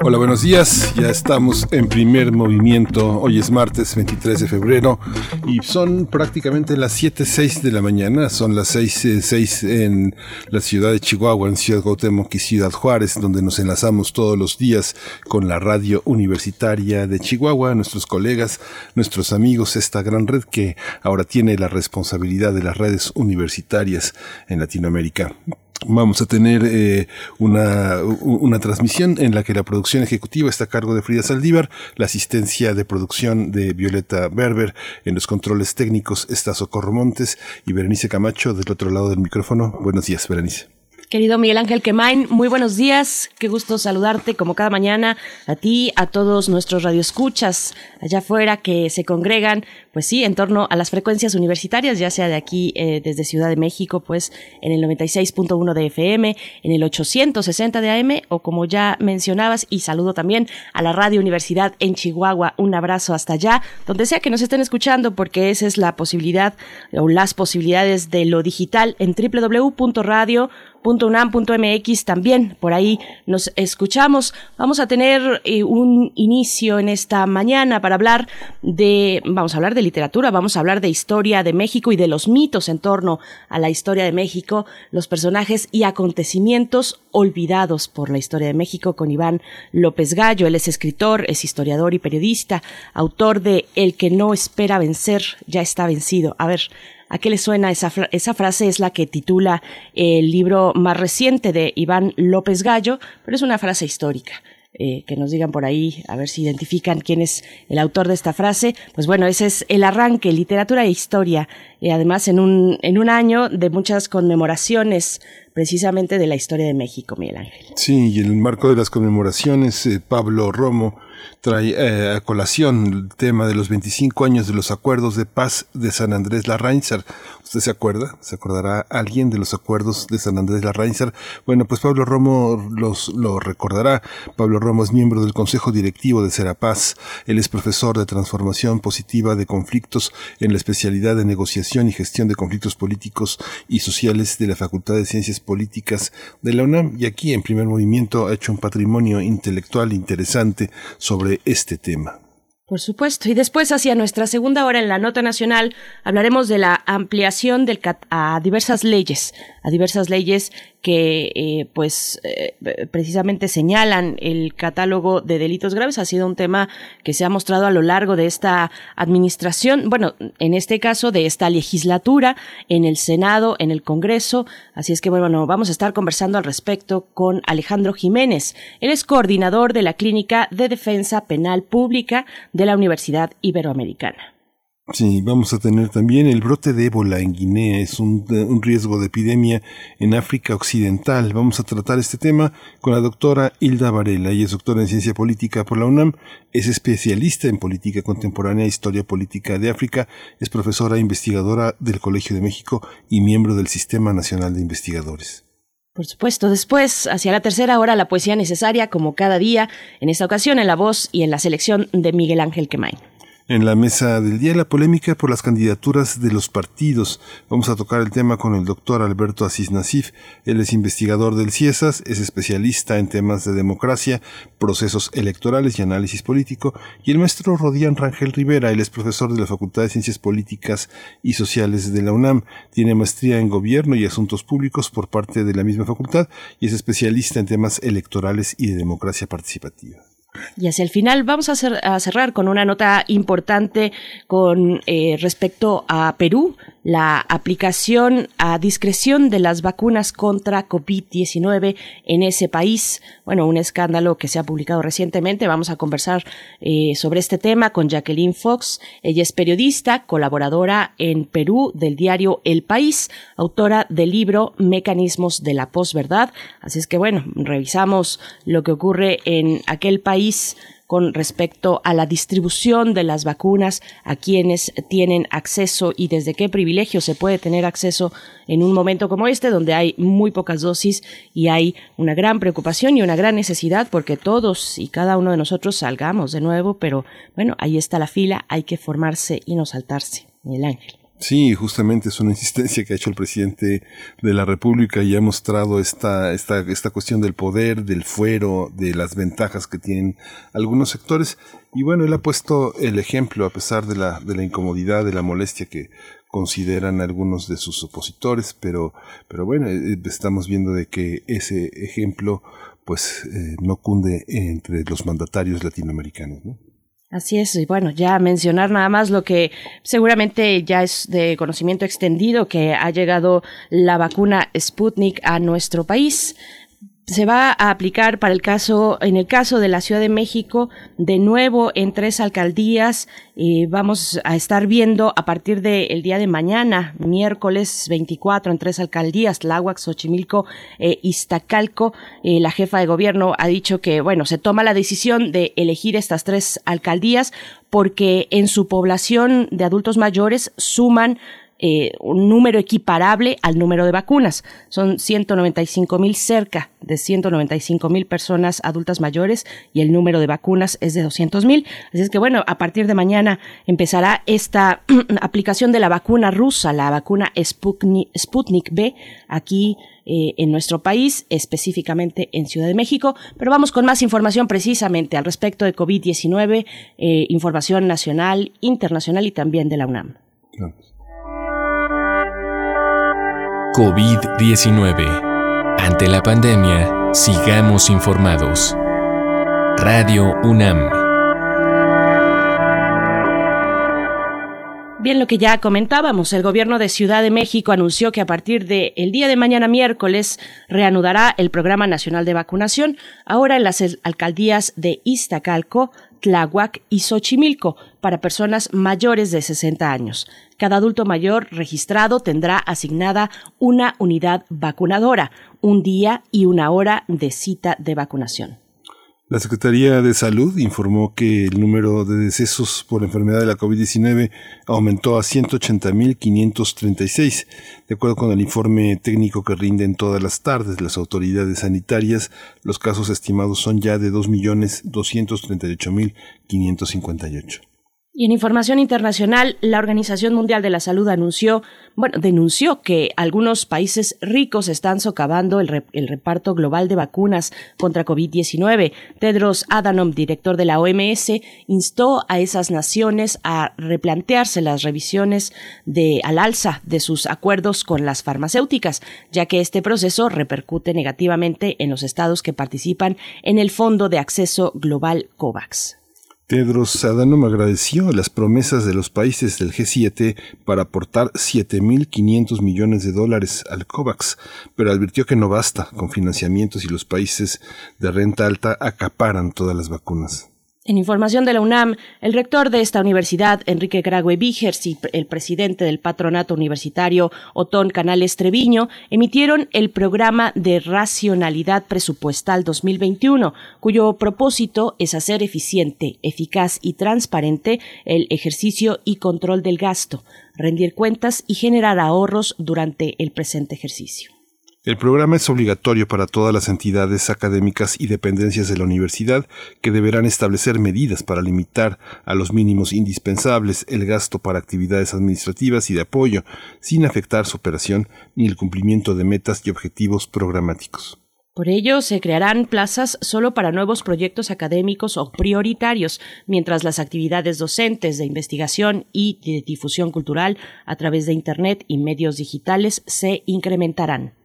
Hola, buenos días. Ya estamos en primer movimiento. Hoy es martes 23 de febrero y son prácticamente las 7.06 de la mañana. Son las 6.06 eh, en la ciudad de Chihuahua, en Ciudad Cuauhtémoc y Ciudad Juárez, donde nos enlazamos todos los días con la radio universitaria de Chihuahua, nuestros colegas, nuestros amigos, esta gran red que ahora tiene la responsabilidad de las redes universitarias en Latinoamérica. Vamos a tener eh, una, una, transmisión en la que la producción ejecutiva está a cargo de Frida Saldívar, la asistencia de producción de Violeta Berber, en los controles técnicos está Socorro Montes y Berenice Camacho del otro lado del micrófono. Buenos días, Berenice. Querido Miguel Ángel Quemain, muy buenos días. Qué gusto saludarte como cada mañana a ti, a todos nuestros radioescuchas allá afuera que se congregan, pues sí, en torno a las frecuencias universitarias, ya sea de aquí eh, desde Ciudad de México, pues en el 96.1 de FM, en el 860 de AM o como ya mencionabas y saludo también a la Radio Universidad en Chihuahua. Un abrazo hasta allá, donde sea que nos estén escuchando, porque esa es la posibilidad o las posibilidades de lo digital en www.radio .unam.mx también por ahí nos escuchamos. Vamos a tener eh, un inicio en esta mañana para hablar de vamos a hablar de literatura, vamos a hablar de historia de México y de los mitos en torno a la historia de México, los personajes y acontecimientos olvidados por la historia de México con Iván López Gallo. Él es escritor, es historiador y periodista, autor de El que no espera vencer ya está vencido. A ver, ¿A qué le suena esa, esa frase? Es la que titula el libro más reciente de Iván López Gallo, pero es una frase histórica. Eh, que nos digan por ahí, a ver si identifican quién es el autor de esta frase. Pues bueno, ese es el arranque, literatura e historia, y además en un, en un año de muchas conmemoraciones precisamente de la historia de México, Miguel Ángel. Sí, y en el marco de las conmemoraciones, eh, Pablo Romo trae eh, a colación el tema de los 25 años de los acuerdos de paz de San Andrés Larrainzar. ¿Usted se acuerda? ¿Se acordará alguien de los acuerdos de San Andrés Larrainzar? Bueno, pues Pablo Romo los, lo recordará. Pablo Romo es miembro del Consejo Directivo de Serapaz. Él es profesor de transformación positiva de conflictos en la especialidad de negociación y gestión de conflictos políticos y sociales de la Facultad de Ciencias Políticas de la UNAM. Y aquí, en primer movimiento, ha hecho un patrimonio intelectual interesante sobre este tema. Por supuesto. Y después, hacia nuestra segunda hora en la Nota Nacional, hablaremos de la ampliación del a diversas leyes, a diversas leyes que eh, pues eh, precisamente señalan el catálogo de delitos graves ha sido un tema que se ha mostrado a lo largo de esta administración, bueno, en este caso de esta legislatura, en el Senado, en el Congreso, así es que bueno, vamos a estar conversando al respecto con Alejandro Jiménez. Él es coordinador de la Clínica de Defensa Penal Pública de la Universidad Iberoamericana. Sí, vamos a tener también el brote de ébola en Guinea, es un, riesgo de epidemia en África Occidental. Vamos a tratar este tema con la doctora Hilda Varela, ella es doctora en ciencia política por la UNAM, es especialista en política contemporánea e historia política de África, es profesora e investigadora del Colegio de México y miembro del Sistema Nacional de Investigadores. Por supuesto, después, hacia la tercera hora, la poesía necesaria, como cada día, en esta ocasión en la voz y en la selección de Miguel Ángel Quemain. En la mesa del día, la polémica por las candidaturas de los partidos. Vamos a tocar el tema con el doctor Alberto Asís Nasif. Él es investigador del CIESAS, es especialista en temas de democracia, procesos electorales y análisis político. Y el maestro Rodián Rangel Rivera, él es profesor de la Facultad de Ciencias Políticas y Sociales de la UNAM. Tiene maestría en Gobierno y Asuntos Públicos por parte de la misma facultad y es especialista en temas electorales y de democracia participativa. Y hacia el final vamos a, cerrar con una nota importante con eh, respecto a Perú, la aplicación a discreción de las vacunas contra COVID-19 en ese país. Bueno, un escándalo que se ha publicado recientemente. Vamos a conversar eh, sobre este tema con Jacqueline Fox. Ella es periodista, colaboradora en Perú del diario El País, autora del libro Mecanismos de la posverdad. Así es que bueno, revisamos lo que ocurre en aquel país con respecto a la distribución de las vacunas, a quienes tienen acceso y desde qué privilegio se puede tener acceso en un momento como este, donde hay muy pocas dosis y hay una gran preocupación y una gran necesidad porque todos y cada uno de nosotros salgamos de nuevo, pero bueno, ahí está la fila, hay que formarse y no saltarse. Miguel Ángel. Sí, justamente es una insistencia que ha hecho el presidente de la República y ha mostrado esta, esta, esta cuestión del poder, del fuero, de las ventajas que tienen algunos sectores. Y bueno, él ha puesto el ejemplo a pesar de la, de la incomodidad, de la molestia que consideran algunos de sus opositores, pero, pero bueno, eh, estamos viendo de que ese ejemplo pues eh, no cunde entre los mandatarios latinoamericanos. ¿no? Así es, y bueno, ya mencionar nada más lo que seguramente ya es de conocimiento extendido, que ha llegado la vacuna Sputnik a nuestro país se va a aplicar para el caso, en el caso de la Ciudad de México, de nuevo en tres alcaldías. y vamos a estar viendo a partir del día de mañana, miércoles 24, en tres alcaldías, Tláhuac, Xochimilco, e Iztacalco. Eh, la jefa de gobierno ha dicho que, bueno, se toma la decisión de elegir estas tres alcaldías porque en su población de adultos mayores suman eh, un número equiparable al número de vacunas. Son 195 mil, cerca de 195 mil personas adultas mayores y el número de vacunas es de 200 mil. Así es que bueno, a partir de mañana empezará esta aplicación de la vacuna rusa, la vacuna Sputnik, Sputnik B, aquí eh, en nuestro país, específicamente en Ciudad de México. Pero vamos con más información precisamente al respecto de COVID-19, eh, información nacional, internacional y también de la UNAM. COVID-19. Ante la pandemia, sigamos informados. Radio UNAM. Bien, lo que ya comentábamos, el gobierno de Ciudad de México anunció que a partir del el día de mañana miércoles reanudará el Programa Nacional de Vacunación, ahora en las alcaldías de Iztacalco, Tláhuac y Xochimilco para personas mayores de 60 años. Cada adulto mayor registrado tendrá asignada una unidad vacunadora, un día y una hora de cita de vacunación. La Secretaría de Salud informó que el número de decesos por enfermedad de la COVID-19 aumentó a 180.536. De acuerdo con el informe técnico que rinden todas las tardes las autoridades sanitarias, los casos estimados son ya de 2.238.558. Y en información internacional, la Organización Mundial de la Salud anunció, bueno, denunció que algunos países ricos están socavando el, reparto global de vacunas contra COVID-19. Tedros Adhanom, director de la OMS, instó a esas naciones a replantearse las revisiones de al alza de sus acuerdos con las farmacéuticas, ya que este proceso repercute negativamente en los estados que participan en el Fondo de Acceso Global COVAX. Tedros Adhanom agradeció las promesas de los países del G7 para aportar 7.500 millones de dólares al COVAX, pero advirtió que no basta con financiamientos y los países de renta alta acaparan todas las vacunas. En información de la UNAM, el rector de esta universidad, Enrique Grague Vigers, y el presidente del patronato universitario, Otón Canales Treviño, emitieron el programa de racionalidad presupuestal 2021, cuyo propósito es hacer eficiente, eficaz y transparente el ejercicio y control del gasto, rendir cuentas y generar ahorros durante el presente ejercicio. El programa es obligatorio para todas las entidades académicas y dependencias de la universidad que deberán establecer medidas para limitar a los mínimos indispensables el gasto para actividades administrativas y de apoyo, sin afectar su operación ni el cumplimiento de metas y objetivos programáticos. Por ello, se crearán plazas solo para nuevos proyectos académicos o prioritarios, mientras las actividades docentes de investigación y de difusión cultural a través de Internet y medios digitales se incrementarán.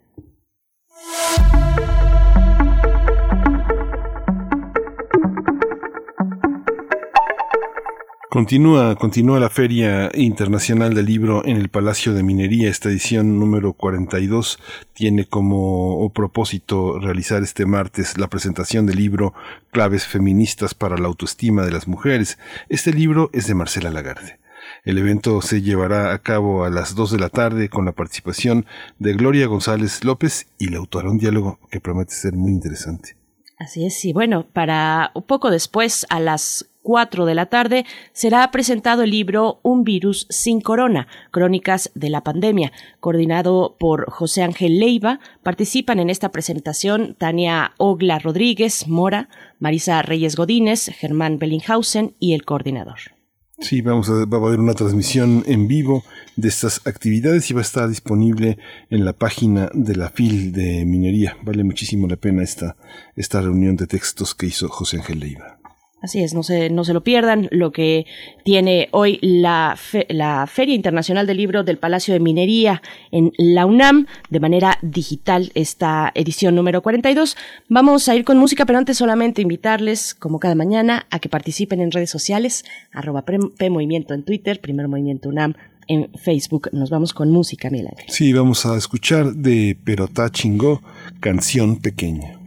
Continúa, la Feria Internacional del Libro en el Palacio de Minería. Esta edición número 42 tiene como propósito realizar este martes la presentación del libro Claves Feministas para la Autoestima de las Mujeres. Este libro es de Marcela Lagarde. El evento se llevará a cabo a las 2 de la tarde con la participación de Gloria González López y le autora un diálogo que promete ser muy interesante. Así es, y bueno, para poco después, a las 4 de la tarde, será presentado el libro Un virus sin corona, Crónicas de la pandemia, coordinado por José Ángel Leiva. Participan en esta presentación Tania Ogla Rodríguez Mora, Marisa Reyes Godínez, Germán Bellinghausen y el coordinador. Sí, vamos a, va a haber una transmisión en vivo de estas actividades y va a estar disponible en la página de la FIL de Minería. Vale muchísimo la pena esta, esta reunión de textos que hizo José Ángel Leiva. Así es, no se, no se lo pierdan. Lo que tiene hoy la, la Feria Internacional del Libro del Palacio de Minería en la UNAM de manera digital, esta edición número 42. Vamos a ir con música, pero antes solamente invitarles, como cada mañana, a que participen en redes sociales, arroba P Movimiento en Twitter, Primer Movimiento UNAM en Facebook. Nos vamos con música, Milagro. Sí, vamos a escuchar de Perotá Chingó, Canción Pequeña.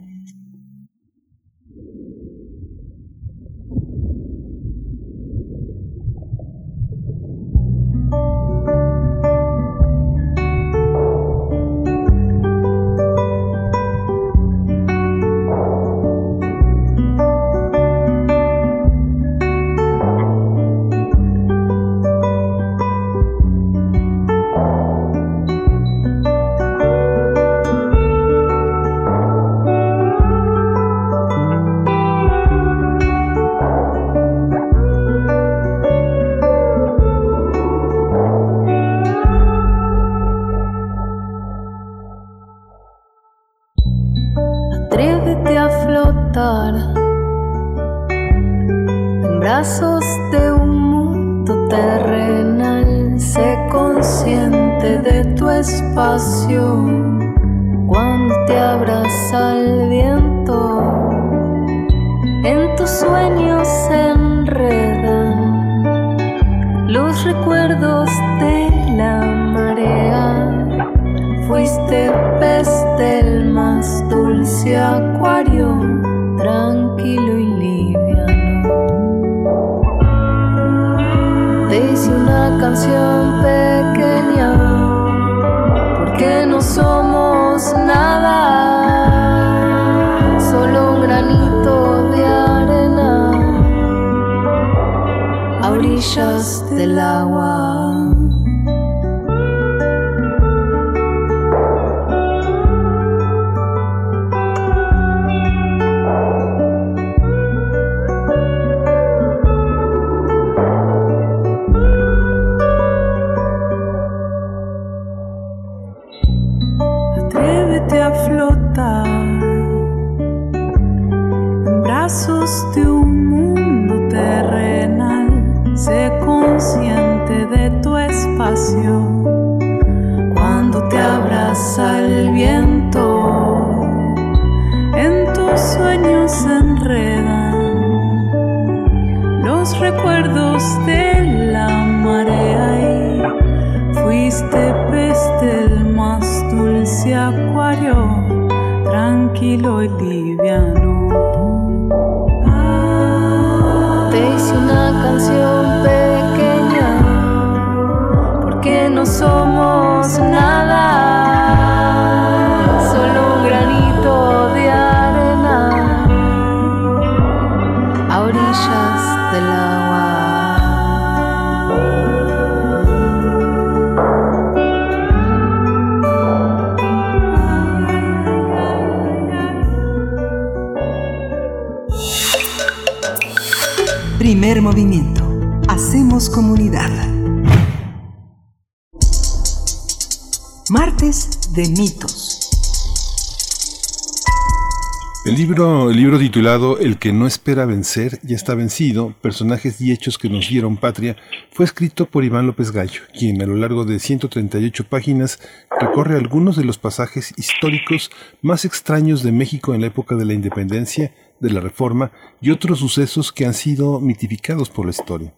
Que no espera vencer ya está vencido, personajes y hechos que nos dieron patria, fue escrito por Iván López Gallo, quien a lo largo de 138 páginas recorre algunos de los pasajes históricos más extraños de México en la época de la independencia, de la reforma y otros sucesos que han sido mitificados por la historia.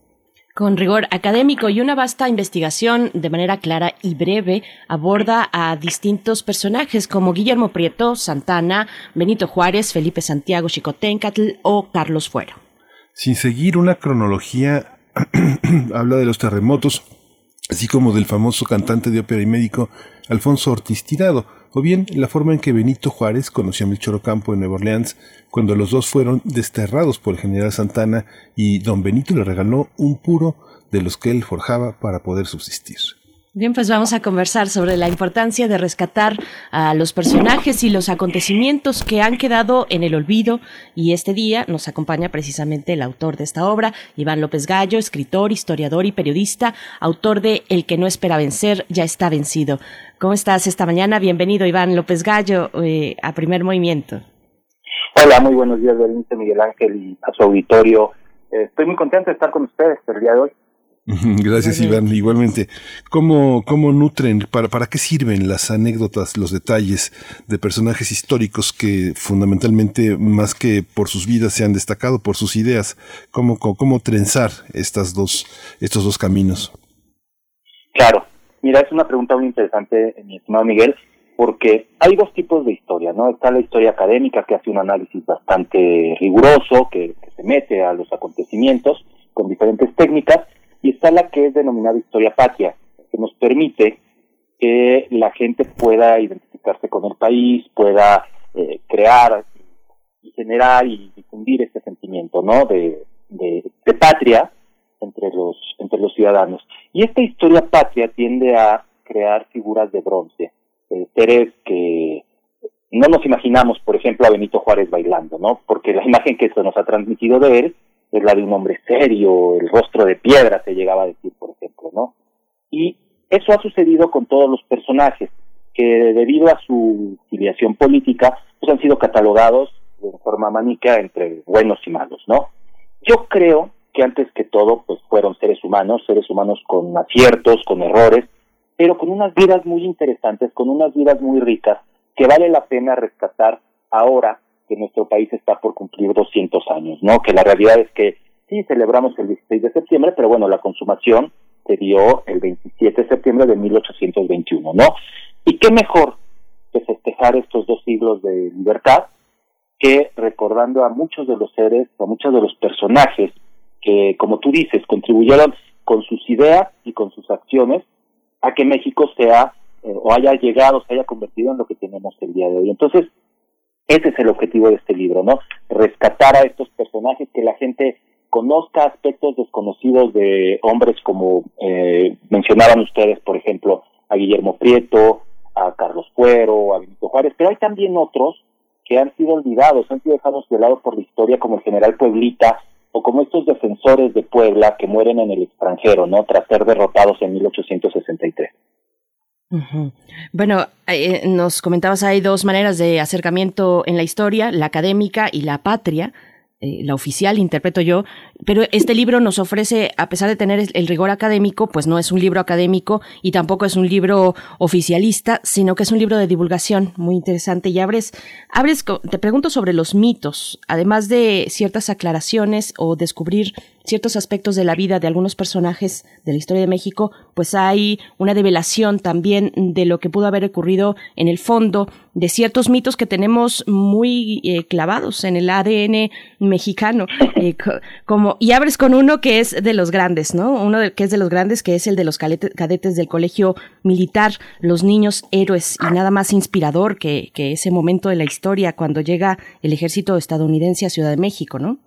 Con rigor académico y una vasta investigación de manera clara y breve aborda a distintos personajes como Guillermo Prieto, Santana, Benito Juárez, Felipe Santiago Chicotencatl o Carlos Fuero. Sin seguir una cronología, habla de los terremotos, así como del famoso cantante de ópera y médico Alfonso Ortiz Tirado, o bien la forma en que Benito Juárez conoció a Melchor Ocampo en Nueva Orleans cuando los dos fueron desterrados por el general Santana y don Benito le regaló un puro de los que él forjaba para poder subsistir. Bien, pues vamos a conversar sobre la importancia de rescatar a los personajes y los acontecimientos que han quedado en el olvido. Y este día nos acompaña precisamente el autor de esta obra, Iván López Gallo, escritor, historiador y periodista, autor de El que no espera vencer, ya está vencido. ¿Cómo estás esta mañana? Bienvenido, Iván López Gallo, eh, a Primer Movimiento. Hola, muy buenos días, Berenice Miguel Ángel y a su auditorio. Eh, estoy muy contento de estar con ustedes el día de hoy. Gracias, Iván. Igualmente, ¿cómo, cómo nutren, para, para qué sirven las anécdotas, los detalles de personajes históricos que fundamentalmente, más que por sus vidas, se han destacado por sus ideas? ¿Cómo, cómo, trenzar estas dos, estos dos caminos? Claro, mira, es una pregunta muy interesante, mi estimado Miguel, porque hay dos tipos de historia, ¿no? Está la historia académica, que hace un análisis bastante riguroso, que se mete a los acontecimientos con diferentes técnicas, y está la que es denominada historia patria, que nos permite que la gente pueda identificarse con el país, pueda eh, crear y generar y difundir este sentimiento, ¿no? De, de, patria entre los entre los ciudadanos. Y esta historia patria tiende a crear figuras de bronce, seres que no nos imaginamos, por ejemplo, a Benito Juárez bailando, ¿no? Porque la imagen que se nos ha transmitido de él es la de un hombre serio, el rostro de piedra, se llegaba a decir, por ejemplo, ¿no? Y eso ha sucedido con todos los personajes, que debido a su filiación política, pues han sido catalogados de forma manica entre buenos y malos, ¿no? Yo creo que antes que todo, pues fueron seres humanos, seres humanos con aciertos, con errores, pero con unas vidas muy interesantes, con unas vidas muy ricas, que vale la pena rescatar ahora que nuestro país está por cumplir 200 años, ¿no? Que la realidad es que sí celebramos el 16 de septiembre, pero bueno, la consumación se dio el 27 de septiembre de 1821, ¿no? Y qué mejor que festejar estos dos siglos de libertad que recordando a muchos de los seres, a muchos de los personajes que, como tú dices, contribuyeron con sus ideas y con sus acciones a que México sea eh, o haya llegado, se haya convertido en lo que tenemos el día de hoy. Entonces, ese es el objetivo de este libro, ¿no? Rescatar a estos personajes, que la gente conozca aspectos desconocidos de hombres como eh, mencionaban ustedes, por ejemplo, a Guillermo Prieto, a Carlos Fuero, a Benito Juárez, pero hay también otros que han sido olvidados, han sido dejados de lado por la historia, como el general Pueblita, o como estos defensores de Puebla que mueren en el extranjero, ¿no? Tras ser derrotados en 1863. Bueno, eh, nos comentabas, hay dos maneras de acercamiento en la historia, la académica y la patria. Eh, la oficial, interpreto yo, pero este libro nos ofrece, a pesar de tener el rigor académico, pues no es un libro académico y tampoco es un libro oficialista, sino que es un libro de divulgación muy interesante. Y abres, abres, te pregunto sobre los mitos, además de ciertas aclaraciones o descubrir ciertos aspectos de la vida de algunos personajes de la historia de México, pues hay una develación también de lo que pudo haber ocurrido en el fondo de ciertos mitos que tenemos muy eh, clavados en el ADN mexicano, eh, como y abres con uno que es de los grandes, ¿no? Uno que es de los grandes, que es el de los cadetes del colegio militar, los niños héroes y nada más inspirador que, que ese momento de la historia cuando llega el ejército estadounidense a Ciudad de México, ¿no?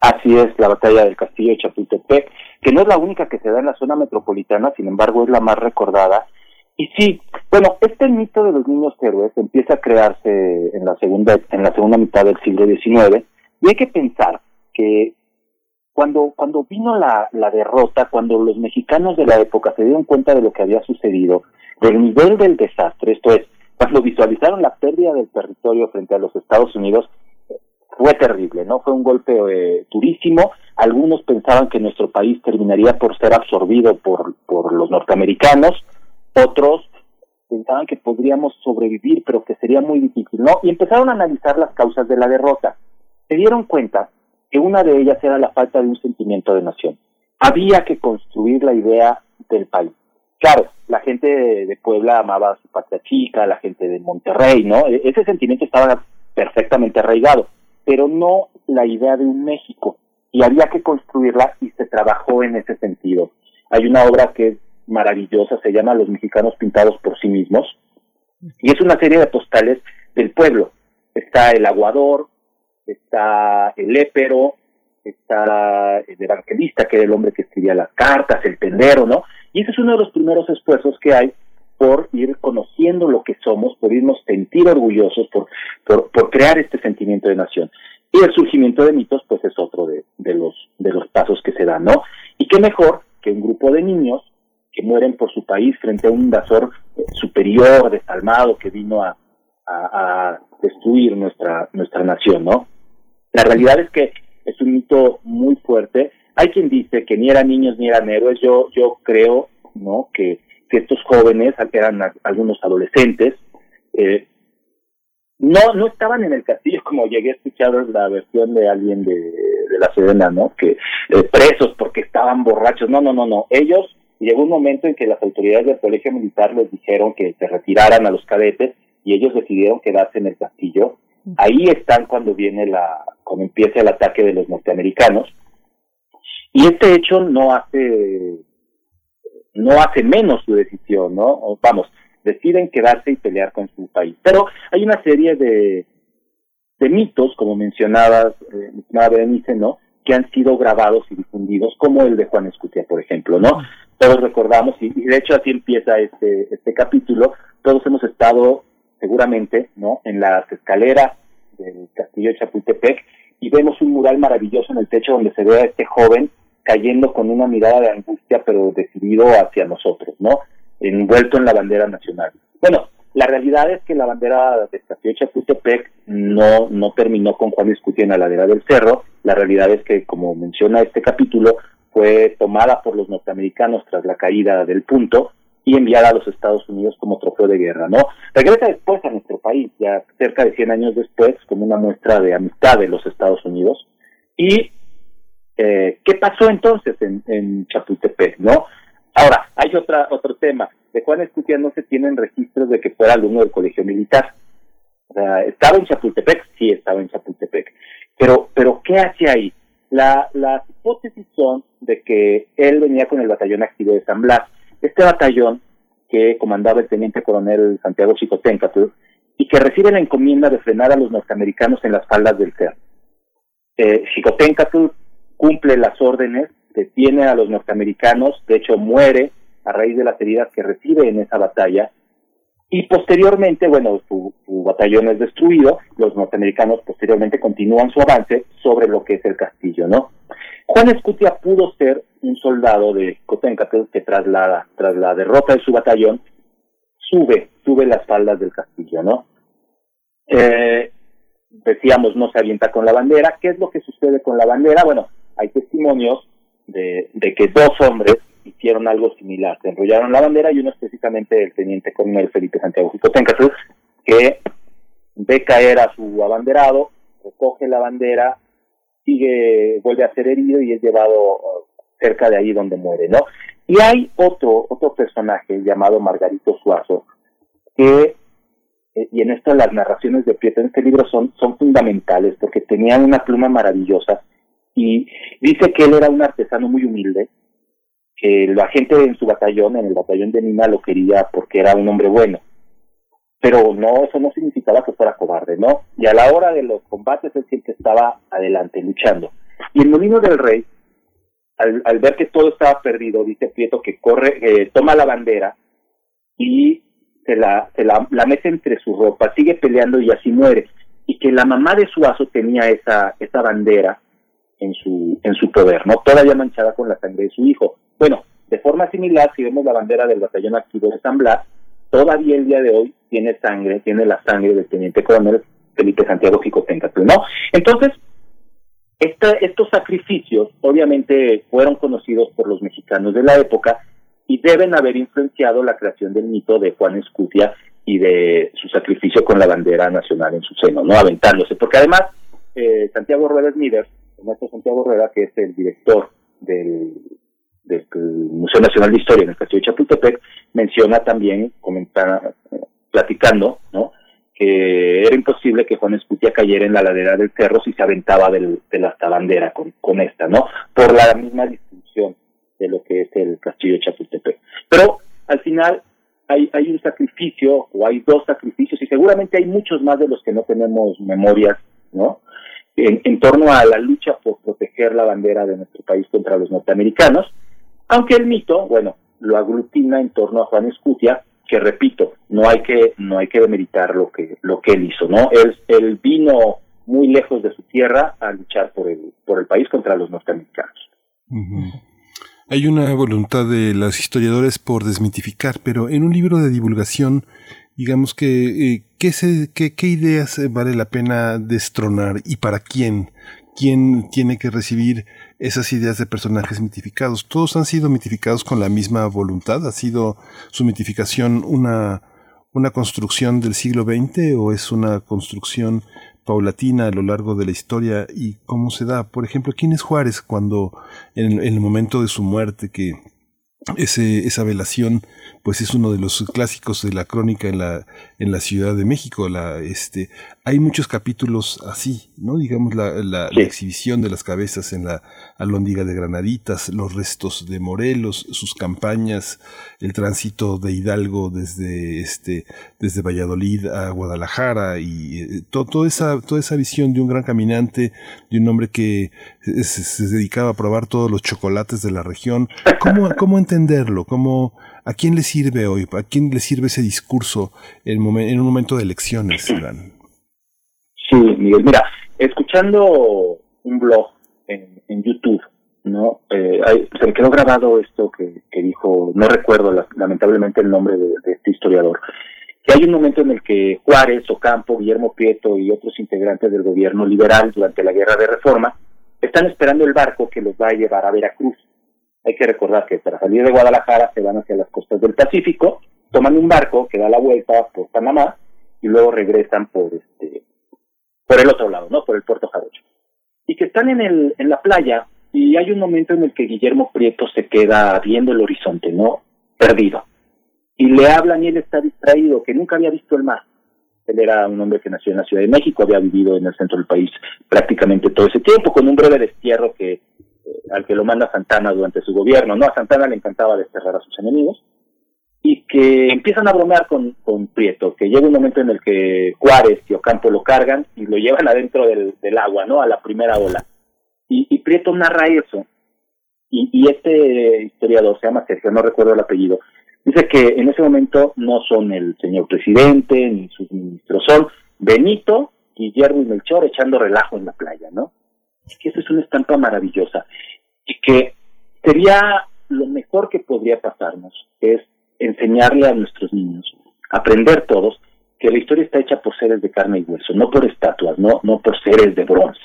Así es, la batalla del Castillo de Chapultepec, que no es la única que se da en la zona metropolitana, sin embargo es la más recordada. Y sí, bueno, este mito de los niños héroes empieza a crearse en la segunda, en la segunda mitad del siglo XIX, y hay que pensar que cuando, cuando vino la, la derrota, cuando los mexicanos de la época se dieron cuenta de lo que había sucedido, del nivel del desastre, esto es, cuando visualizaron la pérdida del territorio frente a los Estados Unidos, fue terrible, ¿no? Fue un golpe eh, durísimo. Algunos pensaban que nuestro país terminaría por ser absorbido por, por los norteamericanos, otros pensaban que podríamos sobrevivir, pero que sería muy difícil, ¿no? Y empezaron a analizar las causas de la derrota. Se dieron cuenta que una de ellas era la falta de un sentimiento de nación. Había que construir la idea del país. Claro, la gente de Puebla amaba a su patria chica, la gente de Monterrey, ¿no? E-, ese sentimiento estaba perfectamente arraigado pero no la idea de un México. Y había que construirla y se trabajó en ese sentido. Hay una obra que es maravillosa, se llama Los mexicanos pintados por sí mismos, y es una serie de postales del pueblo. Está el aguador, está el épero, está el evangelista, que era el hombre que escribía las cartas, el tendero, ¿no? Y ese es uno de los primeros esfuerzos que hay por ir conociendo lo que somos, por irnos sentir orgullosos, por, por, crear este sentimiento de nación. Y el surgimiento de mitos, pues es otro de, de, los, de los pasos que se dan, ¿no? Y qué mejor que un grupo de niños que mueren por su país frente a un invasor eh, superior, desalmado, que vino a, a, destruir nuestra, nuestra nación, ¿no? La realidad es que es un mito muy fuerte. Hay quien dice que ni eran niños ni eran héroes. Yo, yo creo, ¿no? Que, que estos jóvenes, eran algunos adolescentes, eh, no, no estaban en el castillo como llegué a escuchar la versión de alguien de, la Sedena, ¿no? Que eh, presos porque estaban borrachos. No, no, no, no. Ellos llegó un momento en que las autoridades del colegio militar les dijeron que se retiraran a los cadetes y ellos decidieron quedarse en el castillo. Ahí están cuando viene la, cuando empieza el ataque de los norteamericanos. Y este hecho no hace, no hace menos su decisión, ¿no? Vamos, deciden quedarse y pelear con su país. Pero hay una serie de, de mitos, como mencionabas, eh, Berenice, ¿no? Que han sido grabados y difundidos, como el de Juan Escutia, por ejemplo, ¿no? Todos recordamos, y, y de hecho así empieza este, este capítulo, todos hemos estado seguramente, ¿no? En las escaleras del castillo de Chapultepec y vemos un mural maravilloso en el techo donde se ve a este joven cayendo con una mirada de angustia pero decidido hacia nosotros, ¿no? Envuelto en la bandera nacional. Bueno, la realidad es que la bandera de Chapultepec no, no terminó con Juan Escutia en la ladera del cerro. La realidad es que, como menciona este capítulo, fue tomada por los norteamericanos tras la caída del punto y enviada a los Estados Unidos como trofeo de guerra, ¿no? Regresa después a nuestro país, ya cerca de 100 años después, como una muestra de amistad de los Estados Unidos. ¿Y eh, qué pasó entonces en, Chapultepec, no? Ahora, hay otra, otro tema. De Juan Escutia no se tienen registros de que fuera alumno del colegio militar. ¿Estaba en Chapultepec? Sí, estaba en Chapultepec. Pero, pero ¿qué hace ahí? La, las hipótesis son de que él venía con el batallón activo de San Blas este batallón que comandaba el teniente coronel Santiago Chicoténcatl y que recibe la encomienda de frenar a los norteamericanos en las faldas del cerro. Eh, cumple las órdenes, detiene a los norteamericanos, de hecho muere a raíz de las heridas que recibe en esa batalla, y posteriormente, bueno, su, batallón es destruido, los norteamericanos posteriormente continúan su avance sobre lo que es el castillo, ¿no? Juan Escutia pudo ser un soldado de Cotencatl que tras la, tras la derrota de su batallón sube, sube las faldas del castillo, ¿no? Eh, decíamos, no se avienta con la bandera. ¿Qué es lo que sucede con la bandera? Bueno, hay testimonios de, de que dos hombres hicieron algo similar. Se enrollaron la bandera y uno es precisamente el teniente coronel Felipe Santiago Jicotencatl, que ve caer a su abanderado, recoge la bandera, sigue, vuelve a ser herido y es llevado uh, cerca de ahí donde muere, ¿no? Y hay otro, otro personaje llamado Margarito Suazo, que, eh, y en esto las narraciones de Prieto en este libro son, son fundamentales, porque tenía una pluma maravillosa, y dice que él era un artesano muy humilde, que la gente en su batallón, en el batallón de Nina, lo quería porque era un hombre bueno pero no, eso no significaba que fuera cobarde, ¿no? Y a la hora de los combates él siempre estaba adelante, luchando. Y el Molino del Rey, al, ver que todo estaba perdido, dice Prieto que corre, eh, toma la bandera y se, la, se la, mete entre su ropa, sigue peleando y así muere. Y que la mamá de Suazo tenía esa, esa bandera en su, en su poder, ¿no? Todavía manchada con la sangre de su hijo. Bueno, de forma similar, si vemos la bandera del batallón activo de San Blas, todavía el día de hoy tiene sangre, tiene la sangre del teniente coronel Felipe Santiago Jicotencatl, ¿no? Entonces, estos sacrificios obviamente fueron conocidos por los mexicanos de la época y deben haber influenciado la creación del mito de Juan Escutia y de su sacrificio con la bandera nacional en su seno, ¿no? Aventándose, porque además eh, Santiago Rueda Smider, el maestro Santiago Rueda, que es el director del Museo Nacional de Historia en el Castillo de Chapultepec, menciona también, comenta, platicando, ¿no? que era imposible que Juan Escutia cayera en la ladera del cerro si se aventaba del, de la bandera con, con esta, ¿no? Por la misma distribución de lo que es el castillo de Chapultepec. Pero al final hay, hay un sacrificio o hay dos sacrificios y seguramente hay muchos más de los que no tenemos memorias, ¿no? En, en torno a la lucha por proteger la bandera de nuestro país contra los norteamericanos, aunque el mito, bueno, lo aglutina en torno a Juan Escutia, que repito, no hay que no hay que demeritar lo que lo que él hizo, ¿no? Él, él vino muy lejos de su tierra a luchar por el por el país contra los norteamericanos. Hay una voluntad de los historiadores por desmitificar, pero en un libro de divulgación, digamos que eh, ¿qué, se, qué, ideas vale la pena destronar y para quién? ¿Quién tiene que recibir esas ideas de personajes mitificados. Todos han sido mitificados con la misma voluntad. ¿Ha sido su mitificación una, una construcción del siglo XX o es una construcción paulatina a lo largo de la historia y cómo se da? Por ejemplo, ¿quién es Juárez cuando en, el momento de su muerte que ese, esa velación pues es uno de los clásicos de la crónica en la, en la Ciudad de México. La, este, hay muchos capítulos así, ¿no? Digamos, la, la, exhibición de las cabezas en la alóndiga de Granaditas, los restos de Morelos, sus campañas, el tránsito de Hidalgo desde, este, desde Valladolid a Guadalajara y eh, toda, esa, toda esa visión de un gran caminante, de un hombre que se, se dedicaba a probar todos los chocolates de la región. ¿Cómo, cómo entenderlo? ¿Cómo, ¿A quién le sirve hoy? ¿A quién le sirve ese discurso en, un momento de elecciones, Iván? Sí, Miguel, mira, escuchando un blog en, YouTube, ¿no? Eh, se me quedó grabado esto que, dijo, no recuerdo lamentablemente el nombre de, este historiador, que hay un momento en el que Juárez, Ocampo, Guillermo Prieto y otros integrantes del gobierno liberal durante la guerra de reforma están esperando el barco que los va a llevar a Veracruz hay que recordar que para salir de Guadalajara se van hacia las costas del Pacífico, toman un barco que da la vuelta por Panamá y luego regresan por este por el otro lado, ¿no? Por el puerto Jarocho. Y que están en el en la playa y hay un momento en el que Guillermo Prieto se queda viendo el horizonte, ¿no? Perdido. Y le hablan y él está distraído, que nunca había visto el mar. Él era un hombre que nació en la Ciudad de México, había vivido en el centro del país prácticamente todo ese tiempo, con un breve destierro que al que lo manda Santana durante su gobierno, ¿no? A Santana le encantaba desterrar a sus enemigos y que empiezan a bromear con, con Prieto, que llega un momento en el que Juárez y Ocampo lo cargan y lo llevan adentro del, agua, ¿no? A la primera ola. Y, y Prieto narra eso. Y, y este historiador, se llama Sergio, no recuerdo el apellido, dice que en ese momento no son el señor presidente ni sus ministros, son Benito, Guillermo y Melchor echando relajo en la playa, ¿no? que eso es una estampa maravillosa y que sería lo mejor que podría pasarnos, es enseñarle a nuestros niños, aprender todos que la historia está hecha por seres de carne y hueso, no por estatuas, no, no por seres de bronce.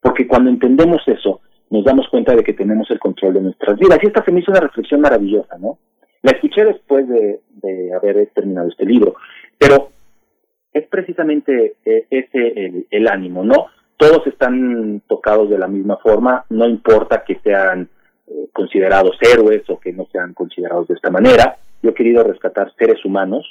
Porque cuando entendemos eso, nos damos cuenta de que tenemos el control de nuestras vidas. Y esta se me hizo una reflexión maravillosa, ¿no? La escuché después de, haber terminado este libro, pero es precisamente eh, ese el, el ánimo, ¿no? todos están tocados de la misma forma, no importa que sean eh, considerados héroes o que no sean considerados de esta manera. Yo he querido rescatar seres humanos,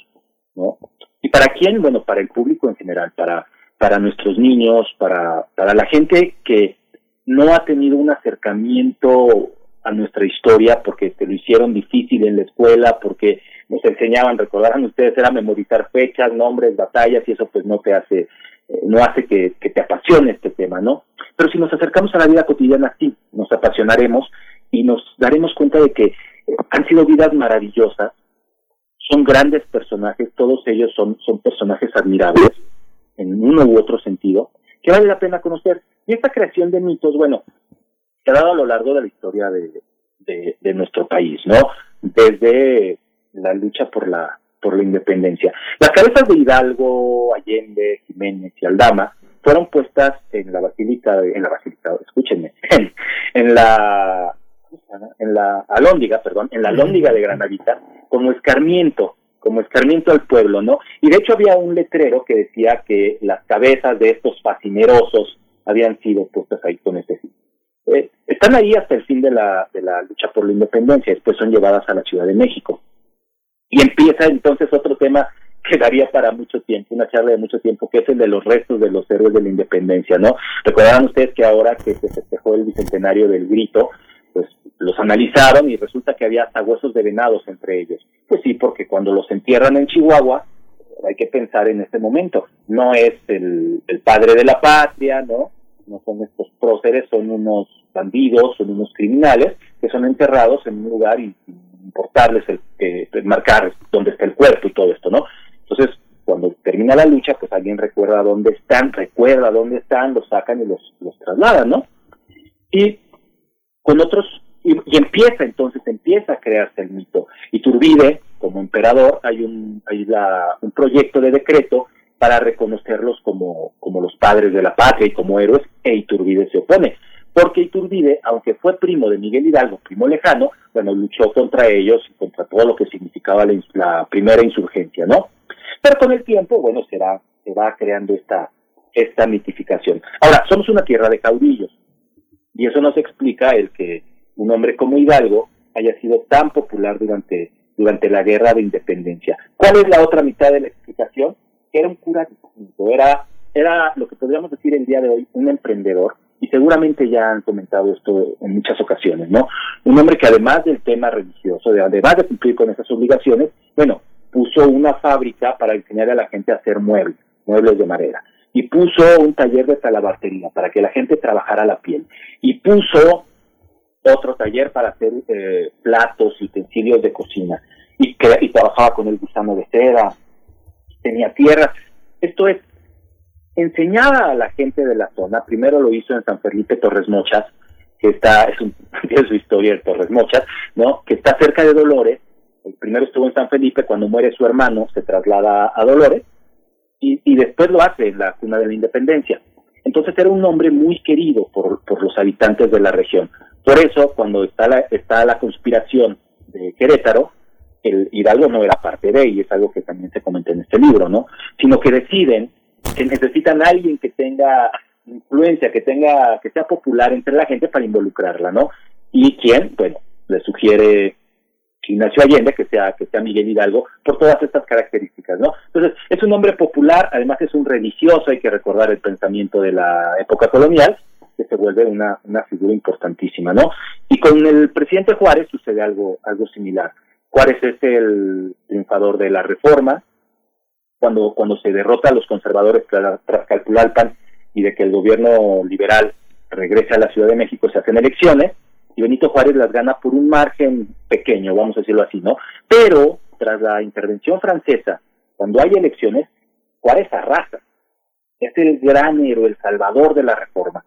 ¿no? ¿Y para quién? Bueno, para el público en general, para, para nuestros niños, para, para la gente que no ha tenido un acercamiento a nuestra historia porque te lo hicieron difícil en la escuela, porque nos enseñaban, recordarán ustedes, era memorizar fechas, nombres, batallas y eso pues no te hace no hace que, te apasione este tema, ¿no? Pero si nos acercamos a la vida cotidiana, sí, nos apasionaremos y nos daremos cuenta de que eh, han sido vidas maravillosas, son grandes personajes, todos ellos son, son personajes admirables en uno u otro sentido, que vale la pena conocer. Y esta creación de mitos, bueno, se ha dado a lo largo de la historia de, de nuestro país, ¿no? Desde la lucha por la por la independencia. Las cabezas de Hidalgo, Allende, Jiménez y Aldama fueron puestas en la basílica, en la basílica, escúchenme, en, la en la alóndiga, perdón, en la alóndiga de Granadita, como escarmiento, como escarmiento al pueblo, ¿no? Y de hecho había un letrero que decía que las cabezas de estos fascinerosos habían sido puestas ahí con ese eh, están ahí hasta el fin de la, de la lucha por la independencia, después son llevadas a la Ciudad de México. Y empieza entonces otro tema que daría para mucho tiempo, una charla de mucho tiempo, que es el de los restos de los héroes de la independencia, ¿no? Recordarán ustedes que ahora que se festejó el bicentenario del grito, pues los analizaron y resulta que había hasta huesos de venados entre ellos. Pues sí, porque cuando los entierran en Chihuahua, hay que pensar en este momento, no es el, padre de la patria, ¿no? No son estos próceres, son unos bandidos, son unos criminales que son enterrados en un lugar y importarles, el, eh, marcar dónde está el cuerpo y todo esto, ¿no? Entonces, cuando termina la lucha, pues alguien recuerda dónde están, recuerda dónde están, los sacan y los, los trasladan, ¿no? Y con otros, y, empieza entonces, empieza a crearse el mito. Y Turbide, como emperador, hay un, hay la, un proyecto de decreto para reconocerlos como, como los padres de la patria y como héroes, e Iturbide se opone porque Iturbide, aunque fue primo de Miguel Hidalgo, primo lejano, bueno, luchó contra ellos y contra todo lo que significaba la, primera insurgencia, ¿no? Pero con el tiempo, bueno, será, se va creando esta, esta mitificación. Ahora, somos una tierra de caudillos, y eso nos explica el que un hombre como Hidalgo haya sido tan popular durante, durante la guerra de independencia. ¿Cuál es la otra mitad de la explicación? Era un cura era, era lo que podríamos decir el día de hoy, un emprendedor, y seguramente ya han comentado esto en muchas ocasiones, ¿no? Un hombre que además del tema religioso, de, además de cumplir con esas obligaciones, bueno, puso una fábrica para enseñar a la gente a hacer muebles, muebles de madera, y puso un taller de talabartería para que la gente trabajara la piel, y puso otro taller para hacer eh, platos y utensilios de cocina, y, que, y trabajaba con el gusano de seda, tenía tierras. Esto es enseñaba a la gente de la zona, primero lo hizo en San Felipe Torres Mochas, que está, es, un, es su historia de Torres Mochas, ¿no? Que está cerca de Dolores, el primero estuvo en San Felipe, cuando muere su hermano se traslada a Dolores, y, y después lo hace en la cuna de la independencia. Entonces era un hombre muy querido por, por los habitantes de la región. Por eso, cuando está la, está la conspiración de Querétaro, el Hidalgo no era parte de, y es algo que también se comenta en este libro, ¿no? Sino que deciden que necesitan a alguien que tenga influencia, que tenga, que sea popular entre la gente para involucrarla, ¿no? Y quién, bueno, le sugiere Ignacio Allende que sea, que sea Miguel Hidalgo, por todas estas características, ¿no? Entonces, es un hombre popular, además es un religioso, hay que recordar el pensamiento de la época colonial, que se vuelve una, una figura importantísima, ¿no? Y con el presidente Juárez sucede algo, algo similar. Juárez es el triunfador de la reforma, cuando, cuando se derrota a los conservadores tras, tras PAN y de que el gobierno liberal regrese a la Ciudad de México, se hacen elecciones y Benito Juárez las gana por un margen pequeño, vamos a decirlo así, ¿no? Pero tras la intervención francesa, cuando hay elecciones, Juárez arrasa. Es el gran héroe, el salvador de la reforma.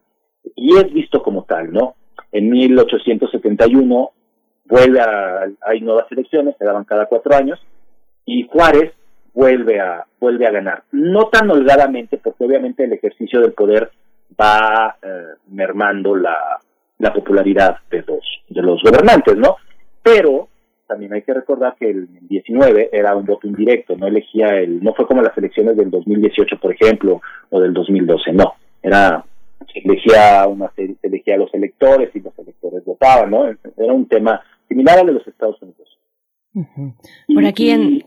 Y es visto como tal, ¿no? En 1871 vuelve a, hay nuevas elecciones, se daban cada cuatro años, y Juárez vuelve a, vuelve a ganar. No tan holgadamente, porque obviamente el ejercicio del poder va eh, mermando la, la popularidad de los, de los gobernantes, ¿no? Pero también hay que recordar que el 19 era un voto indirecto, no elegía el, no fue como las elecciones del 2018, por ejemplo, o del 2012, no, era, se elegía una serie, se elegía a los electores y los electores votaban, ¿no? Era un tema similar al de los Estados Unidos. Por aquí en,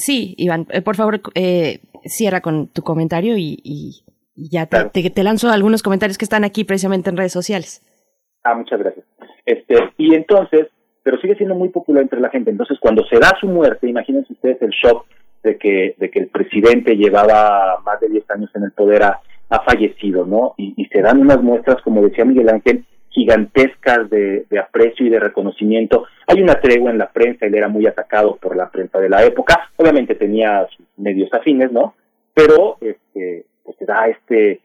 Sí, Iván, eh, por favor, eh, cierra con tu comentario y, ya te, te, lanzo algunos comentarios que están aquí precisamente en redes sociales. Ah, muchas gracias. Este, y entonces, pero sigue siendo muy popular entre la gente. Entonces, cuando se da su muerte, imagínense ustedes el shock de que, de que el presidente llevaba más de 10 años en el poder, ha, fallecido, ¿no? Y, y se dan unas muestras, como decía Miguel Ángel, gigantescas de, aprecio y de reconocimiento. Hay una tregua en la prensa, él era muy atacado por la prensa de la época, obviamente tenía sus medios afines, ¿no? Pero este, se da este,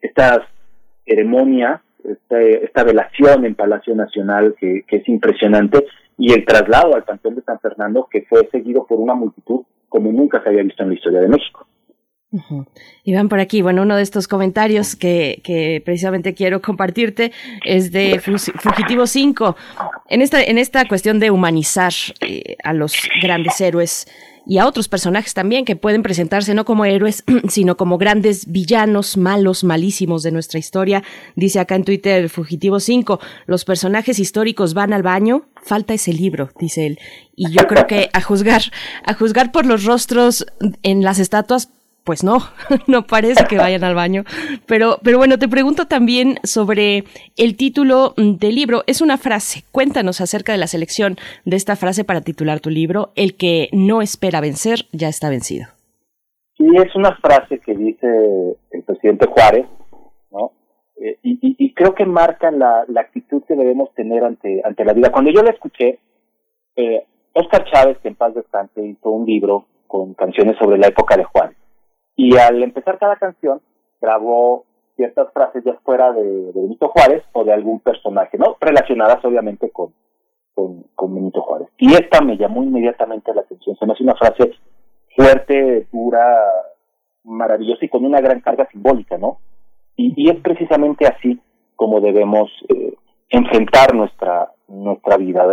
esta ceremonia, este, esta velación en Palacio Nacional que, que es impresionante y el traslado al Panteón de San Fernando que fue seguido por una multitud como nunca se había visto en la historia de México. Iván, por aquí, bueno, uno de estos comentarios que, que precisamente quiero compartirte es de Fugitivo 5. En esta, en esta cuestión de humanizar eh, a los grandes héroes y a otros personajes también que pueden presentarse no como héroes, sino como grandes villanos, malos, malísimos de nuestra historia. Dice acá en Twitter Fugitivo 5, los personajes históricos van al baño, falta ese libro, dice él. Y yo creo que a juzgar, a juzgar por los rostros en las estatuas pues no, no parece que vayan al baño. Pero, pero bueno, te pregunto también sobre el título del libro. Es una frase. Cuéntanos acerca de la selección de esta frase para titular tu libro. El que no espera vencer ya está vencido. Sí, es una frase que dice el presidente Juárez, ¿no? Eh, y, creo que marca la, actitud que debemos tener ante, ante la vida. Cuando yo la escuché, eh, Oscar Chávez, que en paz descanse, hizo un libro con canciones sobre la época de Juárez. Y al empezar cada canción, grabó ciertas frases ya fuera de, Benito Juárez o de algún personaje, ¿no? Relacionadas obviamente con, con, Benito Juárez. Y esta me llamó inmediatamente la atención. Se me hace una frase fuerte, dura, maravillosa y con una gran carga simbólica, ¿no? Y, es precisamente así como debemos eh, enfrentar nuestra, nuestra vida,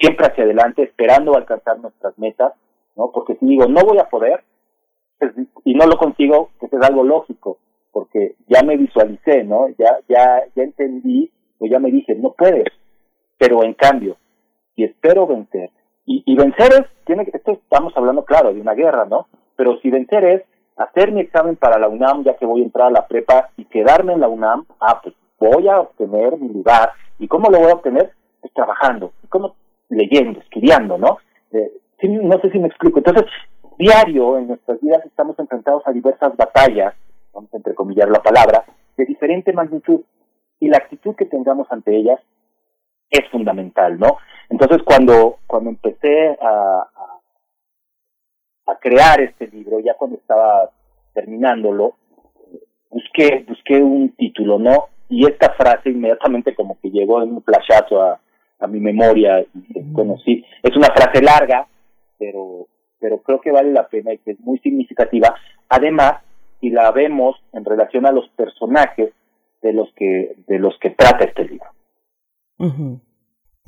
siempre hacia adelante, esperando alcanzar nuestras metas, ¿no? Porque si digo, no voy a poder, y no lo consigo, que es algo lógico, porque ya me visualicé, ¿no? Ya, ya, ya entendí, o ya me dije, no puedes. Pero en cambio, si espero vencer, y, y vencer es, tiene esto estamos hablando, claro, de una guerra, ¿no? Pero si vencer es hacer mi examen para la UNAM, ya que voy a entrar a la prepa y quedarme en la UNAM, ah, pues voy a obtener mi lugar. ¿Y cómo lo voy a obtener? Pues trabajando. ¿Y cómo? Leyendo, estudiando, ¿no? Eh, no sé si me explico. Entonces, diario en nuestras vidas estamos enfrentados a diversas batallas, vamos a entrecomillar la palabra, de diferente magnitud y la actitud que tengamos ante ellas es fundamental, ¿no? Entonces cuando, cuando empecé a, a, crear este libro, ya cuando estaba terminándolo, busqué, busqué un título, ¿no? Y esta frase inmediatamente como que llegó en un flashazo a, a mi memoria y conocí. Es una frase larga, pero pero creo que vale la pena y que es muy significativa. Además, si la vemos en relación a los personajes de los que, de los que trata este libro.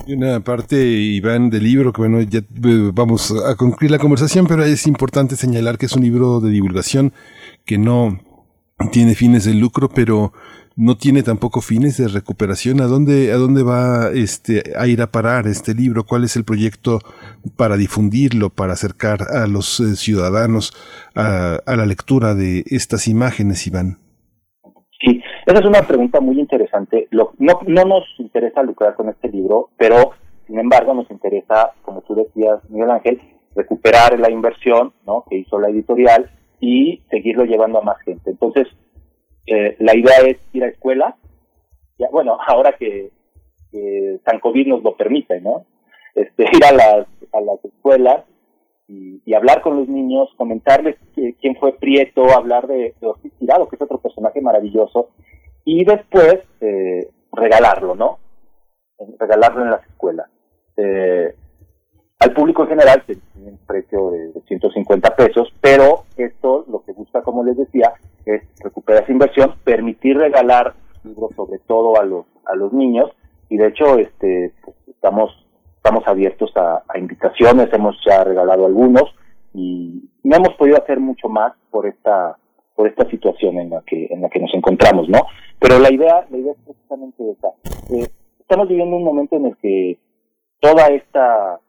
Y una parte, Iván, del libro, que bueno, ya eh, vamos a concluir la conversación, pero es importante señalar que es un libro de divulgación que no tiene fines de lucro, pero no tiene tampoco fines de recuperación. ¿A dónde, a dónde va este, a ir a parar este libro? ¿Cuál es el proyecto para difundirlo, para acercar a los eh, ciudadanos a, la lectura de estas imágenes, Iván? Sí, esa es una pregunta muy interesante. no, no nos interesa lucrar con este libro, pero sin embargo nos interesa, como tú decías, Miguel Ángel, recuperar la inversión ¿no? que hizo la editorial y seguirlo llevando a más gente. Entonces, eh, la idea es ir a escuelas, ya, bueno, ahora que, San COVID nos lo permite, ¿no? Este, ir a las, a las escuelas y, hablar con los niños, comentarles quién fue Prieto, hablar de, de Ortiz Tirado, que es otro personaje maravilloso, y después eh, regalarlo, ¿no? Regalarlo en las escuelas. Eh, al público en general tiene un precio de 150 pesos, pero esto lo que busca, como les decía, es recuperar esa inversión, permitir regalar libros sobre todo a los a los niños y de hecho este pues, estamos estamos abiertos a, invitaciones, hemos ya regalado algunos y no hemos podido hacer mucho más por esta por esta situación en la que en la que nos encontramos, ¿no? Pero la idea la idea es precisamente esa. Eh, estamos viviendo un momento en el que toda esta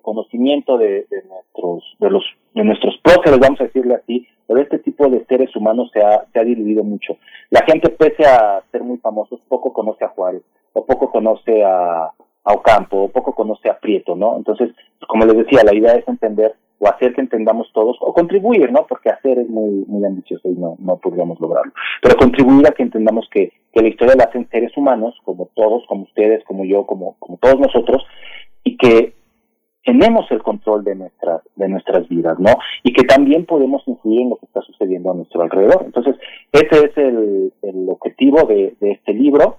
conocimiento de, nuestros de los de nuestros próceres, vamos a decirle así, o de este tipo de seres humanos se ha, se ha diluido mucho. La gente, pese a ser muy famosos, poco conoce a Juárez, o poco conoce a, a Ocampo, o poco conoce a Prieto, ¿no? Entonces, como les decía, la idea es entender o hacer que entendamos todos, o contribuir, ¿no? Porque hacer es muy, muy ambicioso y no, no podríamos lograrlo. Pero contribuir a que entendamos que, que la historia la hacen seres humanos, como todos, como ustedes, como yo, como, como todos nosotros, y que tenemos el control de nuestras de nuestras vidas, ¿no? Y que también podemos influir en lo que está sucediendo a nuestro alrededor. Entonces, ese es el, el objetivo de, de, este libro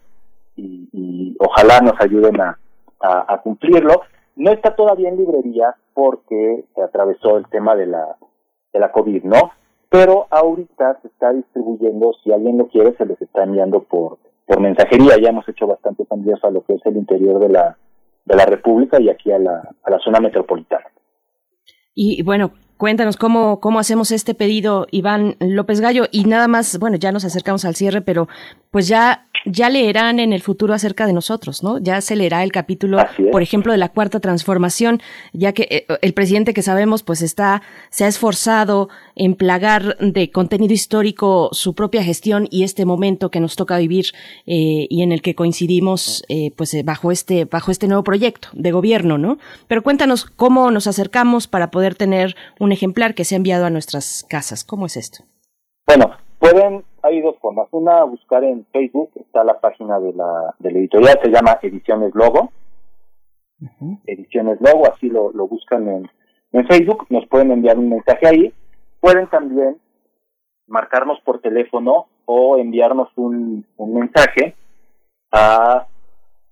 y, ojalá nos ayuden a, a, cumplirlo. No está todavía en librería porque se atravesó el tema de la, de la COVID, ¿no? Pero ahorita se está distribuyendo, si alguien lo quiere, se les está enviando por, por mensajería. Ya hemos hecho bastantes envíos a lo que es el interior de la, de la República y aquí a la, a la zona metropolitana. Y bueno, cuéntanos cómo, cómo hacemos este pedido, Iván López Gallo, y nada más, bueno, ya nos acercamos al cierre, pero pues ya ya leerán en el futuro acerca de nosotros, ¿no? Ya se leerá el capítulo, por ejemplo, de la cuarta transformación, ya que eh, el presidente que sabemos, pues está, se ha esforzado en plagar de contenido histórico su propia gestión y este momento que nos toca vivir eh, y en el que coincidimos, eh, pues bajo este, bajo este nuevo proyecto de gobierno, ¿no? Pero cuéntanos cómo nos acercamos para poder tener un ejemplar que sea enviado a nuestras casas. ¿Cómo es esto? Bueno, pueden hay dos formas. Una, buscar en Facebook, está la página de la, de la editorial, se llama Ediciones Logo. Ediciones Logo, así lo, lo buscan en, en Facebook, nos pueden enviar un mensaje ahí. Pueden también marcarnos por teléfono o enviarnos un, un mensaje a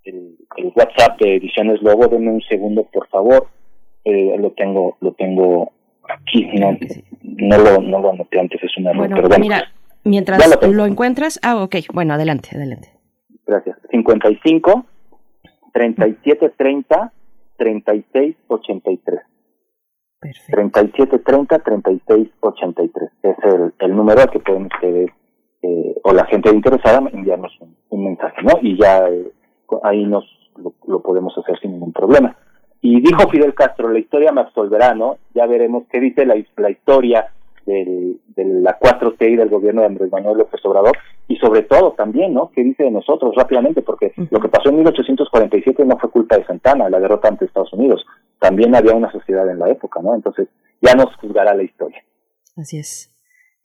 el, WhatsApp de Ediciones Logo. Denme un segundo, por favor. Eh, lo tengo, lo tengo aquí. No, no lo, no lo anoté antes, es una bueno, Mira, Mientras lo, encuentras, ah, ok, bueno, adelante, adelante. Gracias. 55 37 30 36 83. Perfecto. 37 30 36 83. Es el, el número al que pueden ustedes eh, o la gente interesada enviarnos un, mensaje, ¿no? Y ya eh, ahí nos lo, podemos hacer sin ningún problema. Y dijo Fidel Castro, la historia me absolverá, ¿no? Ya veremos qué dice la, la historia del, de la 4T y del gobierno de Andrés Manuel López Obrador y sobre todo también, ¿no? ¿Qué dice de nosotros rápidamente? Porque lo que pasó en 1847 no fue culpa de Santana, la derrota ante Estados Unidos. También había una sociedad en la época, ¿no? Entonces ya nos juzgará la historia. Así es,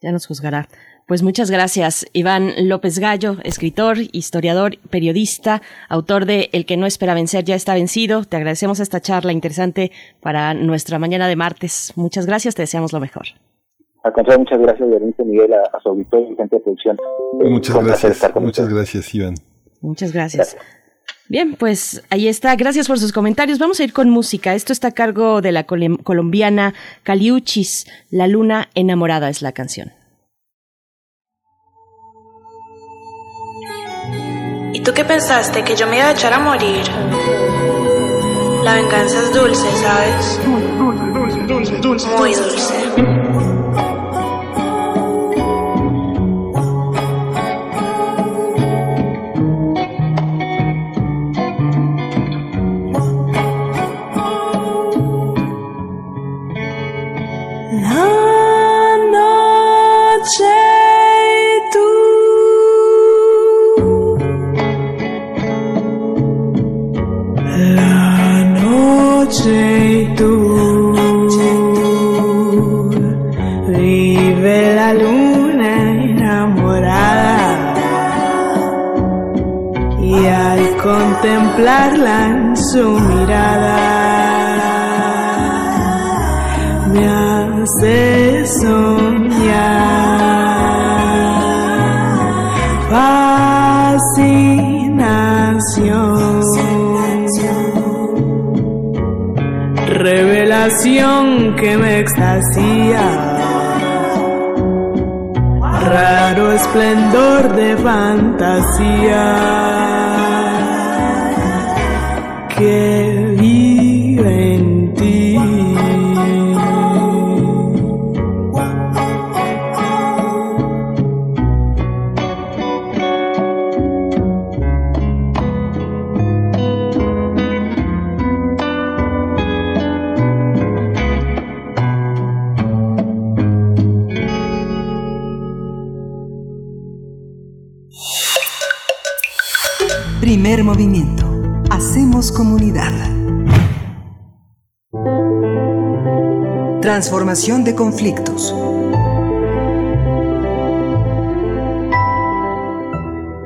ya nos juzgará. Pues muchas gracias, Iván López Gallo, escritor, historiador, periodista, autor de El que no espera vencer ya está vencido. Te agradecemos esta charla interesante para nuestra mañana de martes. Muchas gracias, te deseamos lo mejor. Al contrario, muchas gracias, Berenice Miguel, a, su auditorio y gente de producción. Eh, muchas gracias, muchas gracias, Iván. Muchas gracias. Bien, pues ahí está. Gracias por sus comentarios. Vamos a ir con música. Esto está a cargo de la colombiana Caliuchis. La luna enamorada es la canción. ¿Y tú qué pensaste? ¿Que yo me iba a echar a morir? La venganza es dulce, ¿sabes? Dulce, dulce, dulce, dulce. Muy dulce. Contemplarla en su mirada. Me hace soñar. Fascinación. Revelación que me extasía. Raro esplendor de fantasía Primer movimiento Transformación de conflictos.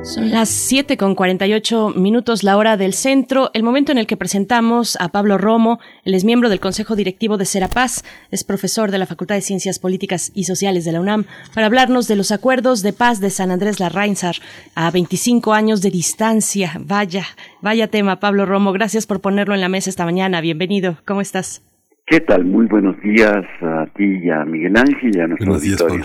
Son las 7 con 48 minutos, la hora del centro, el momento en el que presentamos a Pablo Romo. Él es miembro del Consejo Directivo de Serapaz, es profesor de la Facultad de Ciencias Políticas y Sociales de la UNAM, para hablarnos de los acuerdos de paz de San Andrés Larrainzar a 25 años de distancia. Vaya, vaya tema, Pablo Romo. Gracias por ponerlo en la mesa esta mañana. Bienvenido. ¿Cómo estás? ¿Qué tal? Muy buenos días a ti y a Miguel Ángel y a nuestro buenos días, Pablo.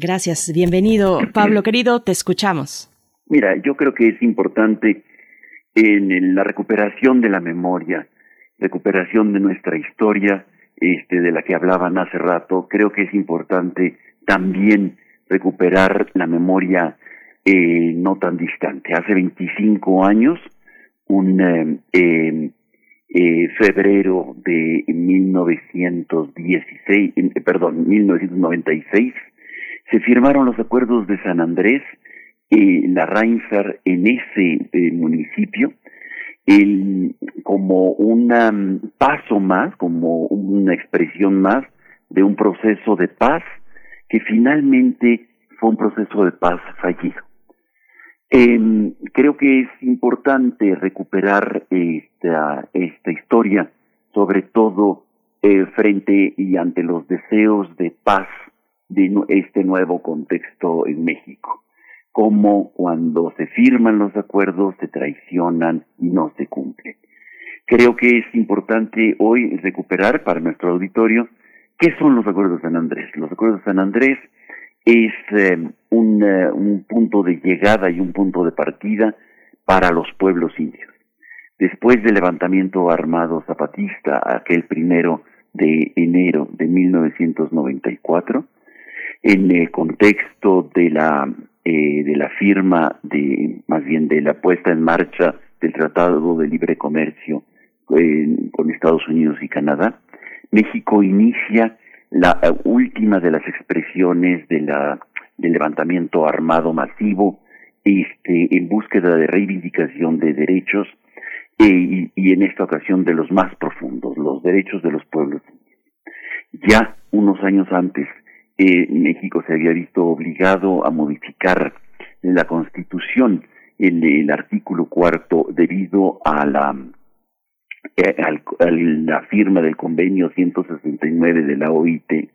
Gracias, bienvenido. Pablo, querido, te escuchamos. Mira, yo creo que es importante en la recuperación de la memoria, recuperación de nuestra historia, este, de la que hablaban hace rato, creo que es importante también recuperar la memoria eh, no tan distante. Hace 25 años, un eh, em, eh, febrero de 1916, perdón, 1996, se firmaron los acuerdos de San Andrés y la Reinsar en ese municipio el, como un paso más, como una expresión más de un proceso de paz que finalmente fue un proceso de paz fallido. Eh, creo que es importante recuperar esta, esta historia, sobre todo eh, frente y ante los deseos de paz de este nuevo contexto en México. Como cuando se firman los acuerdos se traicionan y no se cumplen. Creo que es importante hoy recuperar para nuestro auditorio qué son los acuerdos de San Andrés. Los acuerdos de San Andrés es eh, un, eh, un punto de llegada y un punto de partida para los pueblos indios. Después del levantamiento armado zapatista, aquel primero de enero de 1994, en el contexto de la eh, de la firma de más bien de la puesta en marcha del Tratado de Libre Comercio con Estados Unidos y Canadá, México inicia la última de las expresiones de la, del levantamiento armado masivo este, en búsqueda de reivindicación de derechos eh, y, en esta ocasión de los más profundos, los derechos de los pueblos. Ya unos años antes, eh, México se había visto obligado a modificar la Constitución, en el artículo cuarto, debido a la al, la firma del convenio 169 de la OIT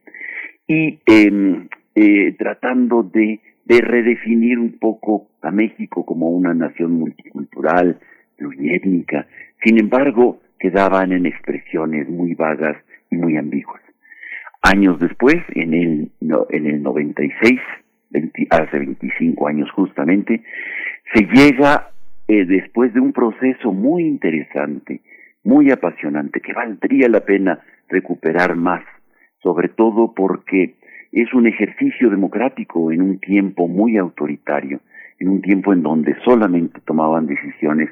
y em, eh, tratando de, de redefinir un poco a México como una nación multicultural, pluriétnica. Sin embargo, quedaban en expresiones muy vagas y muy ambiguas. Años después, en el, en el 96, hace 25 años justamente, se llega, eh, después de un proceso muy interesante, muy apasionante que valdría la pena recuperar más, sobre todo porque es un ejercicio democrático en un tiempo muy autoritario, en un tiempo en donde solamente tomaban decisiones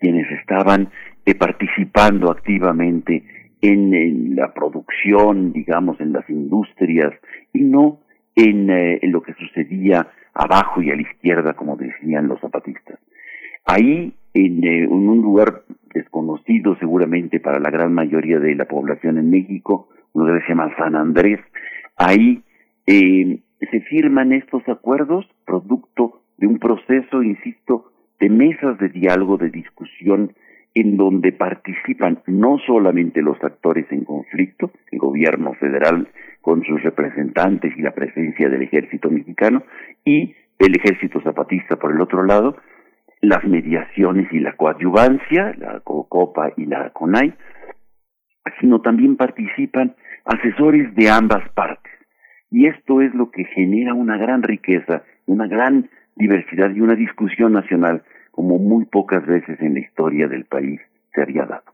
quienes estaban eh, participando activamente en, la producción, digamos, en las industrias, y no en, eh, en lo que sucedía abajo y a la izquierda, como decían los zapatistas. Ahí, en, eh, un lugar desconocido seguramente para la gran mayoría de la población en México, un lugar que se llama San Andrés, ahí eh, se firman estos acuerdos producto de un proceso, insisto, de mesas de diálogo, de discusión, en donde participan no solamente los actores en conflicto, el gobierno federal con sus representantes y la presencia del ejército mexicano, y el ejército zapatista por el otro lado, las mediaciones y la coadyuvancia, la COPA y la CONAI, sino también participan asesores de ambas partes. Y esto es lo que genera una gran riqueza, una gran diversidad y una discusión nacional como muy pocas veces en la historia del país se había dado.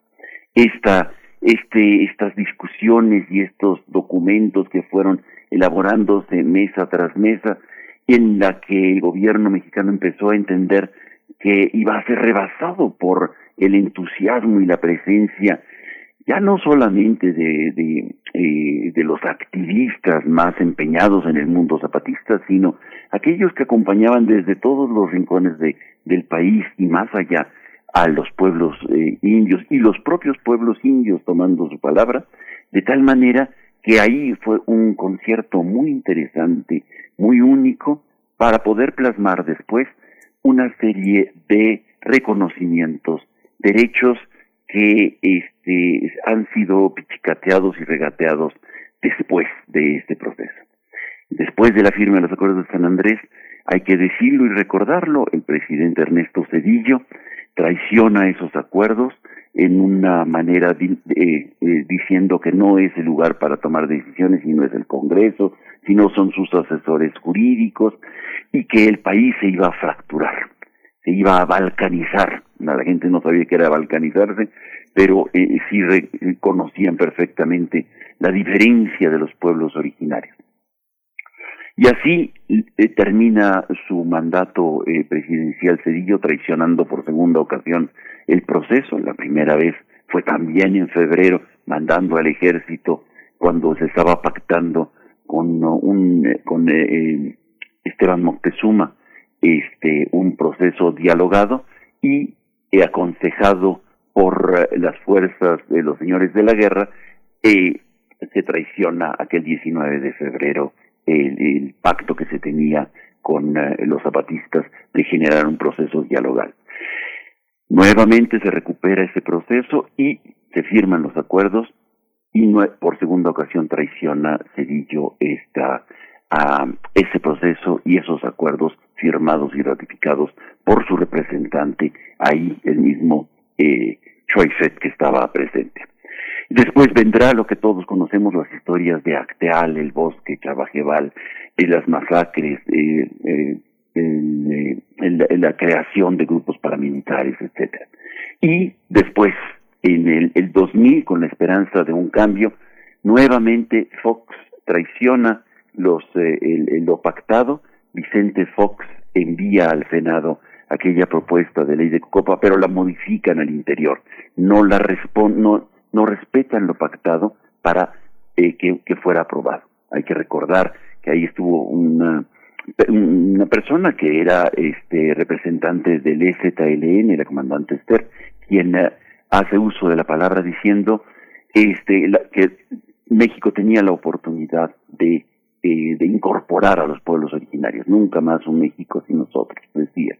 Esta, este, estas discusiones y estos documentos que fueron elaborándose mesa tras mesa, en la que el gobierno mexicano empezó a entender que iba a ser rebasado por el entusiasmo y la presencia ya no solamente de, eh, de, los activistas más empeñados en el mundo zapatista, sino aquellos que acompañaban desde todos los rincones de, del país y más allá a los pueblos eh, indios y los propios pueblos indios tomando su palabra, de tal manera que ahí fue un concierto muy interesante, muy único, para poder plasmar después una serie de reconocimientos, derechos que este, han sido pichicateados y regateados después de este proceso. Después de la firma de los acuerdos de San Andrés, hay que decirlo y recordarlo, el presidente Ernesto Cedillo traiciona esos acuerdos en una manera eh, diciendo que no es el lugar para tomar decisiones y no es el Congreso, sino son sus asesores jurídicos y que el país se iba a fracturar, se iba a balcanizar. La gente no sabía que era balcanizarse, pero eh, sí conocían perfectamente la diferencia de los pueblos originarios. Y así eh, termina su mandato eh, presidencial Cedillo traicionando por segunda ocasión el proceso. La primera vez fue también en febrero, mandando al ejército cuando se estaba pactando con un con Esteban Moctezuma este un proceso dialogado y aconsejado por las fuerzas de los señores de la guerra eh, se traiciona aquel 19 de febrero el, pacto que se tenía con eh, los zapatistas de generar un proceso dialogal. Nuevamente se recupera ese proceso y se firman los acuerdos y por segunda ocasión traiciona Cedillo esta, ese proceso y esos acuerdos firmados y ratificados por su representante, ahí el mismo eh, que estaba presente. Después vendrá lo que todos conocemos, las historias de Acteal, el bosque, Chavajeval, y las masacres, eh, eh, eh la creación de grupos paramilitares, etcétera. Y después, en el, el 2000, con la esperanza de un cambio, nuevamente Fox traiciona los, eh, lo pactado, Vicente Fox envía al Senado aquella propuesta de ley de Copa, pero la modifican al interior, no la no, no respetan lo pactado para eh, que, fuera aprobado. Hay que recordar que ahí estuvo una, persona que era este representante del EZLN, la comandante Esther, quien eh, hace uso de la palabra diciendo este que México tenía la oportunidad de, de, de incorporar a los pueblos originarios, nunca más un México sin nosotros, decía.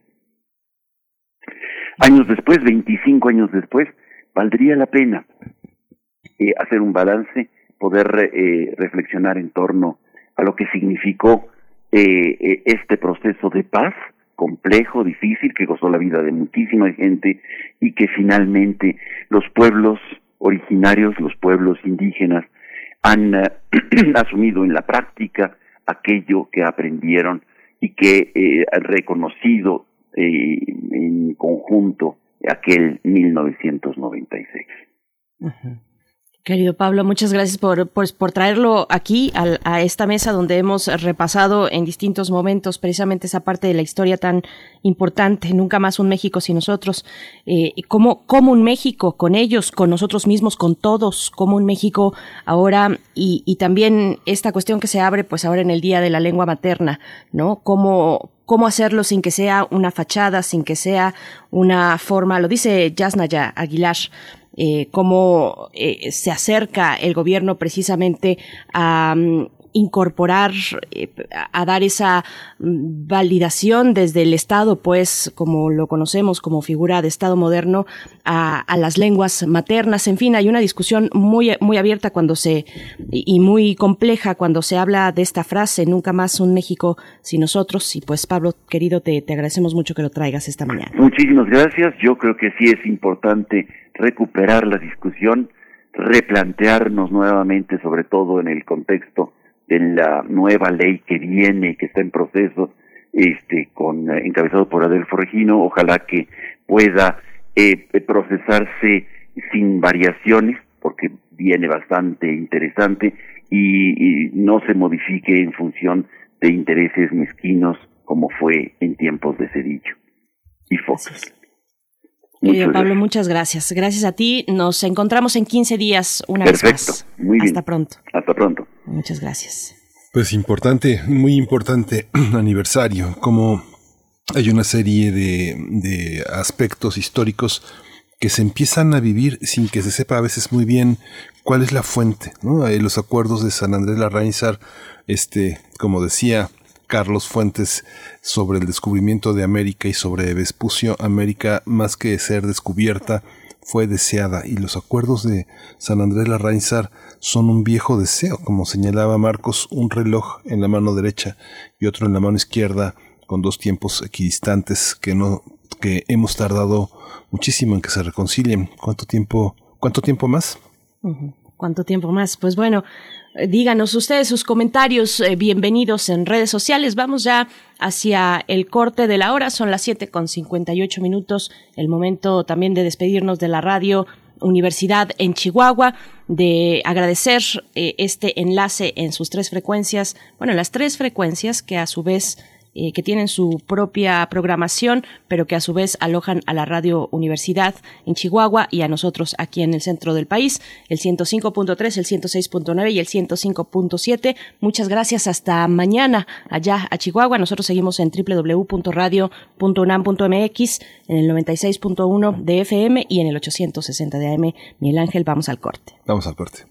Años después, 25 años después, valdría la pena eh, hacer un balance, poder eh, reflexionar en torno a lo que significó eh, este proceso de paz complejo, difícil, que gozó la vida de muchísima gente y que finalmente los pueblos originarios, los pueblos indígenas, han asumido en la práctica aquello que aprendieron y que han reconocido eh, en conjunto aquel 1996. Querido Pablo, muchas gracias por, por, traerlo aquí a, esta mesa donde hemos repasado en distintos momentos precisamente esa parte de la historia tan importante, nunca más un México sin nosotros, eh, como un México con ellos, con nosotros mismos, con todos, como un México ahora y, y también esta cuestión que se abre pues ahora en el Día de la Lengua Materna, ¿no? Como, cómo hacerlo sin que sea una fachada, sin que sea una forma, lo dice Yasnaya Aguilar, eh, cómo eh, se acerca el gobierno precisamente a mm, incorporar, eh, a dar esa mm, validación desde el Estado, pues, como lo conocemos como figura de Estado moderno, a, las lenguas maternas. En fin, hay una discusión muy, muy abierta cuando se, y muy compleja cuando se habla de esta frase, nunca más un México sin nosotros. Y pues, Pablo, querido, te, te agradecemos mucho que lo traigas esta mañana. Muchísimas gracias. Yo creo que sí es importante recuperar la discusión, replantearnos nuevamente, sobre todo en el contexto de la nueva ley que viene, que está en proceso, este, con eh, encabezado por Adelfo Regino, ojalá que pueda eh, procesarse sin variaciones, porque viene bastante interesante y, no se modifique en función de intereses mezquinos como fue en tiempos de Cedillo y Fox. Pablo, muchas gracias. Gracias a ti. Nos encontramos en 15 días una vez más. Muy bien. Hasta pronto. Hasta pronto. Muchas gracias. Pues importante, muy importante aniversario, como hay una serie de, de aspectos históricos que se empiezan a vivir sin que se sepa a veces muy bien cuál es la fuente, ¿no? Los acuerdos de San Andrés Larrainzar, este, como decía Carlos Fuentes sobre el descubrimiento de América y sobre Vespucio, América más que ser descubierta fue deseada y los acuerdos de San Andrés Larrainzar son un viejo deseo, como señalaba Marcos, un reloj en la mano derecha y otro en la mano izquierda con dos tiempos equidistantes que no que hemos tardado muchísimo en que se reconcilien. ¿Cuánto tiempo cuánto tiempo más? ¿Cuánto tiempo más? Pues bueno, díganos ustedes sus comentarios, eh, bienvenidos en redes sociales. Vamos ya hacia el corte de la hora, son las siete con 58 minutos, el momento también de despedirnos de la radio Universidad en Chihuahua, de agradecer eh, este enlace en sus tres frecuencias, bueno, las tres frecuencias que a su vez eh, que tienen su propia programación, pero que a su vez alojan a la Radio Universidad en Chihuahua y a nosotros aquí en el centro del país, el 105.3, el 106.9 y el 105.7. Muchas gracias. Hasta mañana allá a Chihuahua. Nosotros seguimos en www.radio.unam.mx, en el 96.1 de FM y en el 860 de AM. Miguel Ángel, vamos al corte. Vamos al corte.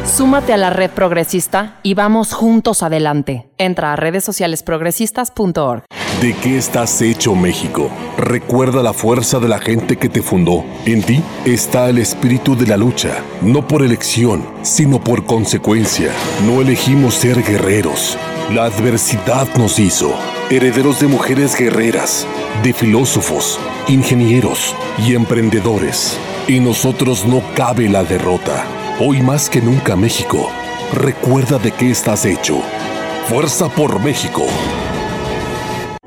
súmate a la red progresista y vamos juntos adelante. Entra a redes sociales progresistas.org. ¿De qué estás hecho México? Recuerda la fuerza de la gente que te fundó. En ti está el espíritu de la lucha, no por elección, sino por consecuencia. No elegimos ser guerreros. La adversidad nos hizo herederos de mujeres guerreras, de filósofos, ingenieros y emprendedores. Y nosotros no cabe la derrota. Hoy más que nunca México, recuerda de qué estás hecho. Fuerza por México.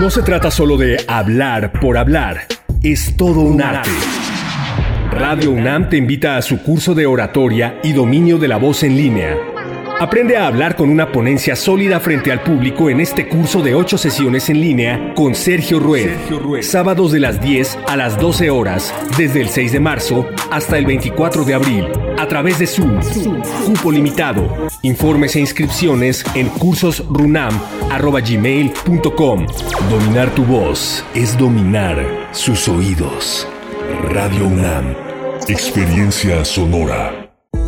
No se trata solo de hablar por hablar, es todo un arte. Radio UNAM te invita a su curso de oratoria y dominio de la voz en línea. Aprende a hablar con una ponencia sólida frente al público en este curso de 8 sesiones en línea con Sergio Rued. Sábados de las 10 a las 12 horas, desde el 6 de marzo hasta el 24 de abril, a través de Zoom. Cupo limitado. Informes e inscripciones en cursosrunam.gmail.com. Dominar tu voz es dominar sus oídos. Radio UNAM. Experiencia sonora.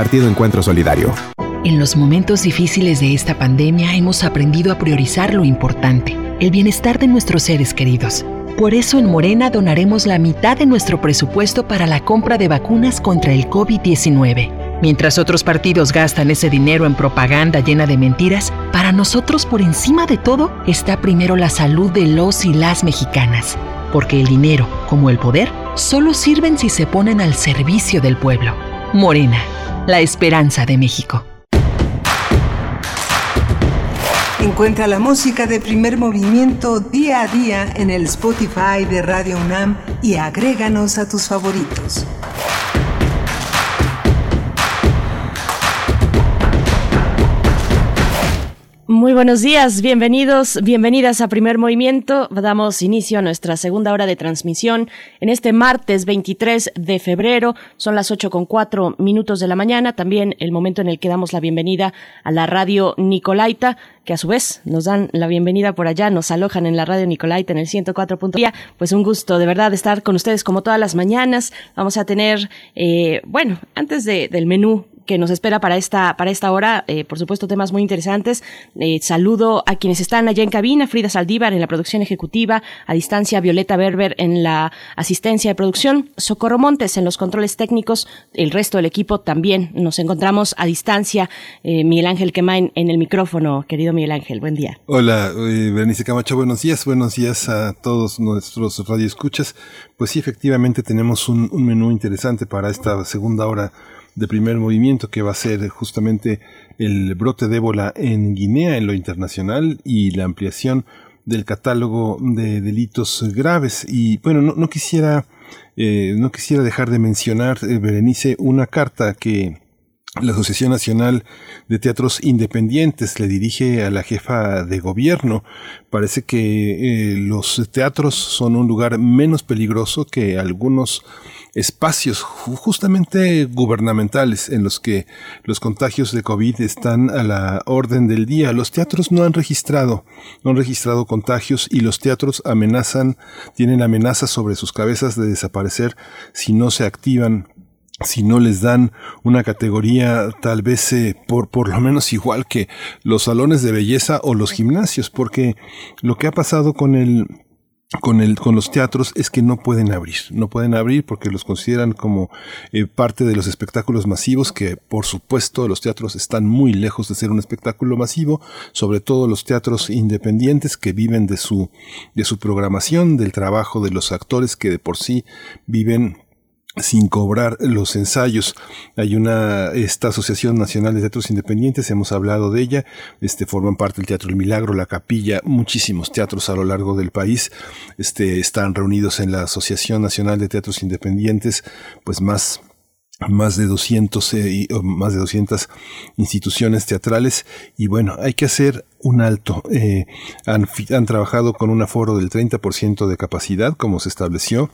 Partido Encuentro Solidario. En los momentos difíciles de esta pandemia hemos aprendido a priorizar lo importante, el bienestar de nuestros seres queridos. Por eso en Morena donaremos la mitad de nuestro presupuesto para la compra de vacunas contra el COVID-19. Mientras otros partidos gastan ese dinero en propaganda llena de mentiras, para nosotros por encima de todo está primero la salud de los y las mexicanas. Porque el dinero, como el poder, solo sirven si se ponen al servicio del pueblo. Morena, la esperanza de México. Encuentra la música de primer movimiento día a día en el Spotify de Radio UNAM y agréganos a tus favoritos. Muy buenos días, bienvenidos, bienvenidas a Primer Movimiento. Damos inicio a nuestra segunda hora de transmisión en este martes 23 de febrero. Son las 8 con 4 minutos de la mañana. También el momento en el que damos la bienvenida a la radio Nicolaita, que a su vez nos dan la bienvenida por allá, nos alojan en la radio Nicolaita en el 104. Pues un gusto de verdad estar con ustedes como todas las mañanas. Vamos a tener, eh, bueno, antes de, del menú que nos espera para esta, para esta hora. Eh, por supuesto, temas muy interesantes. Eh, saludo a quienes están allá en cabina, Frida Saldívar en la producción ejecutiva, a distancia Violeta Berber en la asistencia de producción, Socorro Montes en los controles técnicos, el resto del equipo también nos encontramos a distancia. Eh, Miguel Ángel Quemain en el micrófono, querido Miguel Ángel, buen día. Hola, Berenice Camacho, buenos días, buenos días a todos nuestros radioescuchas. Pues sí, efectivamente tenemos un, un menú interesante para esta segunda hora de primer movimiento que va a ser justamente el brote de ébola en Guinea en lo internacional y la ampliación del catálogo de delitos graves. Y bueno no, quisiera eh, no quisiera dejar de mencionar eh, Berenice una carta que la Asociación Nacional de Teatros Independientes le dirige a la jefa de gobierno. Parece que eh, los teatros son un lugar menos peligroso que algunos espacios justamente gubernamentales en los que los contagios de COVID están a la orden del día. Los teatros no han registrado, no han registrado contagios y los teatros amenazan, tienen amenazas sobre sus cabezas de desaparecer si no se activan si no les dan una categoría tal vez eh, por, por lo menos igual que los salones de belleza o los gimnasios, porque lo que ha pasado con el con, el, con los teatros es que no pueden abrir, no pueden abrir porque los consideran como eh, parte de los espectáculos masivos que por supuesto los teatros están muy lejos de ser un espectáculo masivo, sobre todo los teatros independientes que viven de su, de su programación, del trabajo de los actores que de por sí viven sin cobrar los ensayos. Hay una, esta Asociación Nacional de Teatros Independientes, hemos hablado de ella, este, forman parte del Teatro El Milagro, La Capilla, muchísimos teatros a lo largo del país, este, están reunidos en la Asociación Nacional de Teatros Independientes, pues más más de 200 eh, más de 200 instituciones teatrales y bueno hay que hacer un alto eh, han, han trabajado con un aforo del 30% de capacidad como se estableció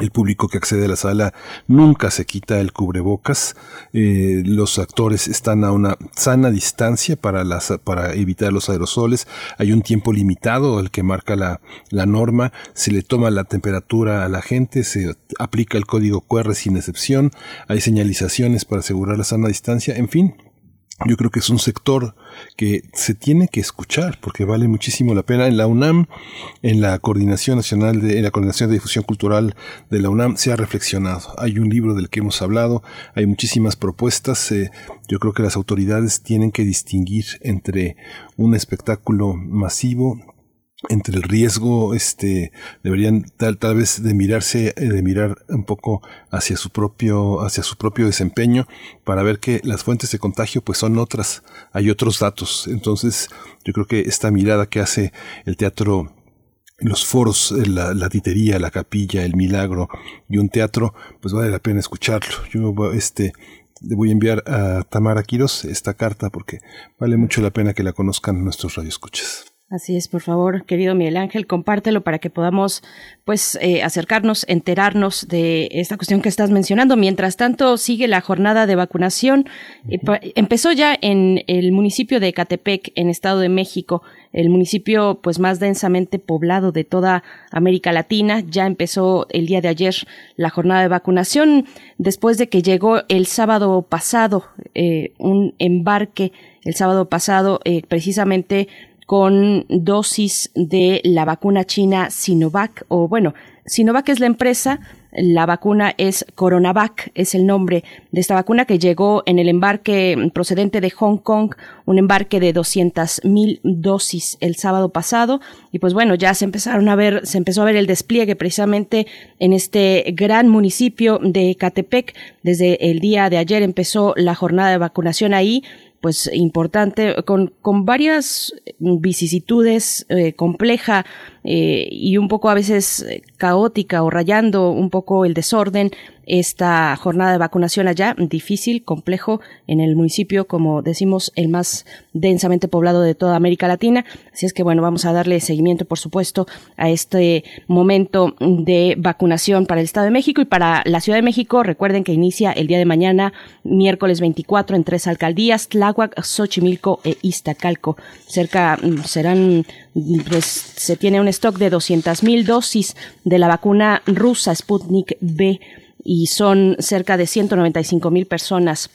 el público que accede a la sala nunca se quita el cubrebocas. Eh, los actores están a una sana distancia para, las, para evitar los aerosoles. Hay un tiempo limitado al que marca la, la norma. Se le toma la temperatura a la gente. Se aplica el código QR sin excepción. Hay señalizaciones para asegurar la sana distancia. En fin, yo creo que es un sector que se tiene que escuchar porque vale muchísimo la pena. En la UNAM, en la Coordinación Nacional de, en la Coordinación de Difusión Cultural de la UNAM se ha reflexionado. Hay un libro del que hemos hablado, hay muchísimas propuestas. Eh, yo creo que las autoridades tienen que distinguir entre un espectáculo masivo entre el riesgo, este, deberían tal, tal vez de mirarse, eh, de mirar un poco hacia su propio, hacia su propio desempeño para ver que las fuentes de contagio pues son otras, hay otros datos. Entonces, yo creo que esta mirada que hace el teatro los foros, eh, la, titería, la capilla, el milagro y un teatro, pues vale la pena escucharlo. Yo este le voy a enviar a Tamara Quiros esta carta porque vale mucho la pena que la conozcan nuestros radioescuchas. Así es, por favor, querido Miguel Ángel, compártelo para que podamos, pues, eh, acercarnos, enterarnos de esta cuestión que estás mencionando. Mientras tanto, sigue la jornada de vacunación. Empezó ya en el municipio de Ecatepec, en Estado de México, el municipio, pues, más densamente poblado de toda América Latina. Ya empezó el día de ayer la jornada de vacunación, después de que llegó el sábado pasado eh, un embarque, el sábado pasado, eh, precisamente con dosis de la vacuna china Sinovac, o bueno, Sinovac es la empresa, la vacuna es Coronavac, es el nombre de esta vacuna que llegó en el embarque procedente de Hong Kong, un embarque de 200 mil dosis el sábado pasado. Y pues bueno, ya se empezaron a ver, se empezó a ver el despliegue precisamente en este gran municipio de Catepec. Desde el día de ayer empezó la jornada de vacunación ahí pues importante, con, con varias vicisitudes, eh, compleja eh, y un poco a veces eh, caótica o rayando un poco el desorden esta jornada de vacunación allá, difícil, complejo, en el municipio, como decimos, el más densamente poblado de toda América Latina. Así es que, bueno, vamos a darle seguimiento, por supuesto, a este momento de vacunación para el Estado de México y para la Ciudad de México. Recuerden que inicia el día de mañana, miércoles 24, en tres alcaldías, Tláhuac, Xochimilco e Iztacalco. Cerca mm, serán pues se tiene un stock de 200.000 dosis de la vacuna rusa Sputnik B y son cerca de 195 mil personas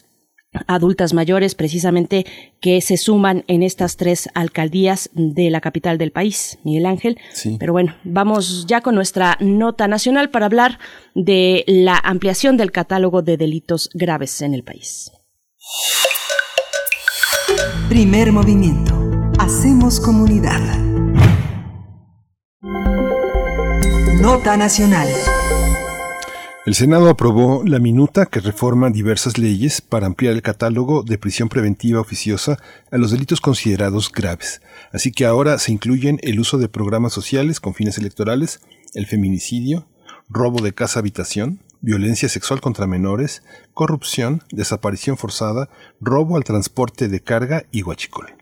adultas mayores precisamente que se suman en estas tres alcaldías de la capital del país, Miguel Ángel. Pero bueno, vamos ya con nuestra nota nacional para hablar de la ampliación del catálogo de delitos graves en el país. Primer movimiento. Hacemos comunidad. Nota nacional. El Senado aprobó la minuta que reforma diversas leyes para ampliar el catálogo de prisión preventiva oficiosa a los delitos considerados graves. Así que ahora se incluyen el uso de programas sociales con fines electorales, el feminicidio, robo de casa-habitación, violencia sexual contra menores, corrupción, desaparición forzada, robo al transporte de carga y huachicol.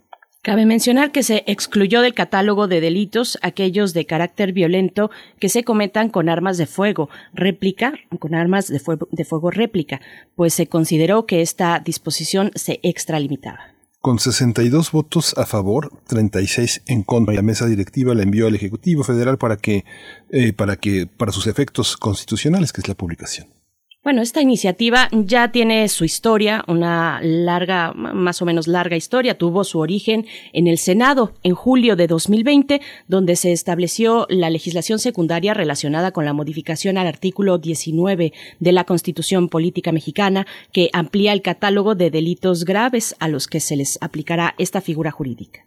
Cabe mencionar que se excluyó del catálogo de delitos aquellos de carácter violento que se cometan con armas de fuego réplica, con armas de fuego, de fuego réplica, pues se consideró que esta disposición se extralimitaba. Con 62 votos a favor, 36 en contra, la mesa directiva la envió al Ejecutivo Federal para que, eh, para que, para sus efectos constitucionales, que es la publicación. Bueno, esta iniciativa ya tiene su historia, una larga, más o menos larga historia. Tuvo su origen en el Senado en julio de 2020, donde se estableció la legislación secundaria relacionada con la modificación al artículo 19 de la Constitución Política Mexicana, que amplía el catálogo de delitos graves a los que se les aplicará esta figura jurídica.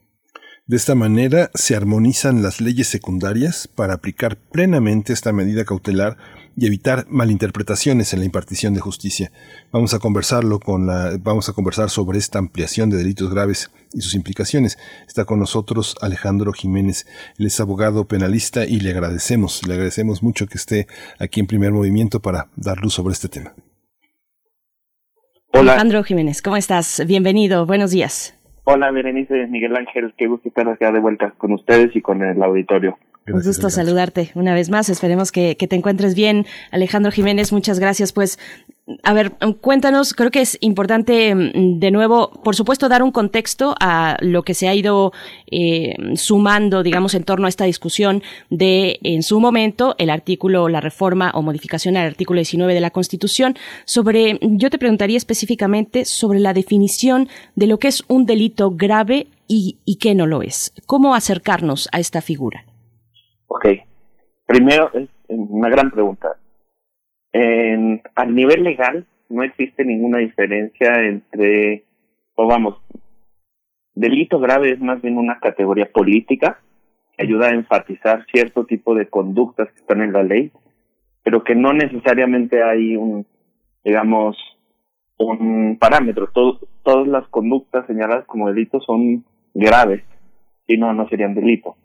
De esta manera se armonizan las leyes secundarias para aplicar plenamente esta medida cautelar y evitar malinterpretaciones en la impartición de justicia. Vamos a conversarlo con la, vamos a conversar sobre esta ampliación de delitos graves y sus implicaciones. Está con nosotros Alejandro Jiménez, él es abogado penalista y le agradecemos, le agradecemos mucho que esté aquí en primer movimiento para dar luz sobre este tema. Hola. Alejandro Jiménez, ¿cómo estás? Bienvenido, buenos días. Hola, Berenice, Miguel Ángel, qué gusto estar acá de vuelta con ustedes y con el auditorio. Un gusto saludarte una vez más. Esperemos que, que, te encuentres bien. Alejandro Jiménez, muchas gracias. Pues, a ver, cuéntanos, creo que es importante mm, de nuevo, por supuesto, dar un contexto a lo que se ha ido eh, sumando, digamos, en torno a esta discusión de, en su momento, el artículo, la reforma o modificación al artículo 19 de la Constitución. Sobre, yo te preguntaría específicamente sobre la definición de lo que es un delito grave y, y qué no lo es. ¿Cómo acercarnos a esta figura? Ok. Primero, es una gran pregunta. En, a nivel legal, no existe ninguna diferencia entre, o vamos, delito grave es más bien una categoría política que ayuda a enfatizar cierto tipo de conductas que están en la ley, pero que no necesariamente hay un, digamos, un parámetro. todas las conductas señaladas como delitos son graves, si no, no serían delitos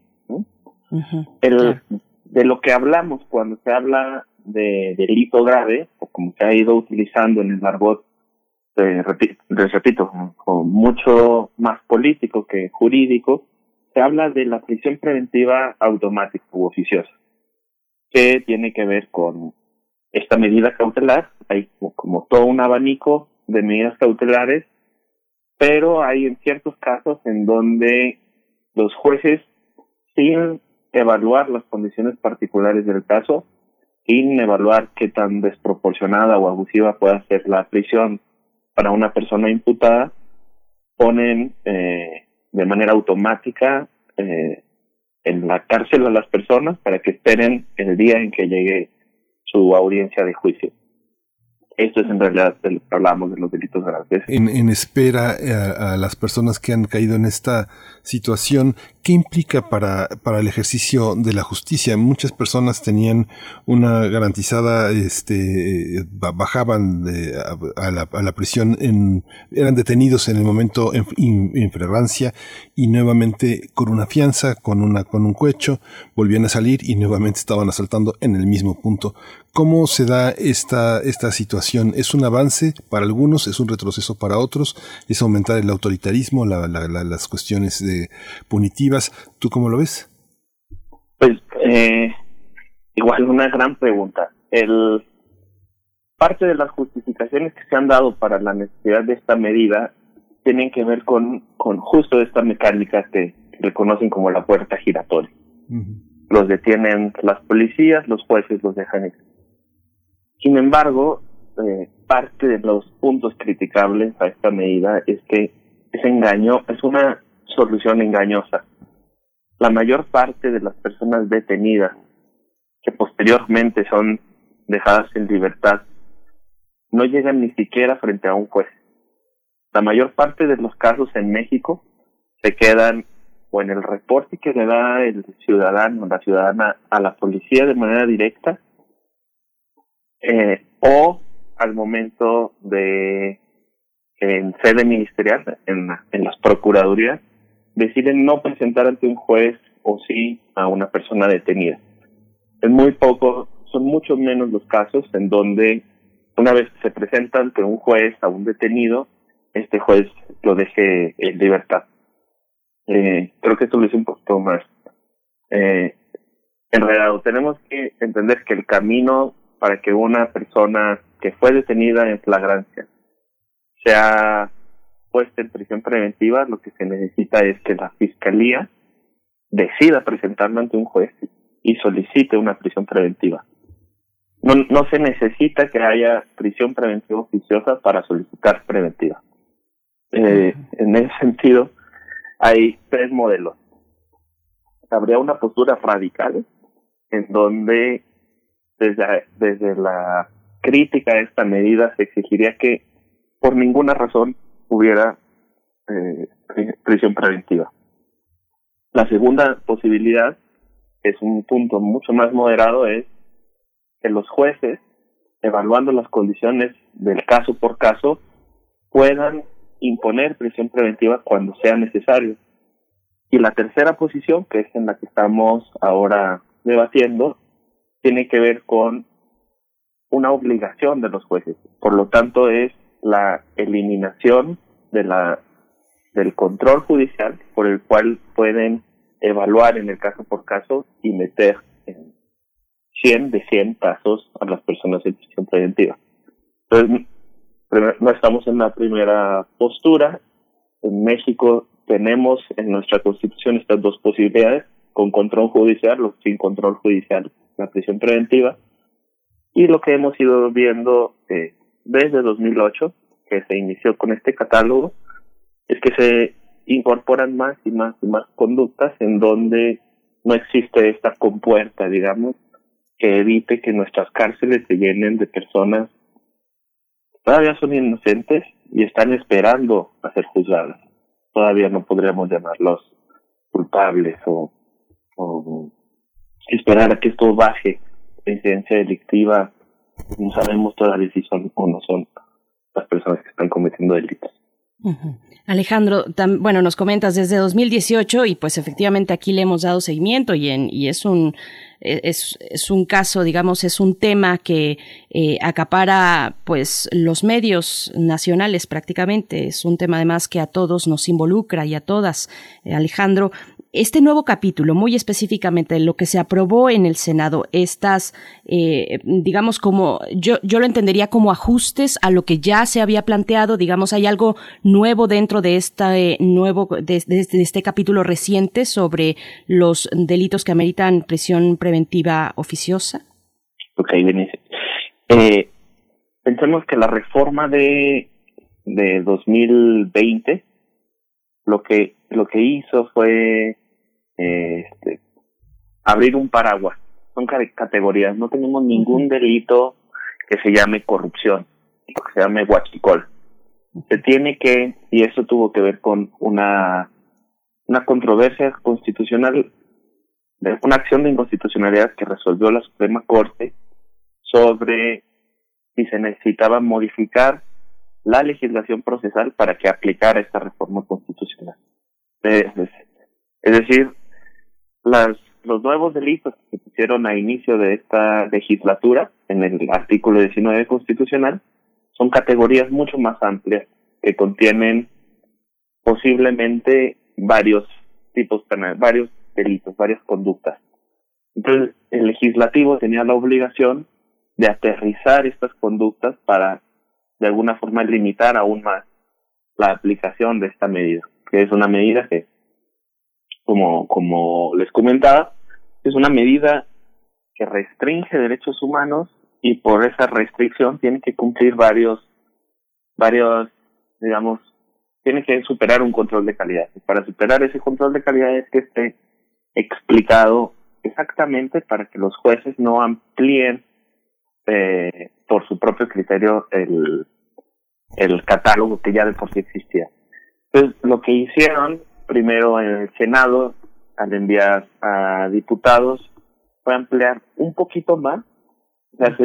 el, De lo que hablamos cuando se habla de delito grave, o como se ha ido utilizando en el argot, les repito, mucho más político que jurídico, se habla de la prisión preventiva automática u oficiosa, que tiene que ver con esta medida cautelar. Hay como todo un abanico de medidas cautelares, pero hay en ciertos casos en donde los jueces, sin evaluar las condiciones particulares del caso, sin evaluar qué tan desproporcionada o abusiva pueda ser la prisión para una persona imputada, ponen eh, de manera automática eh, en la cárcel a las personas para que esperen el día en que llegue su audiencia de juicio. Esto es en realidad de de los delitos graves. En, en espera a, eh, a, las personas que han caído en esta situación, ¿qué implica para, para el ejercicio de la justicia? Muchas personas tenían una garantizada, este, bajaban de, a, a, la, a, la, prisión, en, eran detenidos en el momento en, en, fragancia y nuevamente con una fianza, con, una, con un cohecho, volvían a salir y nuevamente estaban asaltando en el mismo punto. ¿Cómo se da esta, esta situación? ¿Es un avance para algunos? ¿Es un retroceso para otros? ¿Es aumentar el autoritarismo, la, la, la, las cuestiones de punitivas? ¿Tú cómo lo ves? Pues eh, igual una gran pregunta. El, parte de las justificaciones que se han dado para la necesidad de esta medida tienen que ver con, con justo esta mecánica que reconocen como la puerta giratoria. Uh -huh. Los detienen las policías, los jueces los dejan sin embargo, eh, parte de los puntos criticables a esta medida es que es engaño, es una solución engañosa. La mayor parte de las personas detenidas que posteriormente son dejadas en libertad no llegan ni siquiera frente a un juez. La mayor parte de los casos en México se quedan o en el reporte que le da el ciudadano la ciudadana a la policía de manera directa eh, o al momento de en sede ministerial, en, en las procuradurías, deciden no presentar ante un juez o sí a una persona detenida. Es muy poco, son mucho menos los casos en donde una vez se presenta ante un juez a un detenido, este juez lo deje en libertad. Eh, creo que esto lo un poquito más eh, enredado. Tenemos que entender que el camino para que una persona que fue detenida en flagrancia sea puesta en prisión preventiva, lo que se necesita es que la fiscalía decida presentarlo ante un juez y solicite una prisión preventiva. No, no se necesita que haya prisión preventiva oficiosa para solicitar preventiva. Eh, en ese sentido, hay tres modelos. Habría una postura radical en donde desde, desde la crítica a esta medida se exigiría que por ninguna razón hubiera eh, prisión preventiva. La segunda posibilidad, es un punto mucho más moderado, es que los jueces, evaluando las condiciones del caso por caso, puedan imponer prisión preventiva cuando sea necesario. Y la tercera posición, que es en la que estamos ahora debatiendo, tiene que ver con una obligación de los jueces. Por lo tanto, es la eliminación de la del control judicial por el cual pueden evaluar en el caso por caso y meter en 100 de 100 casos a las personas en prisión preventiva. Entonces, no estamos en la primera postura. En México tenemos en nuestra constitución estas dos posibilidades, con control judicial o sin control judicial la prisión preventiva. Y lo que hemos ido viendo eh, desde 2008, que se inició con este catálogo, es que se incorporan más y más y más conductas en donde no existe esta compuerta, digamos, que evite que nuestras cárceles se llenen de personas que todavía son inocentes y están esperando a ser juzgadas. Todavía no podríamos llamarlos culpables o, o esperar a que esto baje la incidencia delictiva. No sabemos todavía si son o no son las personas que están cometiendo delitos. Alejandro, bueno, nos comentas desde 2018 y pues efectivamente aquí le hemos dado seguimiento y, en, y es un es, es un caso, digamos, es un tema que eh, acapara pues los medios nacionales prácticamente. Es un tema además que a todos nos involucra y a todas. Eh, Alejandro, este nuevo capítulo, muy específicamente lo que se aprobó en el Senado, estas, eh, digamos, como yo, yo lo entendería como ajustes a lo que ya se había planteado, digamos, hay algo nuevo dentro de este nuevo, de, este capítulo reciente sobre los delitos que ameritan prisión preventiva oficiosa. Ok, Denise. Eh, pensemos que la reforma de, de 2020 lo que lo que hizo fue este, abrir un paraguas. Son categorías. No tenemos ningún delito que se llame corrupción, que se llame guachicol. Se tiene que, y eso tuvo que ver con una, una controversia constitucional, una acción de inconstitucionalidad que resolvió la Suprema Corte sobre si se necesitaba modificar la legislación procesal para que aplicara esta reforma constitucional. Es, decir, las, los nuevos delitos que se pusieron a inicio de esta legislatura en el artículo 19 constitucional son categorías mucho más amplias que contienen posiblemente varios tipos penales, varios delitos, varias conductas. Entonces, el legislativo tenía la obligación de aterrizar estas conductas para de alguna forma limitar aún más la aplicación de esta medida, que es una medida que, como, como les comentaba, es una medida que restringe derechos humanos y por esa restricción tiene que cumplir varios, varios, digamos, tiene que superar un control de calidad. Y para superar ese control de calidad es que esté explicado exactamente para que los jueces no amplíen eh, por su propio criterio el, el catálogo que ya de por sí existía. Entonces, lo que hicieron primero en el Senado, al enviar a diputados, fue ampliar un poquito más. O sea,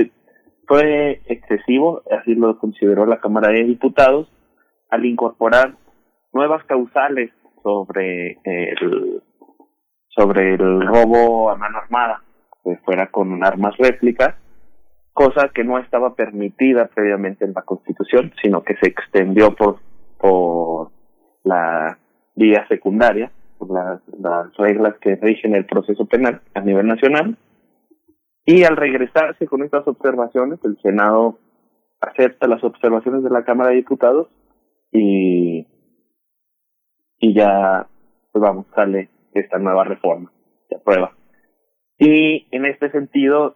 fue excesivo, así lo consideró la Cámara de Diputados, al incorporar nuevas causales sobre el sobre el robo a mano armada, que fuera con armas réplicas, cosa que no estaba permitida previamente en la Constitución, sino que se extendió por, por la vía secundaria, por las, las reglas que rigen el proceso penal a nivel nacional. Y al regresarse con estas observaciones, el Senado acepta las observaciones de la Cámara de Diputados y, y ya, pues vamos, sale esta nueva reforma, se aprueba. Y en este sentido,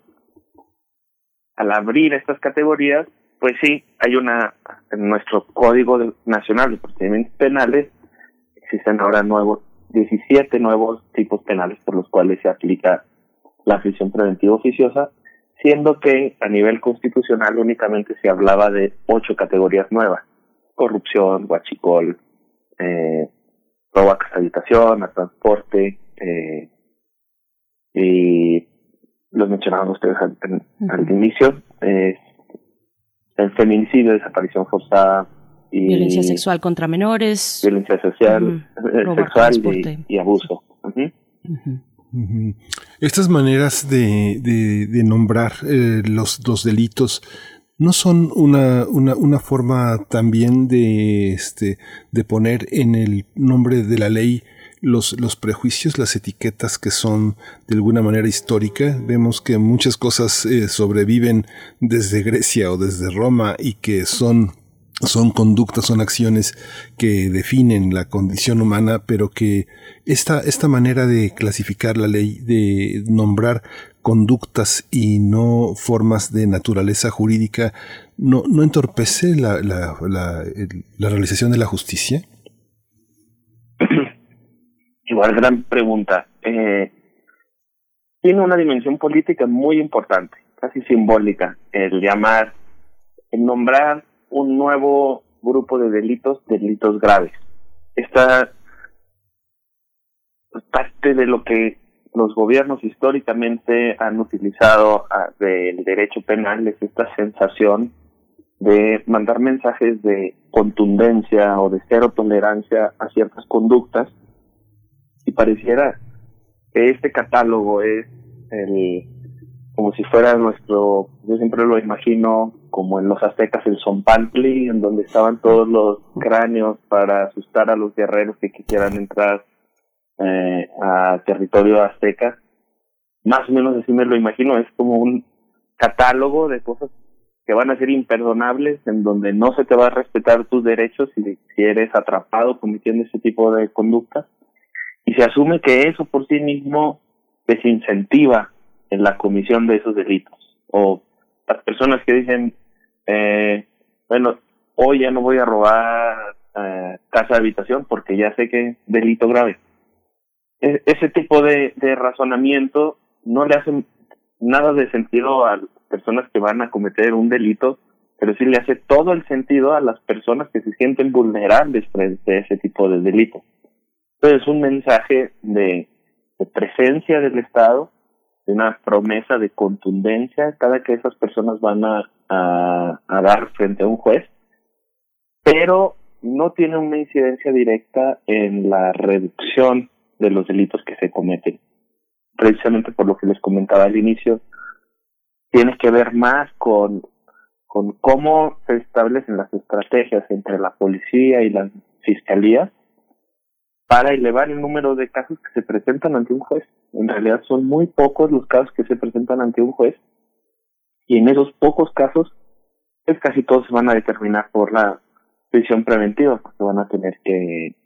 al abrir estas categorías, pues sí, hay una, en nuestro Código Nacional de Procedimientos Penales, existen ahora nuevos, 17 nuevos tipos penales por los cuales se aplica la prisión preventiva oficiosa, siendo que a nivel constitucional únicamente se hablaba de ocho categorías nuevas, corrupción, guachicol, eh, robo a habitación, a transporte, eh, y los mencionaban ustedes al, al inicio, es el feminicidio, desaparición forzada y violencia sexual contra menores, violencia social, eh, sexual y, abuso. Estas maneras de, de, nombrar eh, los, los delitos no son una, una, una forma también de, este, de poner en el nombre de la ley los, los prejuicios, las etiquetas que son de alguna manera histórica. Vemos que muchas cosas eh, sobreviven desde Grecia o desde Roma y que son son conductas, son acciones que definen la condición humana, pero que esta, esta manera de clasificar la ley, de nombrar conductas y no formas de naturaleza jurídica, ¿no, no entorpece la, la, la, la realización de la justicia? Igual, gran pregunta. Eh, tiene una dimensión política muy importante, casi simbólica, el llamar, el nombrar un nuevo grupo de delitos, delitos graves. Esta parte de lo que los gobiernos históricamente han utilizado ah, del derecho penal es esta sensación de mandar mensajes de contundencia o de cero tolerancia a ciertas conductas pareciera que este catálogo es el como si fuera nuestro, yo siempre lo imagino como en los aztecas el Zompantli, en donde estaban todos los cráneos para asustar a los guerreros que quisieran entrar eh, a territorio azteca, más o menos así me lo imagino, es como un catálogo de cosas que van a ser imperdonables, en donde no se te va a respetar tus derechos si, si eres atrapado cometiendo ese tipo de conductas, y se asume que eso por sí mismo desincentiva en la comisión de esos delitos. O las personas que dicen, eh, bueno, hoy ya no voy a robar eh, casa de habitación porque ya sé que es delito grave. E ese tipo de, razonamiento no le hace nada de sentido a personas que van a cometer un delito, pero sí le hace todo el sentido a las personas que se sienten vulnerables frente a ese tipo de delito. Entonces es un mensaje de, presencia del Estado, de una promesa de contundencia cada que esas personas van a, dar frente a un juez, pero no tiene una incidencia directa en la reducción de los delitos que se cometen. Precisamente por lo que les comentaba al inicio, tiene que ver más con cómo se establecen las estrategias entre la policía y la fiscalía para elevar el número de casos que se presentan ante un juez. En realidad son muy pocos los casos que se presentan ante un juez y en esos pocos casos pues casi todos se van a determinar por la prisión preventiva porque van a tener que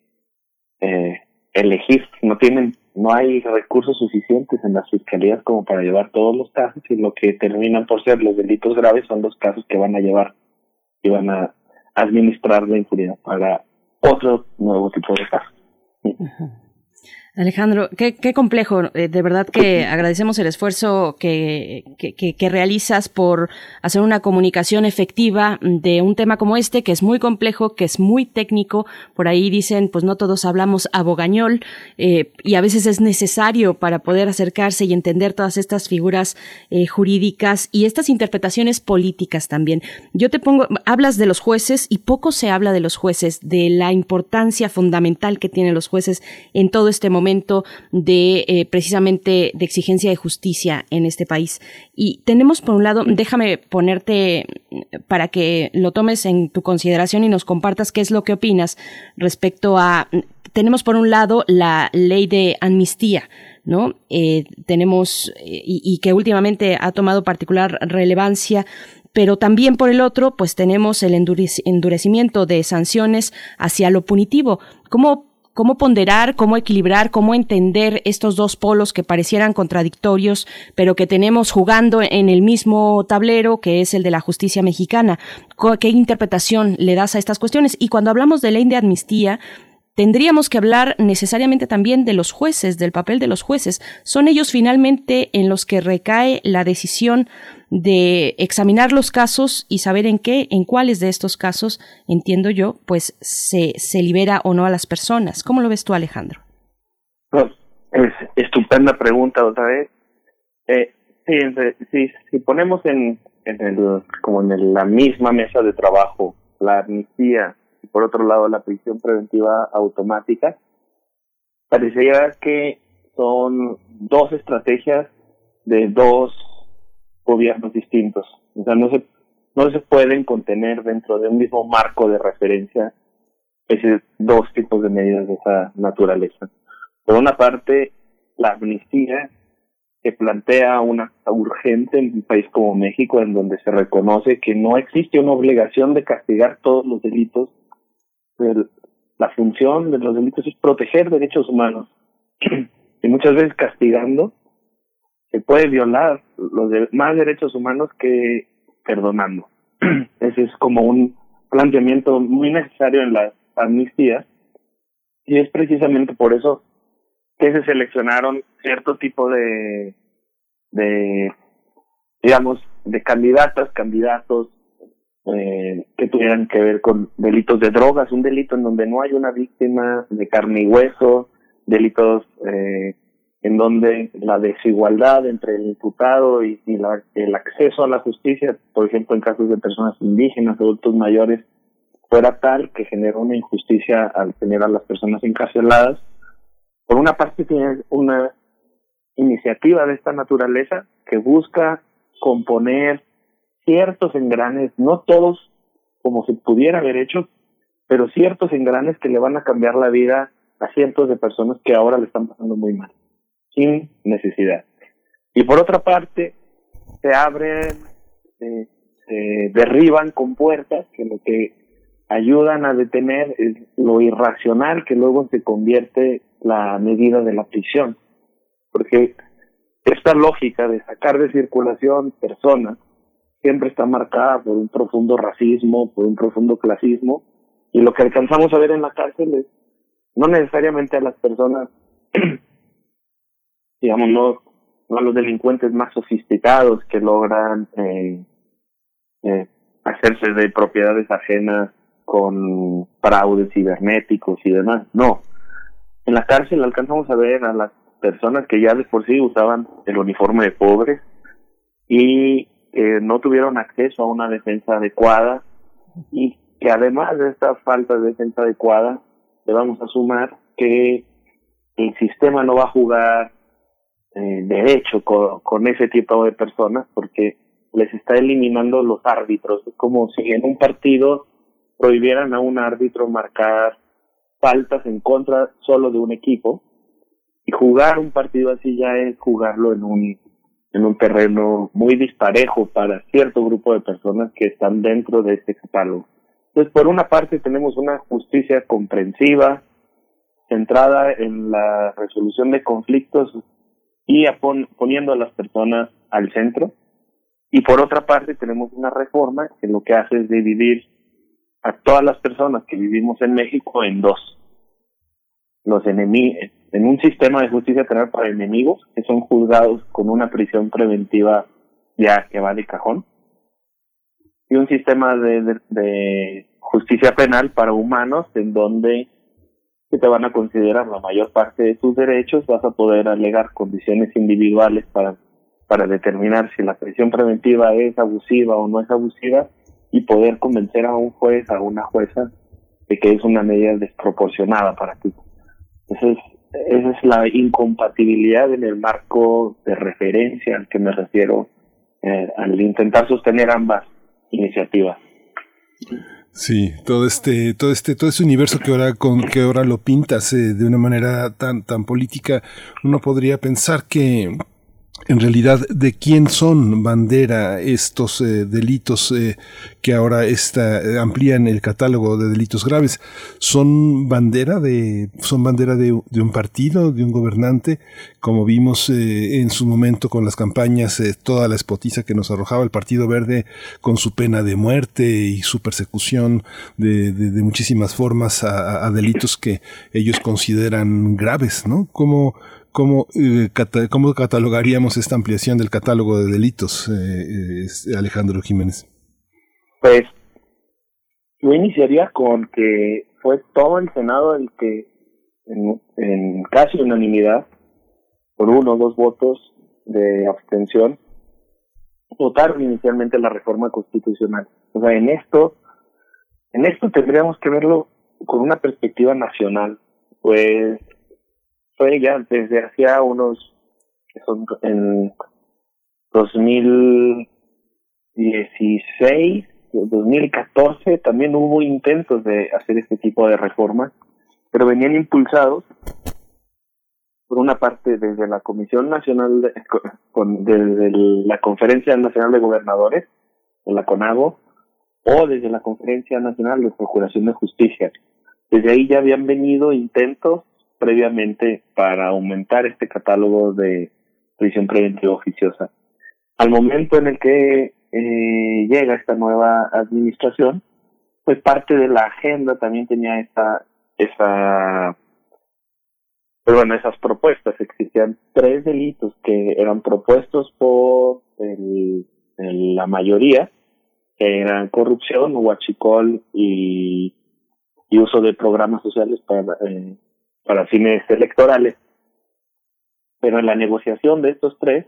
eh, elegir no tienen no hay recursos suficientes en las fiscalías como para llevar todos los casos y lo que terminan por ser los delitos graves son los casos que van a llevar y van a administrar la impunidad para otro nuevo tipo de casos. 嗯哼 Alejandro, qué, qué complejo. Eh, de verdad que agradecemos el esfuerzo que, que, que, realizas por hacer una comunicación efectiva de un tema como este, que es muy complejo, que es muy técnico. Por ahí dicen, pues no todos hablamos abogañol eh, y a veces es necesario para poder acercarse y entender todas estas figuras eh, jurídicas y estas interpretaciones políticas también. Yo te pongo, hablas de los jueces y poco se habla de los jueces, de la importancia fundamental que tienen los jueces en todo este momento de eh, precisamente de exigencia de justicia en este país. Y tenemos por un lado, déjame ponerte para que lo tomes en tu consideración y nos compartas qué es lo que opinas respecto a, tenemos por un lado la ley de amnistía, ¿no? Eh, tenemos, y, y, que últimamente ha tomado particular relevancia, pero también por el otro, pues tenemos el endurecimiento de sanciones hacia lo punitivo. ¿Cómo cómo ponderar, cómo equilibrar, cómo entender estos dos polos que parecieran contradictorios, pero que tenemos jugando en el mismo tablero, que es el de la justicia mexicana. ¿Qué interpretación le das a estas cuestiones? Y cuando hablamos de ley de amnistía, tendríamos que hablar necesariamente también de los jueces, del papel de los jueces. Son ellos finalmente en los que recae la decisión de examinar los casos y saber en qué, en cuáles de estos casos, entiendo yo, pues se, se libera o no a las personas. ¿Cómo lo ves tú, Alejandro? Pues, es estupenda pregunta otra vez. Eh, sí, si ponemos en, en el, como en la misma mesa de trabajo la amnistía por otro lado la prisión preventiva automática, parecería que son dos estrategias de dos gobiernos distintos. O sea, no se, no se pueden contener dentro de un mismo marco de referencia esos dos tipos de medidas de esa naturaleza. Por una parte, la amnistía que plantea una urgente en un país como México, en donde se reconoce que no existe una obligación de castigar todos los delitos. La función de los delitos es proteger derechos humanos. Y muchas veces castigando se puede violar los más derechos humanos que perdonando. Ese es como un planteamiento muy necesario en las amnistías y es precisamente por eso que se seleccionaron cierto tipo de, de digamos, de candidatas, candidatos eh, que tuvieran que ver con delitos de drogas, un delito en donde no hay una víctima de carne y hueso, delitos eh, en donde la desigualdad entre el imputado y, el acceso a la justicia, por ejemplo, en casos de personas indígenas, adultos mayores, fuera tal que generó una injusticia al tener a las personas encarceladas. Por una parte, tiene una iniciativa de esta naturaleza que busca componer ciertos engranes, no todos como se pudiera haber hecho, pero ciertos engranes que le van a cambiar la vida a cientos de personas que ahora le están pasando muy mal, sin necesidad. Y por otra parte, se abren, se derriban con puertas que lo que ayudan a detener es lo irracional que luego se convierte la medida de la prisión. Porque esta lógica de sacar de circulación personas siempre está marcada por un profundo racismo, por un profundo clasismo, y lo que alcanzamos a ver en la cárcel es no necesariamente a las personas, digamos, no, a los delincuentes más sofisticados que logran eh, eh, hacerse de propiedades ajenas con fraudes cibernéticos y demás. No. En la cárcel alcanzamos a ver a las personas que ya de por sí usaban el uniforme de pobres y que no tuvieron acceso a una defensa adecuada y que además de esta falta de defensa adecuada, le vamos a sumar que el sistema no va a jugar eh, derecho con, con, ese tipo de personas porque les está eliminando los árbitros. Es como si en un partido prohibieran a un árbitro marcar faltas en contra solo de un equipo y jugar un partido así ya es jugarlo en un en un terreno muy disparejo para cierto grupo de personas que están dentro de este catálogo. Entonces, por una parte tenemos una justicia comprensiva, centrada en la resolución de conflictos y poniendo a las personas al centro. Y por otra parte tenemos una reforma que lo que hace es dividir a todas las personas que vivimos en México en dos. Los enemigos, en un sistema de justicia penal para enemigos que son juzgados con una prisión preventiva ya que va de cajón y un sistema de, de, justicia penal para humanos en donde se te van a considerar la mayor parte de tus derechos, vas a poder alegar condiciones individuales para, para determinar si la prisión preventiva es abusiva o no es abusiva y poder convencer a un juez, a una jueza, de que es una medida desproporcionada para ti. Esa es, la incompatibilidad en el marco de referencia al que me refiero eh, al intentar sostener ambas iniciativas. Sí, todo este, todo este, todo ese universo que ahora con que ahora lo pintas eh, de una manera tan, tan política, uno podría pensar que en realidad de quién son bandera estos eh, delitos eh, que ahora está, eh, amplían el catálogo de delitos graves. ¿Son bandera de, son bandera de, un partido, de un gobernante? Como vimos en su momento con las campañas, toda la espotiza que nos arrojaba el Partido Verde con su pena de muerte y su persecución de, de, muchísimas formas a, a, delitos que ellos consideran graves, ¿no? Como ¿Cómo, eh, ¿Cómo catalogaríamos esta ampliación del catálogo de delitos, eh, eh, Alejandro Jiménez? Pues yo iniciaría con que fue todo el Senado el que, en, casi unanimidad, por uno o dos votos de abstención, votaron inicialmente la reforma constitucional. O sea, en esto, en esto tendríamos que verlo con una perspectiva nacional, pues fue ya desde hacía unos, son en 2016, 2014, también hubo intentos de hacer este tipo de reformas, pero venían impulsados por una parte desde la Comisión Nacional, de, desde la Conferencia Nacional de Gobernadores, de la CONAGO, o desde la Conferencia Nacional de Procuración de Justicia. Desde ahí ya habían venido intentos previamente para aumentar este catálogo de prisión preventiva oficiosa. Al momento en el que eh, llega esta nueva administración, pues parte de la agenda también tenía esa, esa, pero pues bueno, esas propuestas. Existían tres delitos que eran propuestos por el, la mayoría, que eran corrupción, huachicol y, y uso de programas sociales para eh, para fines electorales. Pero en la negociación de estos tres,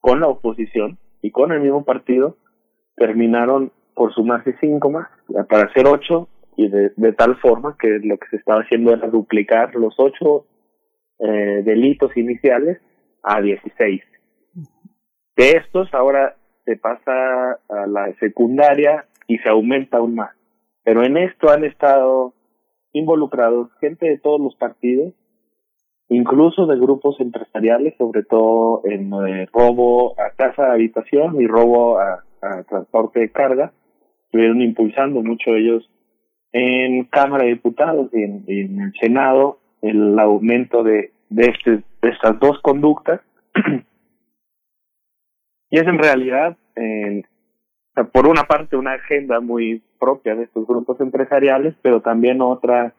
con la oposición y con el mismo partido, terminaron por sumarse cinco más, para hacer ocho, y de, tal forma que lo que se estaba haciendo era duplicar los ocho eh, delitos iniciales a dieciséis. De estos ahora se pasa a la secundaria y se aumenta aún más. Pero en esto han estado involucrados gente de todos los partidos, incluso de grupos empresariales, sobre todo en eh, robo a casa, habitación y robo a, transporte de carga. Estuvieron impulsando mucho ellos en Cámara de Diputados y en, el Senado el aumento de, de, este, de estas dos conductas. y es en realidad, por una parte, una agenda muy propia de estos grupos empresariales, pero también otra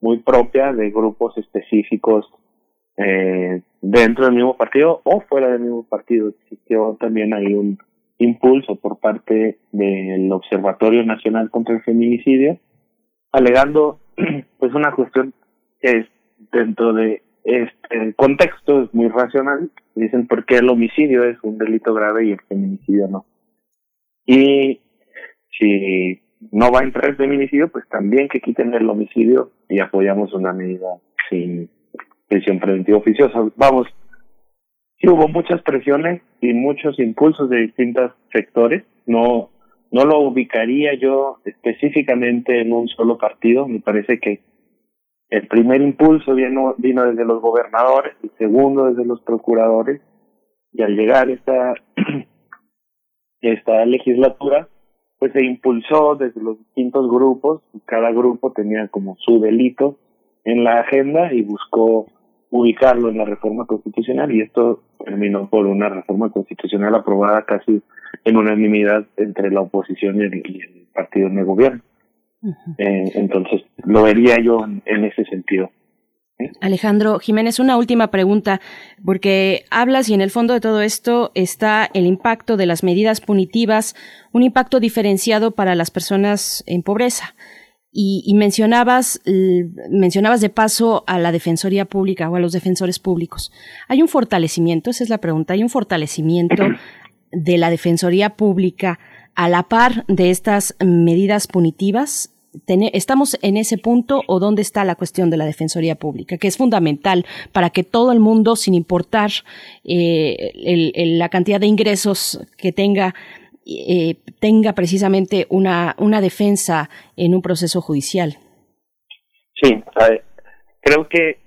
muy propia de grupos específicos eh, dentro del mismo partido o fuera del mismo partido. Existió también ahí un impulso por parte del Observatorio Nacional contra el Feminicidio, alegando pues una cuestión que es dentro de este contexto es muy racional. Dicen porque el homicidio es un delito grave y el feminicidio no. Y si no va a entrar el feminicidio, pues también que quiten el homicidio y apoyamos una medida sin prisión preventiva oficiosa. Vamos, sí hubo muchas presiones y muchos impulsos de distintos sectores. No, no lo ubicaría yo específicamente en un solo partido. Me parece que el primer impulso vino, vino desde los gobernadores, el segundo desde los procuradores, y al llegar esta, esta legislatura, pues se impulsó desde los distintos grupos, cada grupo tenía como su delito en la agenda y buscó ubicarlo en la reforma constitucional y esto terminó por una reforma constitucional aprobada casi en unanimidad entre la oposición y el, partido en el gobierno. Eh, entonces, lo vería yo en, ese sentido. Alejandro Jiménez, una última pregunta, porque hablas y en el fondo de todo esto está el impacto de las medidas punitivas, un impacto diferenciado para las personas en pobreza. Y, mencionabas, mencionabas de paso a la Defensoría Pública o a los defensores públicos. ¿Hay un fortalecimiento? Esa es la pregunta. ¿Hay un fortalecimiento de la Defensoría Pública a la par de estas medidas punitivas? ¿Estamos en ese punto o dónde está la cuestión de la Defensoría Pública, que es fundamental para que todo el mundo, sin importar eh, la cantidad de ingresos que tenga, eh, tenga precisamente una, una defensa en un proceso judicial. Sí, creo que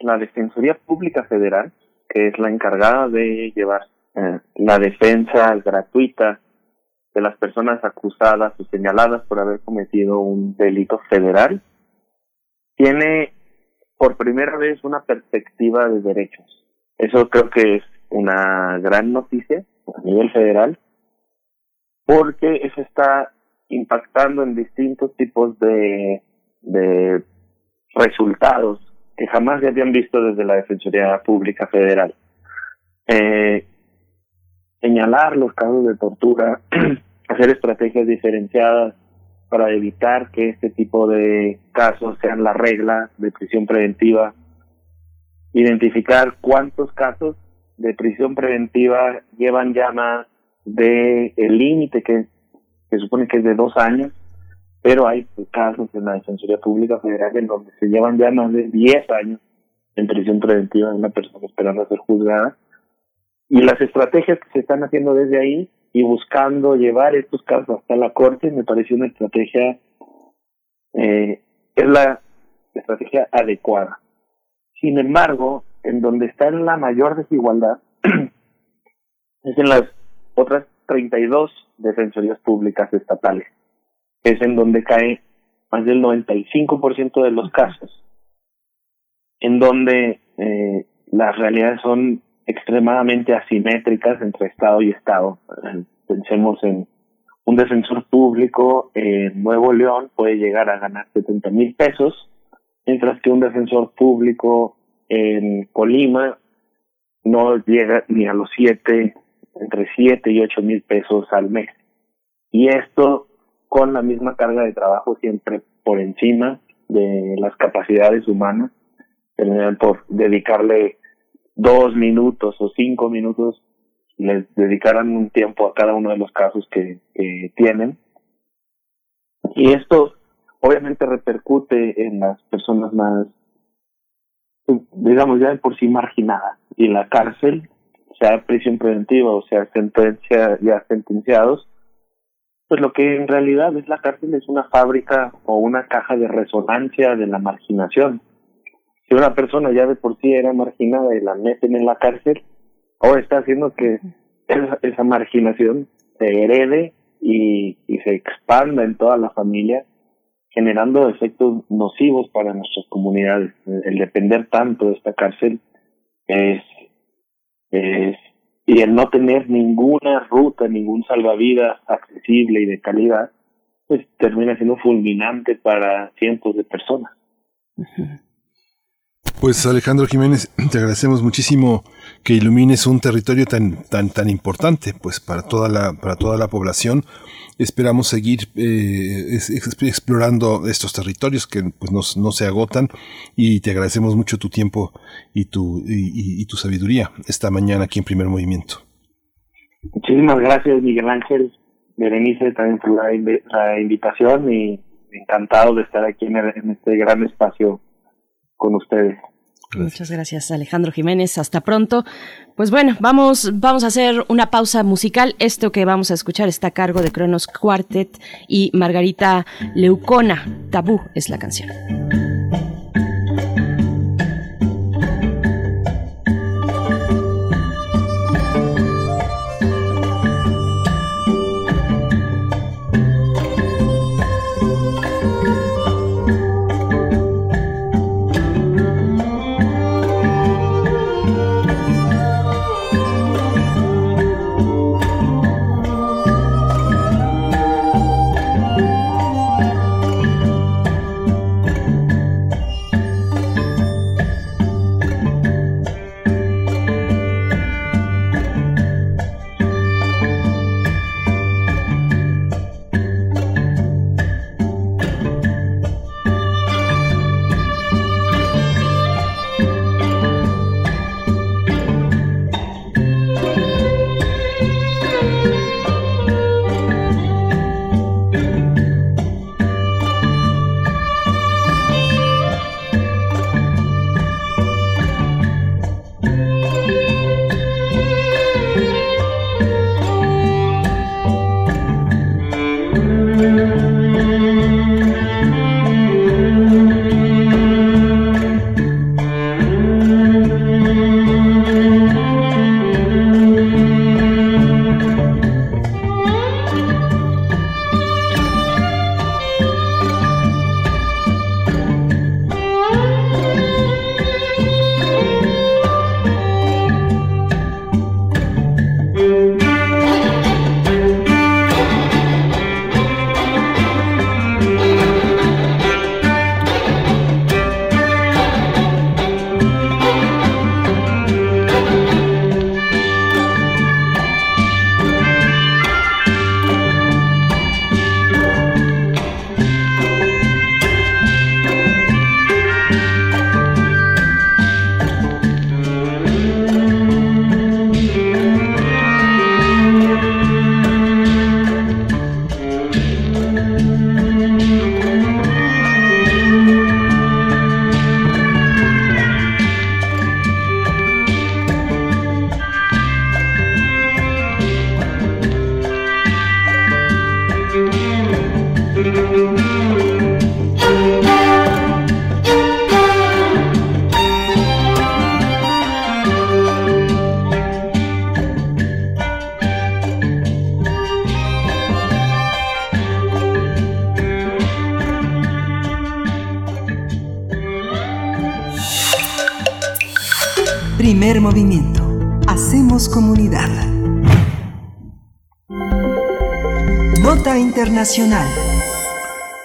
la Defensoría Pública Federal, que es la encargada de llevar eh, la defensa gratuita de las personas acusadas o señaladas por haber cometido un delito federal, tiene por primera vez una perspectiva de derechos. Eso creo que es una gran noticia a nivel federal porque eso está impactando en distintos tipos de, resultados que jamás se habían visto desde la Defensoría Pública Federal. Eh, señalar los casos de tortura, hacer estrategias diferenciadas para evitar que este tipo de casos sean la regla de prisión preventiva, identificar cuántos casos de prisión preventiva llevan ya más de límite que se supone que es de dos años, pero hay casos en la Defensoría Pública Federal en donde se llevan ya más de diez años en prisión preventiva de una persona esperando a ser juzgada. Y las estrategias que se están haciendo desde ahí y buscando llevar estos casos hasta la corte me parece una estrategia, eh, es la estrategia adecuada. Sin embargo, en donde está la mayor desigualdad es en las otras 32 defensorías públicas estatales. Es en donde cae más del 95% de los casos, en donde eh, las realidades son extremadamente asimétricas entre Estado y Estado. Pensemos en un defensor público en Nuevo León puede llegar a ganar 70 mil pesos, mientras que un defensor público en Colima no llega ni a los 7 entre 7 y 8 mil pesos al mes. Y esto con la misma carga de trabajo siempre por encima de las capacidades humanas, por dedicarle dos minutos o cinco minutos, les dedicaran un tiempo a cada uno de los casos que, que tienen. Y esto obviamente repercute en las personas más, digamos, ya de por sí marginadas. Y la cárcel sea prisión preventiva o sea sentencia ya sentenciados, pues lo que en realidad es la cárcel es una fábrica o una caja de resonancia de la marginación. Si una persona ya de por sí era marginada y la meten en la cárcel, ahora está haciendo que esa, esa marginación se herede y, se expanda en toda la familia, generando efectos nocivos para nuestras comunidades. El depender tanto de esta cárcel es, es y el no tener ninguna ruta, ningún salvavidas accesible y de calidad, pues termina siendo fulminante para cientos de personas. Pues Alejandro Jiménez, te agradecemos muchísimo que ilumines un territorio tan tan tan importante, pues para toda la para toda la población. Esperamos seguir eh, explorando estos territorios que pues no, no, se agotan y te agradecemos mucho tu tiempo y tu y, tu sabiduría esta mañana aquí en Primer Movimiento. Muchísimas gracias Miguel Ángel, Berenice también por la, invitación y encantado de estar aquí en este gran espacio con ustedes. Muchas gracias Alejandro Jiménez, hasta pronto. Pues bueno, vamos, vamos a hacer una pausa musical. Esto que vamos a escuchar está a cargo de Cronos Quartet y Margarita Leucona. Tabú es la canción.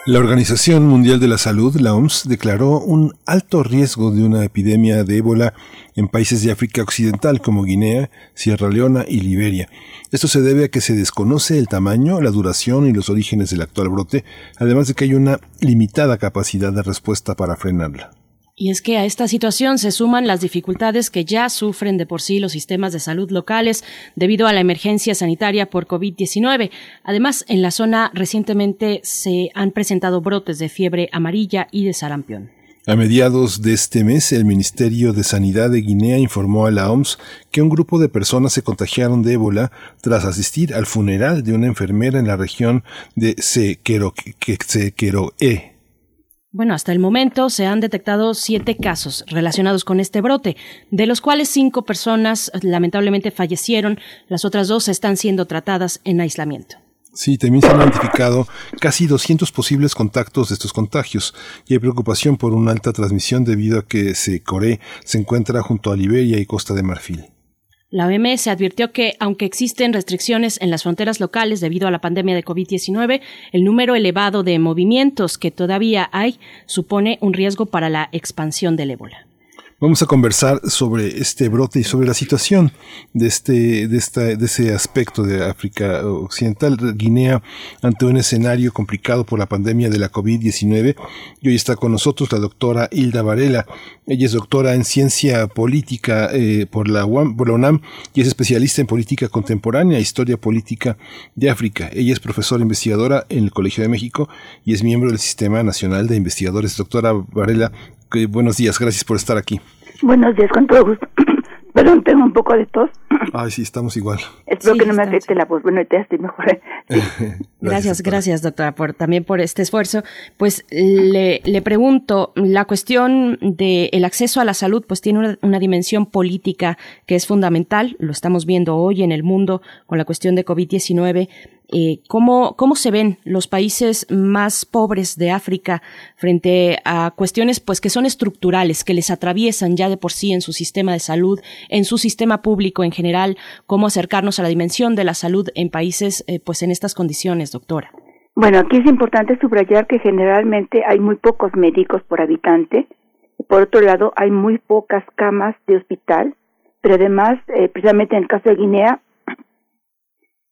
La Organización Mundial de la Salud, la OMS, declaró un alto riesgo de una epidemia de ébola en países de África Occidental como Guinea, Sierra Leona y Liberia. Esto se debe a que se desconoce el tamaño, la duración y los orígenes del actual brote, además de que hay una limitada capacidad de respuesta para frenarla. Y es que a esta situación se suman las dificultades que ya sufren de por sí los sistemas de salud locales debido a la emergencia sanitaria por COVID-19. Además, en la zona recientemente se han presentado brotes de fiebre amarilla y de sarampión. A mediados de este mes, el Ministerio de Sanidad de Guinea informó a la OMS que un grupo de personas se contagiaron de ébola tras asistir al funeral de una enfermera en la región de Sequeroe. Bueno, hasta el momento se han detectado siete casos relacionados con este brote, de los cuales cinco personas lamentablemente fallecieron, las otras dos están siendo tratadas en aislamiento. Sí, también se han identificado casi 200 posibles contactos de estos contagios y hay preocupación por una alta transmisión debido a que Secore se encuentra junto a Liberia y Costa de Marfil. La OMS advirtió que, aunque existen restricciones en las fronteras locales debido a la pandemia de COVID-19, el número elevado de movimientos que todavía hay supone un riesgo para la expansión del ébola. Vamos a conversar sobre este brote y sobre la situación de este, de esta, de ese aspecto de África Occidental, Guinea, ante un escenario complicado por la pandemia de la COVID-19. Y hoy está con nosotros la doctora Hilda Varela. Ella es doctora en ciencia política eh, por, la UAM, por la UNAM y es especialista en política contemporánea, historia política de África. Ella es profesora investigadora en el Colegio de México y es miembro del Sistema Nacional de Investigadores. Doctora Varela, buenos días, gracias por estar aquí. Buenos días, con todo gusto. Perdón, tengo un poco de tos. Ay, sí, estamos igual. Espero que no me afecte la voz. Bueno, ya estoy mejor. gracias, gracias, doctora, por, también por este esfuerzo. Pues le, le pregunto, la cuestión del el acceso a la salud pues tiene una, una, dimensión política que es fundamental. Lo estamos viendo hoy en el mundo con la cuestión de COVID-19. Eh, ¿cómo, ¿Cómo se ven los países más pobres de África frente a cuestiones pues que son estructurales, que les atraviesan ya de por sí en su sistema de salud, en su sistema público en general? ¿Cómo acercarnos a la dimensión de la salud en países eh, pues en estas condiciones, doctora? Bueno, aquí es importante subrayar que generalmente hay muy pocos médicos por habitante. Por otro lado, hay muy pocas camas de hospital, pero además, eh, precisamente en el caso de Guinea,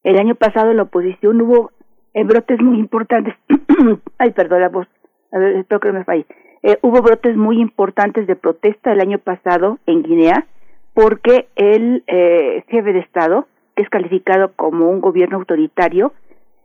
el año pasado la oposición hubo eh, brotes muy importantes. Ay, perdón la voz. A ver, espero que no me falle. Eh, hubo brotes muy importantes de protesta el año pasado en Guinea porque el eh, jefe de Estado, que es calificado como un gobierno autoritario,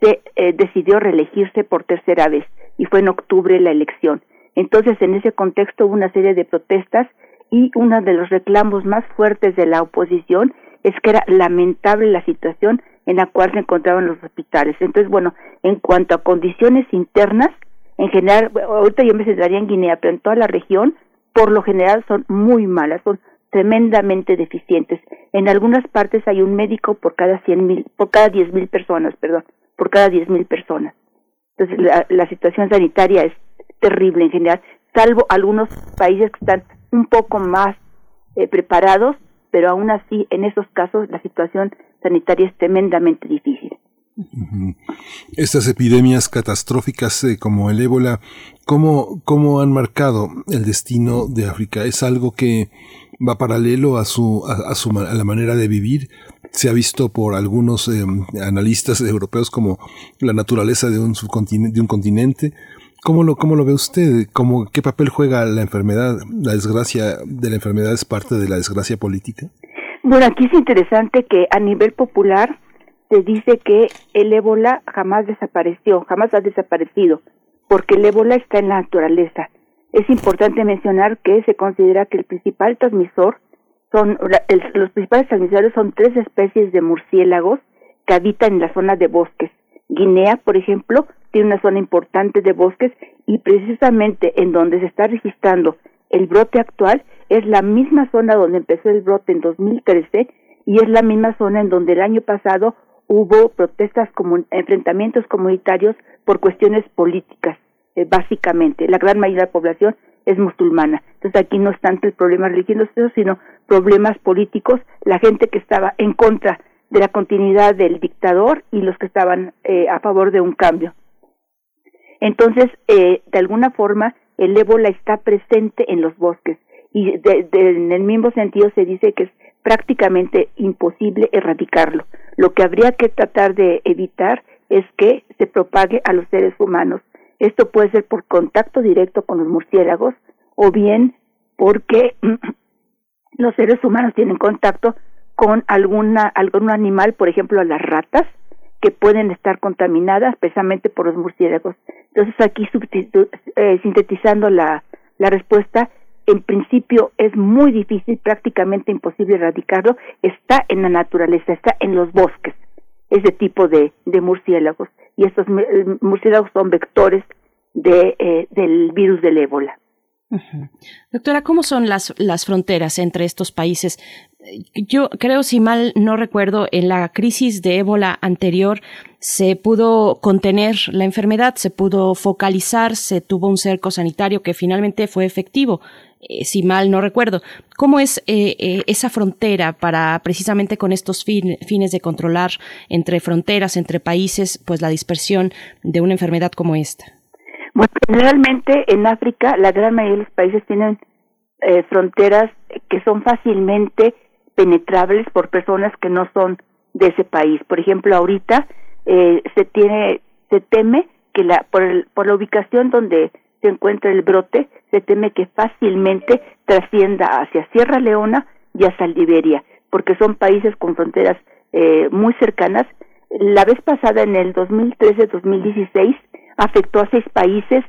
se eh, decidió reelegirse por tercera vez y fue en octubre la elección. Entonces, en ese contexto hubo una serie de protestas y uno de los reclamos más fuertes de la oposición es que era lamentable la situación en la cual se encontraban los hospitales. Entonces, bueno, en cuanto a condiciones internas, en general, ahorita yo me centraría en Guinea, pero en toda la región, por lo general son muy malas, son tremendamente deficientes. En algunas partes hay un médico por cada cien mil, por cada diez mil personas, perdón, por cada diez mil personas. Entonces, la, situación sanitaria es terrible en general, salvo algunos países que están un poco más eh, preparados, pero aún así, en esos casos, la situación sanitaria es tremendamente difícil. Estas epidemias catastróficas eh, como el ébola, ¿cómo, ¿cómo han marcado el destino de África? ¿Es algo que va paralelo a, su, a, su, a la manera de vivir? Se ha visto por algunos eh, analistas europeos como la naturaleza de un, subcontinente, de un continente. ¿Cómo lo, ¿Cómo lo ve usted? ¿Cómo, ¿Qué papel juega la enfermedad? ¿La desgracia de la enfermedad es parte de la desgracia política? Bueno, aquí es interesante que a nivel popular se dice que el ébola jamás desapareció, jamás ha desaparecido, porque el ébola está en la naturaleza. Es importante mencionar que se considera que el principal transmisor son los principales transmisores son tres especies de murciélagos que habitan en la zona de bosques. Guinea, por ejemplo, tiene una zona importante de bosques y precisamente en donde se está registrando el brote actual es la misma zona donde empezó el brote en 2013 y es la misma zona en donde el año pasado hubo protestas, como enfrentamientos comunitarios por cuestiones políticas, eh, básicamente. La gran mayoría de la población es musulmana. Entonces aquí no es tanto el problema religioso, sino problemas políticos, la gente que estaba en contra de la continuidad del dictador y los que estaban eh, a favor de un cambio. Entonces, eh, de alguna forma, el ébola está presente en los bosques y en el mismo sentido se dice que es prácticamente imposible erradicarlo. Lo que habría que tratar de evitar es que se propague a los seres humanos. Esto puede ser por contacto directo con los murciélagos o bien porque los seres humanos tienen contacto con alguna, algún animal, por ejemplo, las ratas, que pueden estar contaminadas precisamente por los murciélagos. Entonces aquí eh, sintetizando la, La respuesta en principio es muy difícil, prácticamente imposible erradicarlo, está en la naturaleza, está en los bosques, ese tipo de, de murciélagos. Y estos murciélagos son vectores de, eh, del virus del ébola. Doctora, ¿cómo son las, las fronteras entre estos países? Yo creo, si mal no recuerdo, en la crisis de ébola anterior se pudo contener la enfermedad, se pudo focalizar, se tuvo un cerco sanitario que finalmente fue efectivo. Eh, si mal no recuerdo. ¿Cómo es eh, eh, esa frontera para precisamente con estos fines de controlar entre fronteras, entre países, pues la dispersión de una enfermedad como esta? Bueno, generalmente en África la gran mayoría de los países tienen fronteras que son fácilmente penetrables por personas que no son de ese país. Por ejemplo, ahorita se tiene, se teme que la por, el, por la ubicación donde se encuentra el brote, se teme que fácilmente trascienda hacia Sierra Leona y hacia Liberia, porque son países con fronteras eh, muy cercanas. La vez pasada, en el 2013-2016, afectó a seis países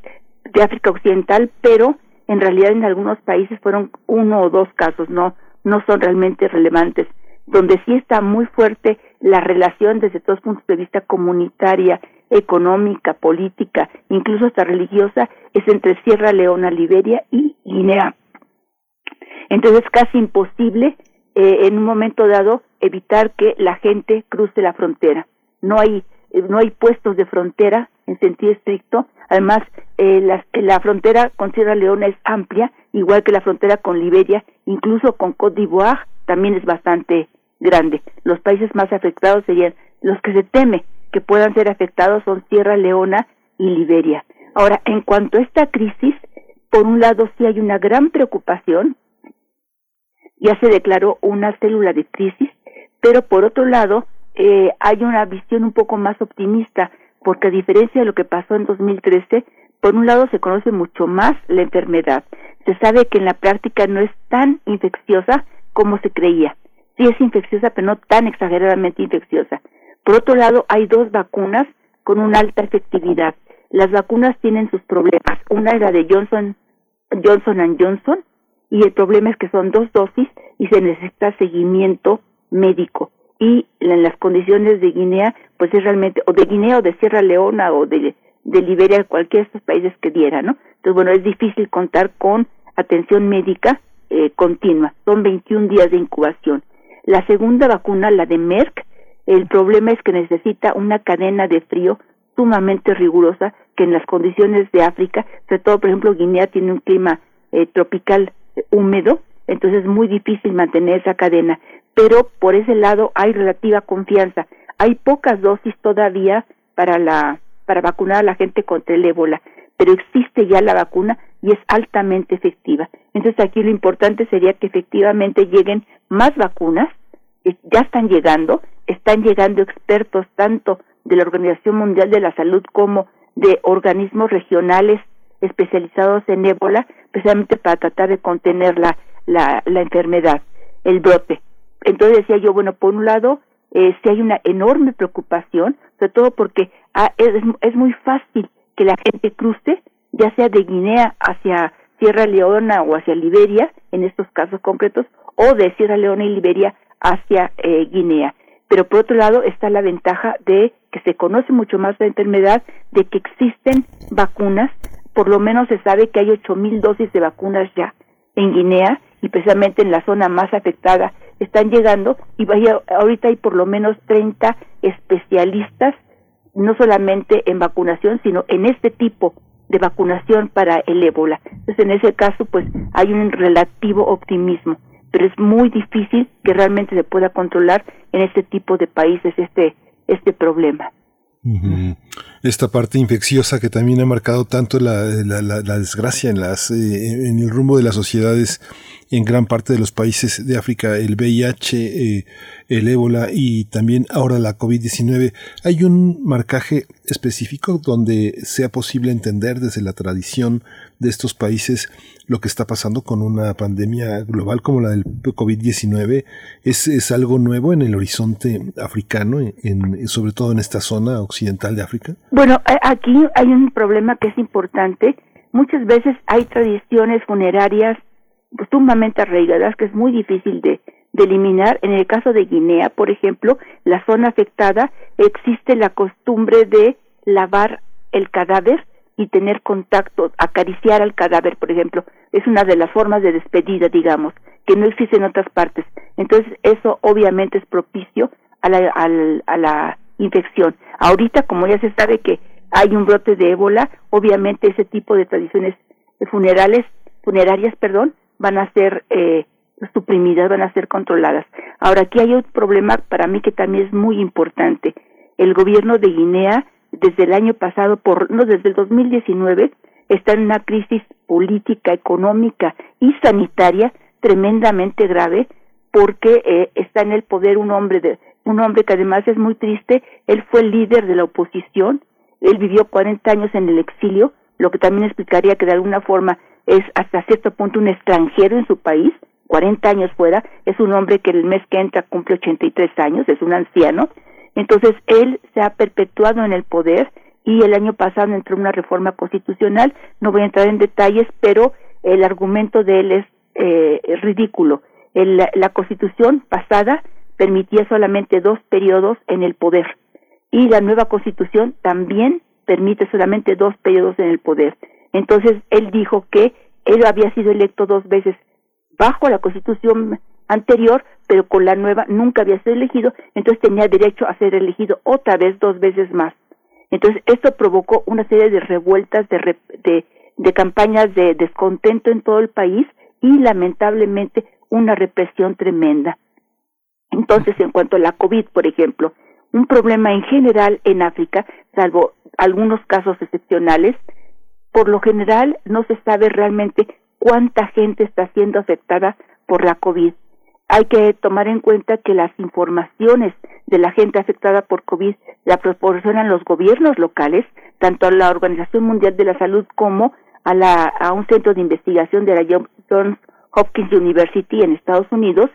de África Occidental, pero en realidad en algunos países fueron uno o dos casos, no, no son realmente relevantes. Donde sí está muy fuerte la relación desde todos puntos de vista comunitaria económica, política, incluso hasta religiosa, es entre Sierra Leona, Liberia y Guinea. Entonces es casi imposible eh, en un momento dado evitar que la gente cruce la frontera. No hay eh, no hay puestos de frontera en sentido estricto. Además, eh, la, la, frontera con Sierra Leona es amplia, igual que la frontera con Liberia, incluso con Côte d'Ivoire también es bastante grande. Los países más afectados serían los que se teme que puedan ser afectados son Sierra Leona y Liberia. Ahora, en cuanto a esta crisis, por un lado sí hay una gran preocupación, ya se declaró una célula de crisis, pero por otro lado eh, hay una visión un poco más optimista, porque a diferencia de lo que pasó en 2013, por un lado se conoce mucho más la enfermedad. Se sabe que en la práctica no es tan infecciosa como se creía. Sí es infecciosa, pero no tan exageradamente infecciosa. Por otro lado, hay dos vacunas con una alta efectividad. Las vacunas tienen sus problemas. Una es la de Johnson, Johnson Johnson y el problema es que son dos dosis y se necesita seguimiento médico. Y en las condiciones de Guinea, pues es realmente, o de Guinea o de Sierra Leona o de, de Liberia, cualquiera de estos países que diera, ¿no? Entonces, bueno, es difícil contar con atención médica eh, continua. Son 21 días de incubación. La segunda vacuna, la de Merck, el problema es que necesita una cadena de frío sumamente rigurosa que en las condiciones de África, sobre todo por ejemplo Guinea tiene un clima eh, tropical eh, húmedo, entonces es muy difícil mantener esa cadena, pero por ese lado hay relativa confianza. Hay pocas dosis todavía para la para vacunar a la gente contra el ébola, pero existe ya la vacuna y es altamente efectiva. Entonces aquí lo importante sería que efectivamente lleguen más vacunas, ya están llegando, están llegando expertos tanto de la Organización Mundial de la Salud como de organismos regionales especializados en ébola, precisamente para tratar de contener la, la, la enfermedad, el brote. Entonces decía yo, bueno, por un lado, eh, hay una enorme preocupación, sobre todo porque ah, es, es muy fácil que la gente cruce, ya sea de Guinea hacia Sierra Leona o hacia Liberia, en estos casos concretos, o de Sierra Leona y Liberia hacia eh, Guinea. Pero por otro lado está la ventaja de que se conoce mucho más la enfermedad, de que existen vacunas, por lo menos se sabe que hay ocho mil dosis de vacunas ya en Guinea y precisamente en la zona más afectada están llegando y ahorita hay por lo menos 30 especialistas no solamente en vacunación, sino en este tipo de vacunación para el ébola. Entonces, en ese caso, pues hay un relativo optimismo pero es muy difícil que realmente se pueda controlar en este tipo de países este, este problema. Esta parte infecciosa que también ha marcado tanto la, la, desgracia en, las, eh, en el rumbo de las sociedades en gran parte de los países de África, el VIH, eh, el ébola y también ahora la COVID-19. ¿Hay un marcaje específico donde sea posible entender desde la tradición de estos países lo que está pasando con una pandemia global como la del COVID-19? ¿Es, ¿Es algo nuevo en el horizonte africano, en, sobre todo en esta zona occidental de África? Bueno, aquí hay un problema que es importante muchas veces hay tradiciones funerarias sumamente arraigadas que es muy difícil de eliminar. En el caso de Guinea, por ejemplo, la zona afectada existe la costumbre de lavar el cadáver y tener contacto, acariciar al cadáver, por ejemplo, es una de las formas de despedida, digamos, que no existe en otras partes. Entonces, eso obviamente es propicio a la, a la infección. Ahorita, como ya se sabe que hay un brote de ébola, obviamente ese tipo de tradiciones funerales, funerarias, perdón, van a ser eh, suprimidas, van a ser controladas. Ahora, aquí hay un problema para mí que también es muy importante. El gobierno de Guinea, desde el año pasado, por no desde el 2019, está en una crisis política, económica y sanitaria tremendamente grave porque eh, está en el poder un hombre de un hombre que además es muy triste, él fue el líder de la oposición, él vivió 40 años en el exilio, lo que también explicaría que de alguna forma es hasta cierto punto un extranjero en su país, 40 años fuera, es un hombre que el mes que entra cumple 83 años, es un anciano, entonces él se ha perpetuado en el poder y el año pasado entró una reforma constitucional, no voy a entrar en detalles, pero el argumento de él es eh, ridículo. la constitución pasada permitía solamente dos periodos en el poder y la nueva constitución también permite solamente dos periodos en el poder. Entonces él dijo que él había sido electo dos veces bajo la constitución anterior, pero con la nueva nunca había sido elegido, entonces tenía derecho a ser elegido otra vez dos veces más. Entonces esto provocó una serie de revueltas, de, de, de campañas de descontento en todo el país y lamentablemente una represión tremenda. Entonces, en cuanto a la COVID, por ejemplo, un problema en general en África, salvo algunos casos excepcionales, por lo general no se sabe realmente cuánta gente está siendo afectada por la COVID. Hay que tomar en cuenta que las informaciones de la gente afectada por COVID la proporcionan los gobiernos locales, tanto a la Organización Mundial de la Salud como a, la, a un centro de investigación de la Johns Hopkins University en Estados Unidos,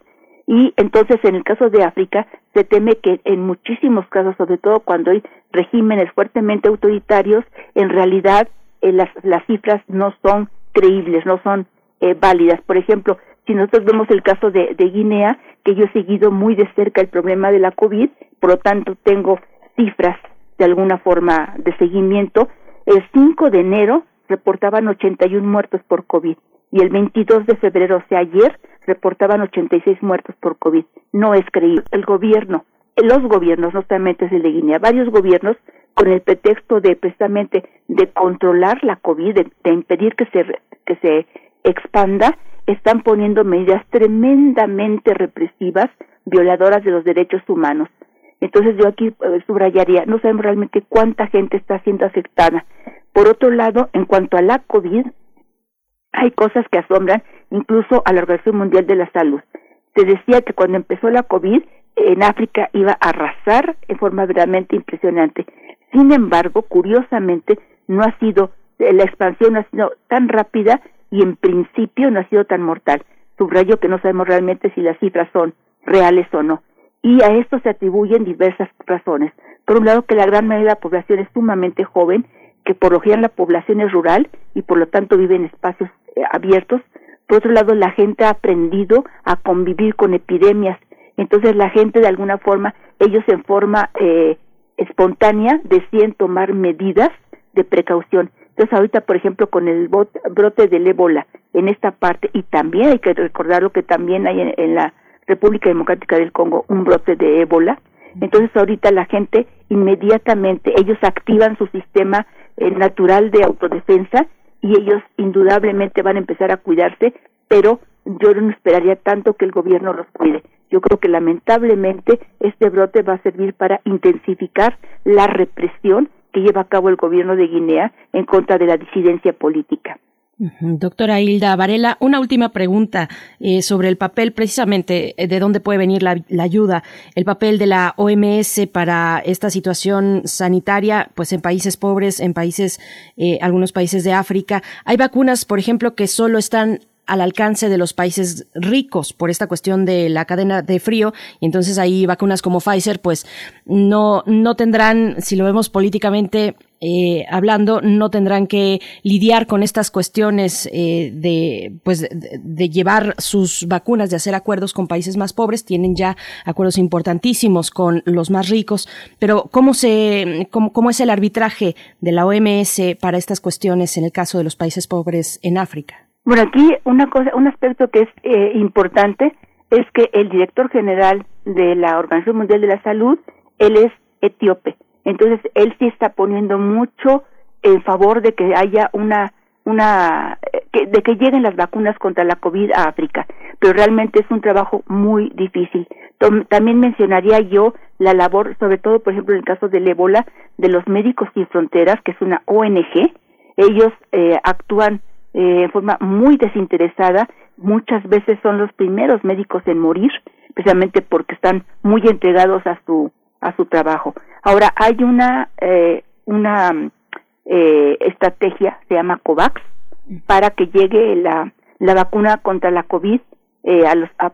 y entonces en el caso de África se teme que en muchísimos casos, sobre todo cuando hay regímenes fuertemente autoritarios, en realidad eh, las, las cifras no son creíbles, no son eh, válidas. Por ejemplo, si nosotros vemos el caso de, de Guinea, que yo he seguido muy de cerca el problema de la COVID, por lo tanto tengo cifras de alguna forma de seguimiento, el 5 de enero reportaban 81 muertos por COVID y el 22 de febrero, o sea, ayer, reportaban 86 muertos por COVID. No es creíble. El gobierno, los gobiernos, no solamente es el de Guinea, varios gobiernos, con el pretexto de precisamente de controlar la COVID, de, impedir que se, que se expanda, están poniendo medidas tremendamente represivas, violadoras de los derechos humanos. Entonces yo aquí eh, subrayaría, no sabemos realmente cuánta gente está siendo afectada. Por otro lado, en cuanto a la COVID, hay cosas que asombran incluso a la Organización Mundial de la Salud. Se decía que cuando empezó la COVID en África iba a arrasar en forma verdaderamente impresionante. Sin embargo, curiosamente, no ha sido, la expansión no ha sido tan rápida y en principio no ha sido tan mortal. Subrayo que no sabemos realmente si las cifras son reales o no. Y a esto se atribuyen diversas razones. Por un lado, que la gran mayoría de la población es sumamente joven, que por lo general la población es rural y por lo tanto vive en espacios eh, abiertos. Por otro lado, la gente ha aprendido a convivir con epidemias. Entonces, la gente, de alguna forma, ellos en forma eh, espontánea deciden tomar medidas de precaución. Entonces, ahorita, por ejemplo, con el brote del ébola en esta parte, y también hay que recordarlo que también hay en, la República Democrática del Congo un brote de ébola. Entonces, ahorita la gente inmediatamente, ellos activan su sistema eh, natural de autodefensa y ellos indudablemente van a empezar a cuidarse, pero yo no esperaría tanto que el gobierno los cuide. Yo creo que lamentablemente este brote va a servir para intensificar la represión que lleva a cabo el gobierno de Guinea en contra de la disidencia política. Doctora Hilda Varela, una última pregunta eh, sobre el papel precisamente eh, de dónde puede venir la, ayuda, el papel de la OMS para esta situación sanitaria, pues en países pobres, en países, eh, algunos países de África. Hay vacunas, por ejemplo, que solo están al alcance de los países ricos por esta cuestión de la cadena de frío y entonces ahí vacunas como Pfizer pues no no tendrán si lo vemos políticamente eh, hablando no tendrán que lidiar con estas cuestiones eh, de, pues, de, llevar sus vacunas, de hacer acuerdos con países más pobres. Tienen ya acuerdos importantísimos con los más ricos. Pero ¿cómo, se, cómo, cómo es el arbitraje de la OMS para estas cuestiones en el caso de los países pobres en África? Bueno, aquí una cosa, un aspecto que es eh, importante es que el director general de la Organización Mundial de la Salud, él es etíope. Entonces, él sí está poniendo mucho en favor de que haya una una de que lleguen las vacunas contra la COVID a África, pero realmente es un trabajo muy difícil. También mencionaría yo la labor, sobre todo, por ejemplo, en el caso del ébola, de los Médicos Sin Fronteras, que es una ONG. Ellos eh, actúan eh, en forma muy desinteresada, muchas veces son los primeros médicos en morir, precisamente porque están muy entregados a su a su trabajo. Ahora hay una eh, una eh, estrategia se llama COVAX para que llegue la la vacuna contra la COVID eh, a los a,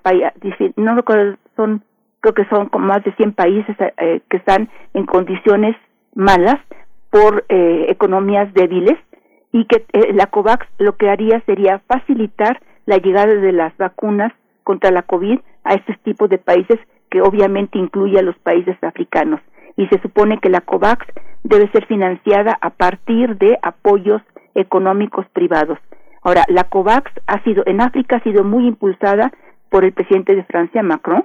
no recuerdo son creo que son como más de 100 países eh, que están en condiciones malas por eh, economías débiles y que eh, la COVAX lo que haría sería facilitar la llegada de las vacunas contra la COVID a estos tipos de países que obviamente incluye a los países africanos. Y se supone que la COVAX debe ser financiada a partir de apoyos económicos privados. Ahora, la COVAX ha sido, en África ha sido muy impulsada por el presidente de Francia, Macron.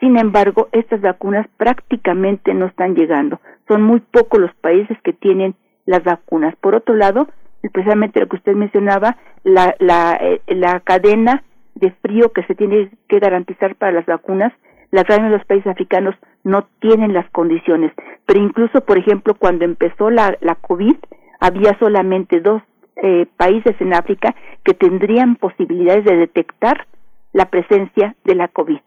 Sin embargo, estas vacunas prácticamente no están llegando. Son muy pocos los países que tienen las vacunas. Por otro lado, precisamente lo que usted mencionaba, la, la, eh, la cadena de frío que se tiene que garantizar para las vacunas, las grandes de los países africanos no tienen las condiciones. Pero incluso, por ejemplo, cuando empezó la, la COVID, había solamente dos eh, países en África que tendrían posibilidades de detectar la presencia de la COVID.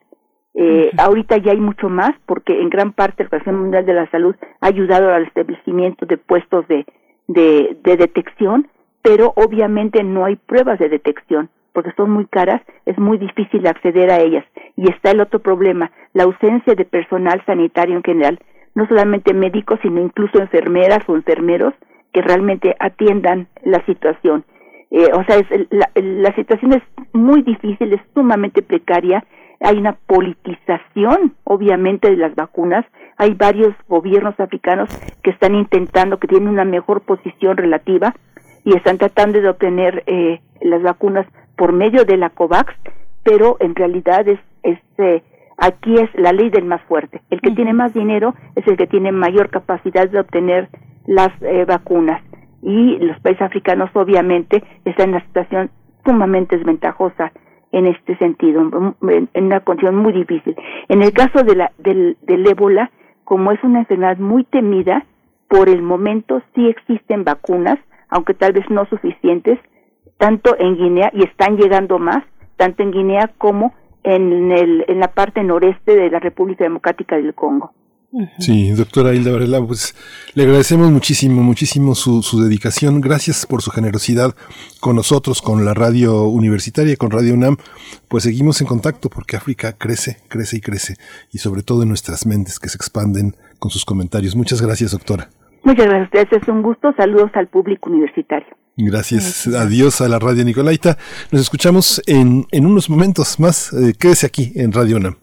Eh, Ahorita ya hay mucho más porque en gran parte la Organización Mundial de la Salud ha ayudado al establecimiento de puestos de, de, de detección, pero obviamente no hay pruebas de detección porque son muy caras, es muy difícil acceder a ellas. Y está el otro problema, la ausencia de personal sanitario en general, no solamente médicos, sino incluso enfermeras o enfermeros que realmente atiendan la situación. Eh, o sea, es, la, la situación es muy difícil, es sumamente precaria, hay una politización, obviamente, de las vacunas, hay varios gobiernos africanos que están intentando, que tienen una mejor posición relativa y están tratando de obtener eh, las vacunas por medio de la COVAX, pero en realidad es, eh, aquí es la ley del más fuerte. El que tiene más dinero es el que tiene mayor capacidad de obtener las eh, vacunas y los países africanos obviamente están en una situación sumamente desventajosa en este sentido, en una condición muy difícil. En el caso de la, del, del ébola, como es una enfermedad muy temida, por el momento sí existen vacunas, aunque tal vez no suficientes, tanto en Guinea, y están llegando más, tanto en Guinea como en, el, en la parte noreste de la República Democrática del Congo. Sí, doctora Hilda Varela, pues le agradecemos muchísimo, muchísimo su, su, dedicación. Gracias por su generosidad con nosotros, con la radio universitaria, con Radio UNAM. Pues seguimos en contacto porque África crece, crece y crece, y sobre todo en nuestras mentes que se expanden con sus comentarios. Muchas gracias, doctora. Muchas gracias, es un gusto. Saludos al público universitario. Gracias. Adiós a la radio Nicolaita. Nos escuchamos en, en unos momentos más. Eh, quédese aquí en Radio UNAM.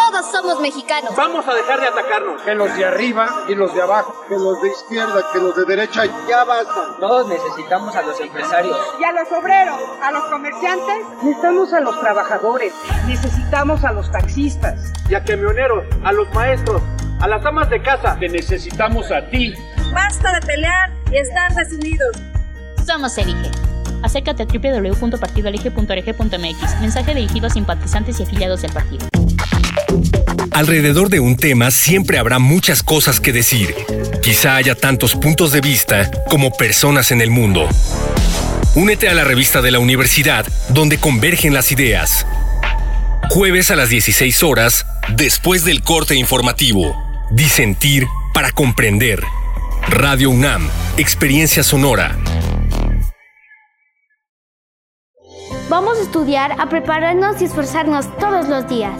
somos mexicanos. Vamos a dejar de atacarnos. Que los de arriba y los de abajo, que los de izquierda, que los de derecha, ya basta. Todos necesitamos a los empresarios. Y a los obreros, a los comerciantes. Necesitamos a los trabajadores. Necesitamos a los taxistas. Y a camioneros, a los maestros, a las amas de casa. Te necesitamos a ti. Basta de pelear y estar desunidos. Somos Elige. Acércate a www.partidoelige.org.mx. Mensaje dirigido a simpatizantes y afiliados del partido. Alrededor de un tema siempre habrá muchas cosas que decir. Quizá haya tantos puntos de vista como personas en el mundo. Únete a la revista de la universidad donde convergen las ideas. Jueves a las 16 horas, después del corte informativo. Disentir para comprender. Radio UNAM, Experiencia Sonora. Vamos a estudiar, a prepararnos y esforzarnos todos los días.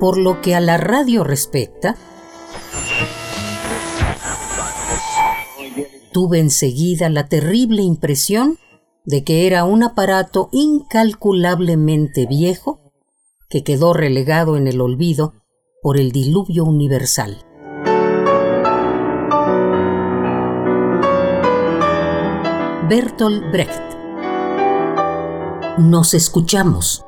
Por lo que a la radio respecta, tuve enseguida la terrible impresión de que era un aparato incalculablemente viejo que quedó relegado en el olvido por el diluvio universal. Bertolt Brecht. Nos escuchamos.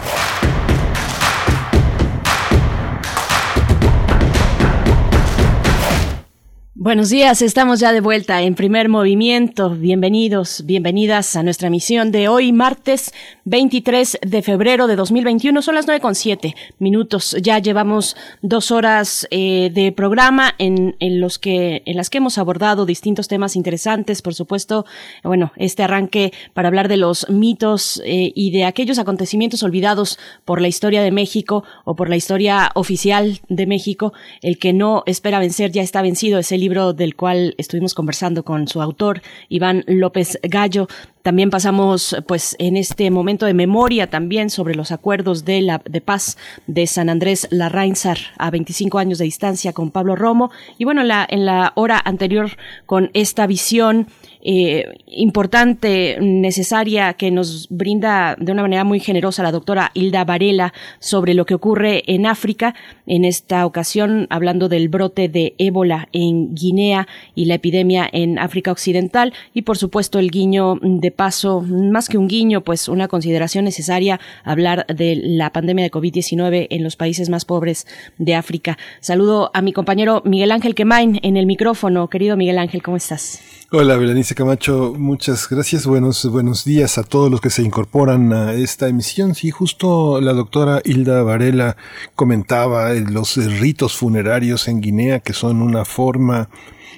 Buenos días, estamos ya de vuelta en primer movimiento. Bienvenidos, bienvenidas a nuestra misión de hoy, martes 23 de febrero de 2021. Son las nueve con siete minutos. Ya llevamos dos horas eh, de programa en, en, los que, en las que hemos abordado distintos temas interesantes. Por supuesto, bueno, este arranque para hablar de los mitos eh, y de aquellos acontecimientos olvidados por la historia de México o por la historia oficial de México. El que no espera vencer ya está vencido. Es el libro del cual estuvimos conversando con su autor, Iván López Gallo. También pasamos, pues, en este momento de memoria también sobre los acuerdos de la de paz de San Andrés Larrainzar a 25 años de distancia con Pablo Romo. Y bueno, en la, en la hora anterior con esta visión eh, importante, necesaria, que nos brinda de una manera muy generosa la doctora Hilda Varela sobre lo que ocurre en África, en esta ocasión hablando del brote de ébola en Guinea y la epidemia en África Occidental y por supuesto el guiño de paso, más que un guiño, pues una consideración necesaria hablar de la pandemia de COVID-19 en los países más pobres de África. Saludo a mi compañero Miguel Ángel Quemain en el micrófono. Querido Miguel Ángel, ¿cómo estás? Hola, Berenice Camacho, muchas gracias. Buenos, buenos días a todos los que se incorporan a esta emisión. Sí, justo la doctora Hilda Varela comentaba los ritos funerarios en Guinea, que son una forma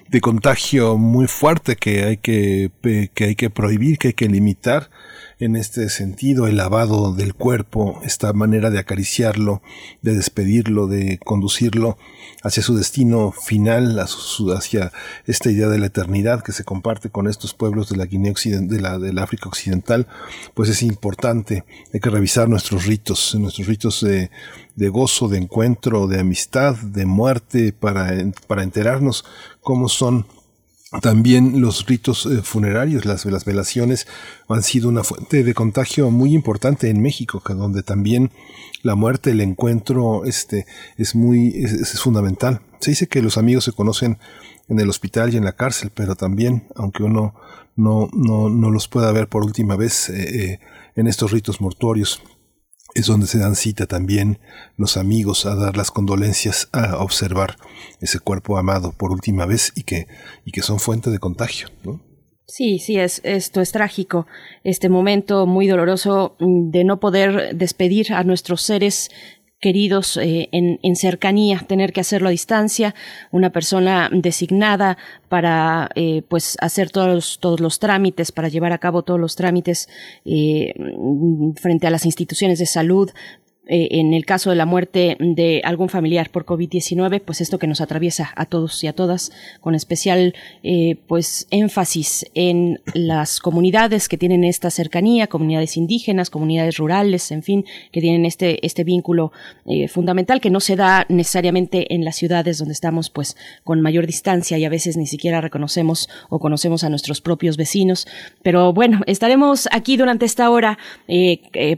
de contagio muy fuerte que hay que, que hay que prohibir, que hay que limitar en este sentido el lavado del cuerpo, esta manera de acariciarlo, de despedirlo, de conducirlo hacia su destino final, hacia esta idea de la eternidad que se comparte con estos pueblos de la Guinea Occidental, de la, del África Occidental, pues es importante. Hay que revisar nuestros ritos, nuestros ritos de, de gozo, de encuentro, de amistad, de muerte, para, para enterarnos cómo son también los ritos eh, funerarios, las, las, velaciones han sido una fuente de contagio muy importante en México, donde también la muerte, el encuentro, este, es muy, es, fundamental. Se dice que los amigos se conocen en el hospital y en la cárcel, pero también, aunque uno no, no, no los pueda ver por última vez eh, eh, en estos ritos mortuorios, es donde se dan cita también los amigos a dar las condolencias, a observar ese cuerpo amado por última vez y que, y que son fuente de contagio. ¿no? Sí, sí, es, esto es trágico, este momento muy doloroso mm, de no poder despedir a nuestros seres queridos eh, en, en, cercanía, tener que hacerlo a distancia, una persona designada para eh, pues hacer todos todos los trámites, para llevar a cabo todos los trámites eh, frente a las instituciones de salud, eh, en el caso de la muerte de algún familiar por COVID-19, pues esto que nos atraviesa a todos y a todas, con especial eh, pues énfasis en las comunidades que tienen esta cercanía, comunidades indígenas, comunidades rurales, en fin, que tienen este, este vínculo eh, fundamental que no se da necesariamente en las ciudades donde estamos pues con mayor distancia y a veces ni siquiera reconocemos o conocemos a nuestros propios vecinos. Pero bueno, estaremos aquí durante esta hora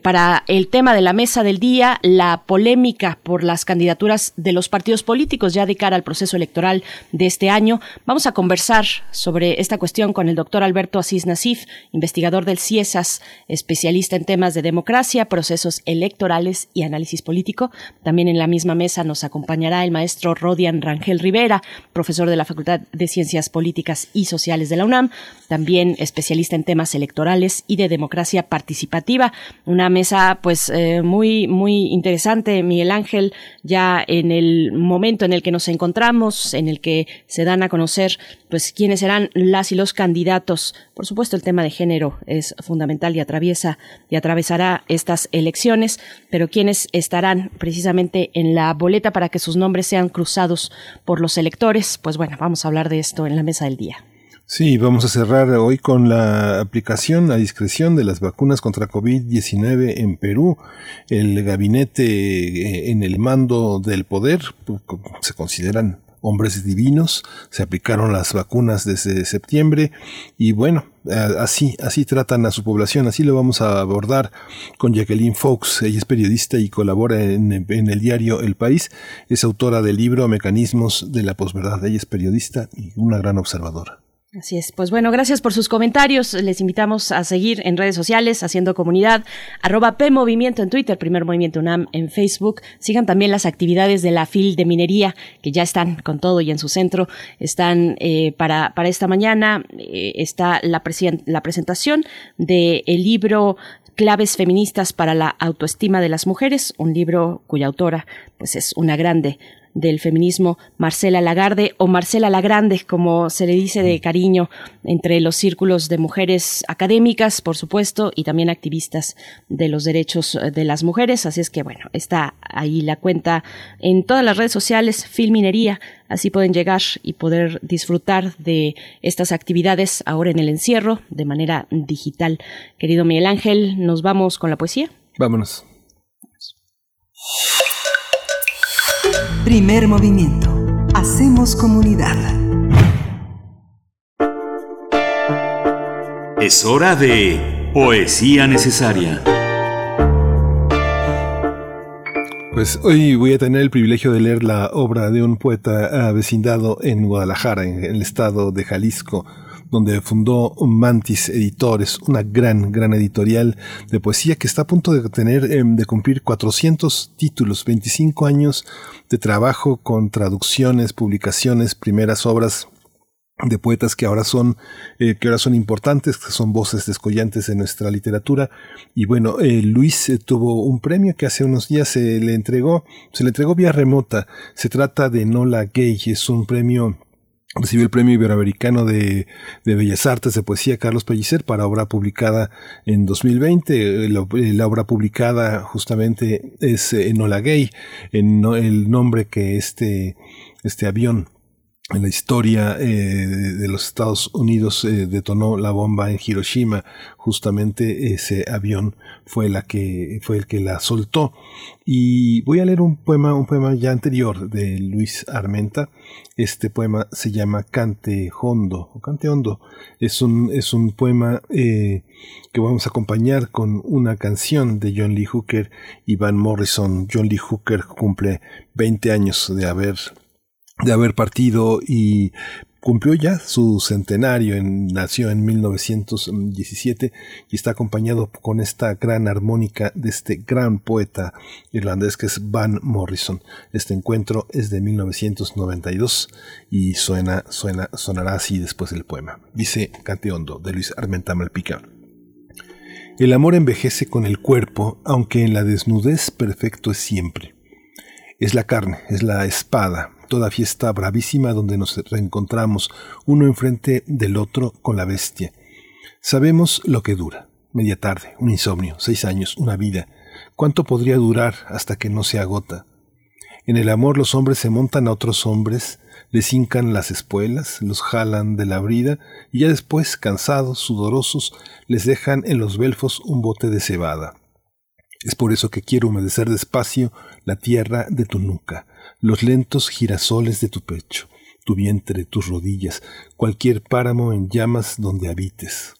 para el tema de la mesa del día la polémica por las candidaturas de los partidos políticos ya de cara al proceso electoral de este año. Vamos a conversar sobre esta cuestión con el doctor Alberto Asís Nasif, investigador del CIESAS, especialista en temas de democracia, procesos electorales y análisis político. También en la misma mesa nos acompañará el maestro Rodian Rangel Rivera, profesor de la Facultad de Ciencias Políticas y Sociales de la UNAM, también especialista en temas electorales y de democracia participativa. Una mesa pues eh, muy, muy muy interesante, Miguel Ángel, ya en el momento en el que nos encontramos, en el que se dan a conocer, pues, quiénes serán las y los candidatos. Por supuesto, el tema de género es fundamental y atraviesa y atravesará estas elecciones, pero quiénes estarán precisamente en la boleta para que sus nombres sean cruzados por los electores, pues bueno, vamos a hablar de esto en la mesa del día. Sí, vamos a cerrar hoy con la aplicación a discreción de las vacunas contra COVID-19 en Perú. El gabinete eh, en el mando del poder pues, se consideran hombres divinos, se aplicaron las vacunas desde septiembre y bueno, así, así tratan a su población, así lo vamos a abordar con Jacqueline Fox, ella es periodista y colabora en, en el diario El País, es autora del libro Mecanismos de la posverdad, ella es periodista y una gran observadora. Así es. Pues bueno, gracias por sus comentarios. Les invitamos a seguir en redes sociales, haciendo comunidad, arroba P Movimiento en Twitter, Primer Movimiento UNAM en Facebook. Sigan también las actividades de la FIL de Minería, que ya están con todo y en su centro. Están eh, para, para esta mañana, eh, está la, la presentación del libro Claves feministas para la autoestima de las mujeres, un libro cuya autora pues es una grande del feminismo, Marcela Lagarde o Marcela Lagrande, como se le dice de cariño entre los círculos de mujeres académicas, por supuesto, y también activistas de los derechos de las mujeres. Así es que, bueno, está ahí la cuenta en todas las redes sociales, Filminería. Así pueden llegar y poder disfrutar de estas actividades ahora en el encierro de manera digital. Querido Miguel Ángel, nos vamos con la poesía. Vámonos. Primer movimiento. Hacemos comunidad. Es hora de Poesía Necesaria. Pues hoy voy a tener el privilegio de leer la obra de un poeta vecindado en Guadalajara, en el estado de Jalisco, donde fundó Mantis Editores, una gran, gran editorial de poesía que está a punto de tener, em, de cumplir 400 títulos, 25 años de trabajo con traducciones, publicaciones, primeras obras de poetas que ahora son eh, que ahora son importantes que son voces descollantes de nuestra literatura. Y bueno eh, Luis eh, tuvo un premio que hace unos días se le entregó se le entregó vía remota. Se trata de Nola Gay es un premio recibió el premio iberoamericano de, de, Bellas Artes de Poesía Carlos Pellicer para obra publicada en 2020. La, la obra publicada justamente es Enola Gay, en el nombre que este, este avión en la historia eh, de los Estados Unidos eh, detonó la bomba en Hiroshima. Justamente ese avión fue la que fue el que la soltó. Y voy a leer un poema, un poema ya anterior de Luis Armenta. Este poema se llama Cante Hondo o Cante Hondo. Es un es un poema eh, que vamos a acompañar con una canción de John Lee Hooker y Van Morrison. John Lee Hooker cumple 20 años de haber de haber partido y cumplió ya su centenario, en, nació en 1917 y está acompañado con esta gran armónica de este gran poeta irlandés que es Van Morrison. Este encuentro es de 1992 y suena, suena, sonará así después del poema. Dice Cante Hondo de Luis Armenta Malpica. El amor envejece con el cuerpo, aunque en la desnudez perfecto es siempre. Es la carne, es la espada, toda fiesta bravísima donde nos reencontramos uno enfrente del otro con la bestia. Sabemos lo que dura. Media tarde, un insomnio, seis años, una vida. ¿Cuánto podría durar hasta que no se agota? En el amor los hombres se montan a otros hombres, les hincan las espuelas, los jalan de la brida y ya después, cansados, sudorosos, les dejan en los belfos un bote de cebada. Es por eso que quiero humedecer despacio la tierra de tu nuca, los lentos girasoles de tu pecho, tu vientre, tus rodillas, cualquier páramo en llamas donde habites.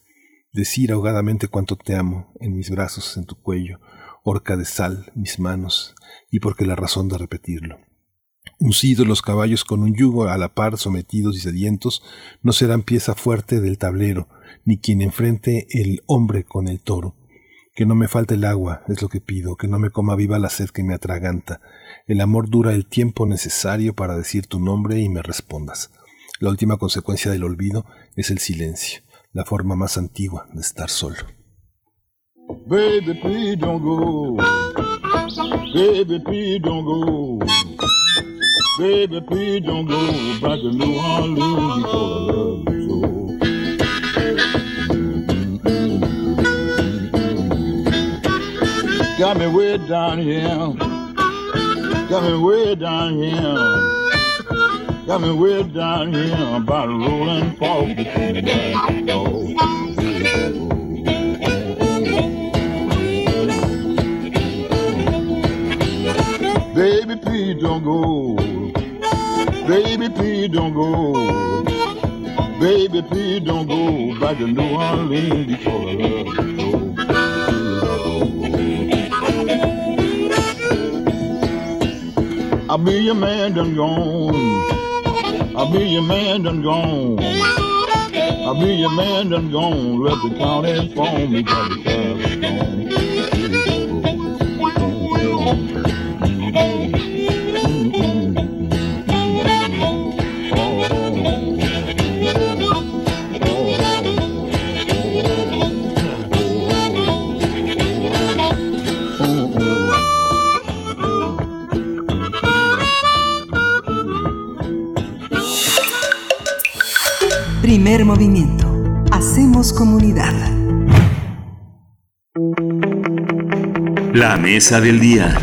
Decir ahogadamente cuánto te amo en mis brazos, en tu cuello, horca de sal, mis manos, y porque la razón de repetirlo. Uncidos los caballos con un yugo a la par, sometidos y sedientos, no serán pieza fuerte del tablero, ni quien enfrente el hombre con el toro. Que no me falte el agua, es lo que pido, que no me coma viva la sed que me atraganta, el amor dura el tiempo necesario para decir tu nombre y me respondas. La última consecuencia del olvido es el silencio, la forma más antigua de estar solo. Baby, please don't go. Baby, please don't go. Baby, please don't go back to New Orleans. Got way down here. Got me way down here. Got me way down here about rolling fall between the. Baby, please don't go. Baby, please don't go. Baby, please don't go back to New Orleans because I love I'll be your man done gone. I'll be your man done gone. I'll be your man done gone. Let the county phone me Primer movimiento. Hacemos comunidad. La mesa del día.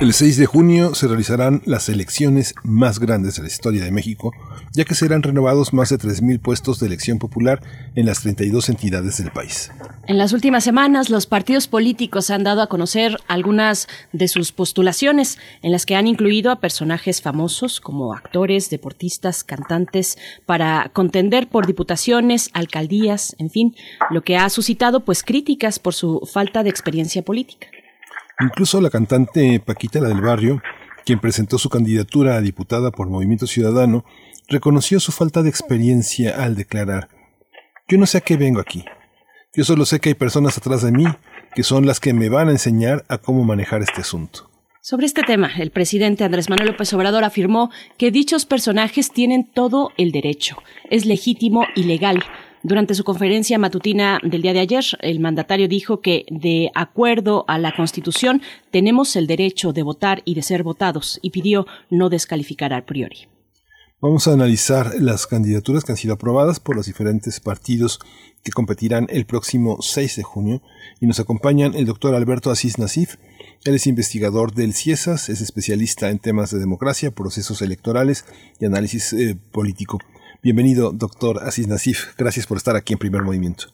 El 6 de junio se realizarán las elecciones más grandes de la historia de México, ya que serán renovados más de 3.000 puestos de elección popular en las 32 entidades del país. En las últimas semanas, los partidos políticos han dado a conocer algunas de sus postulaciones, en las que han incluido a personajes famosos como actores, deportistas, cantantes, para contender por diputaciones, alcaldías, en fin, lo que ha suscitado pues críticas por su falta de experiencia política. Incluso la cantante Paquita la del Barrio, quien presentó su candidatura a diputada por Movimiento Ciudadano, reconoció su falta de experiencia al declarar, yo no sé a qué vengo aquí. Yo solo sé que hay personas atrás de mí que son las que me van a enseñar a cómo manejar este asunto. Sobre este tema, el presidente Andrés Manuel López Obrador afirmó que dichos personajes tienen todo el derecho. Es legítimo y legal durante su conferencia matutina del día de ayer, el mandatario dijo que, de acuerdo a la Constitución, tenemos el derecho de votar y de ser votados y pidió no descalificar a priori. Vamos a analizar las candidaturas que han sido aprobadas por los diferentes partidos que competirán el próximo 6 de junio y nos acompañan el doctor Alberto Asís Nasif. Él es investigador del CIESAS, es especialista en temas de democracia, procesos electorales y análisis eh, político. Bienvenido, doctor Asís Nasif. Gracias por estar aquí en Primer Movimiento.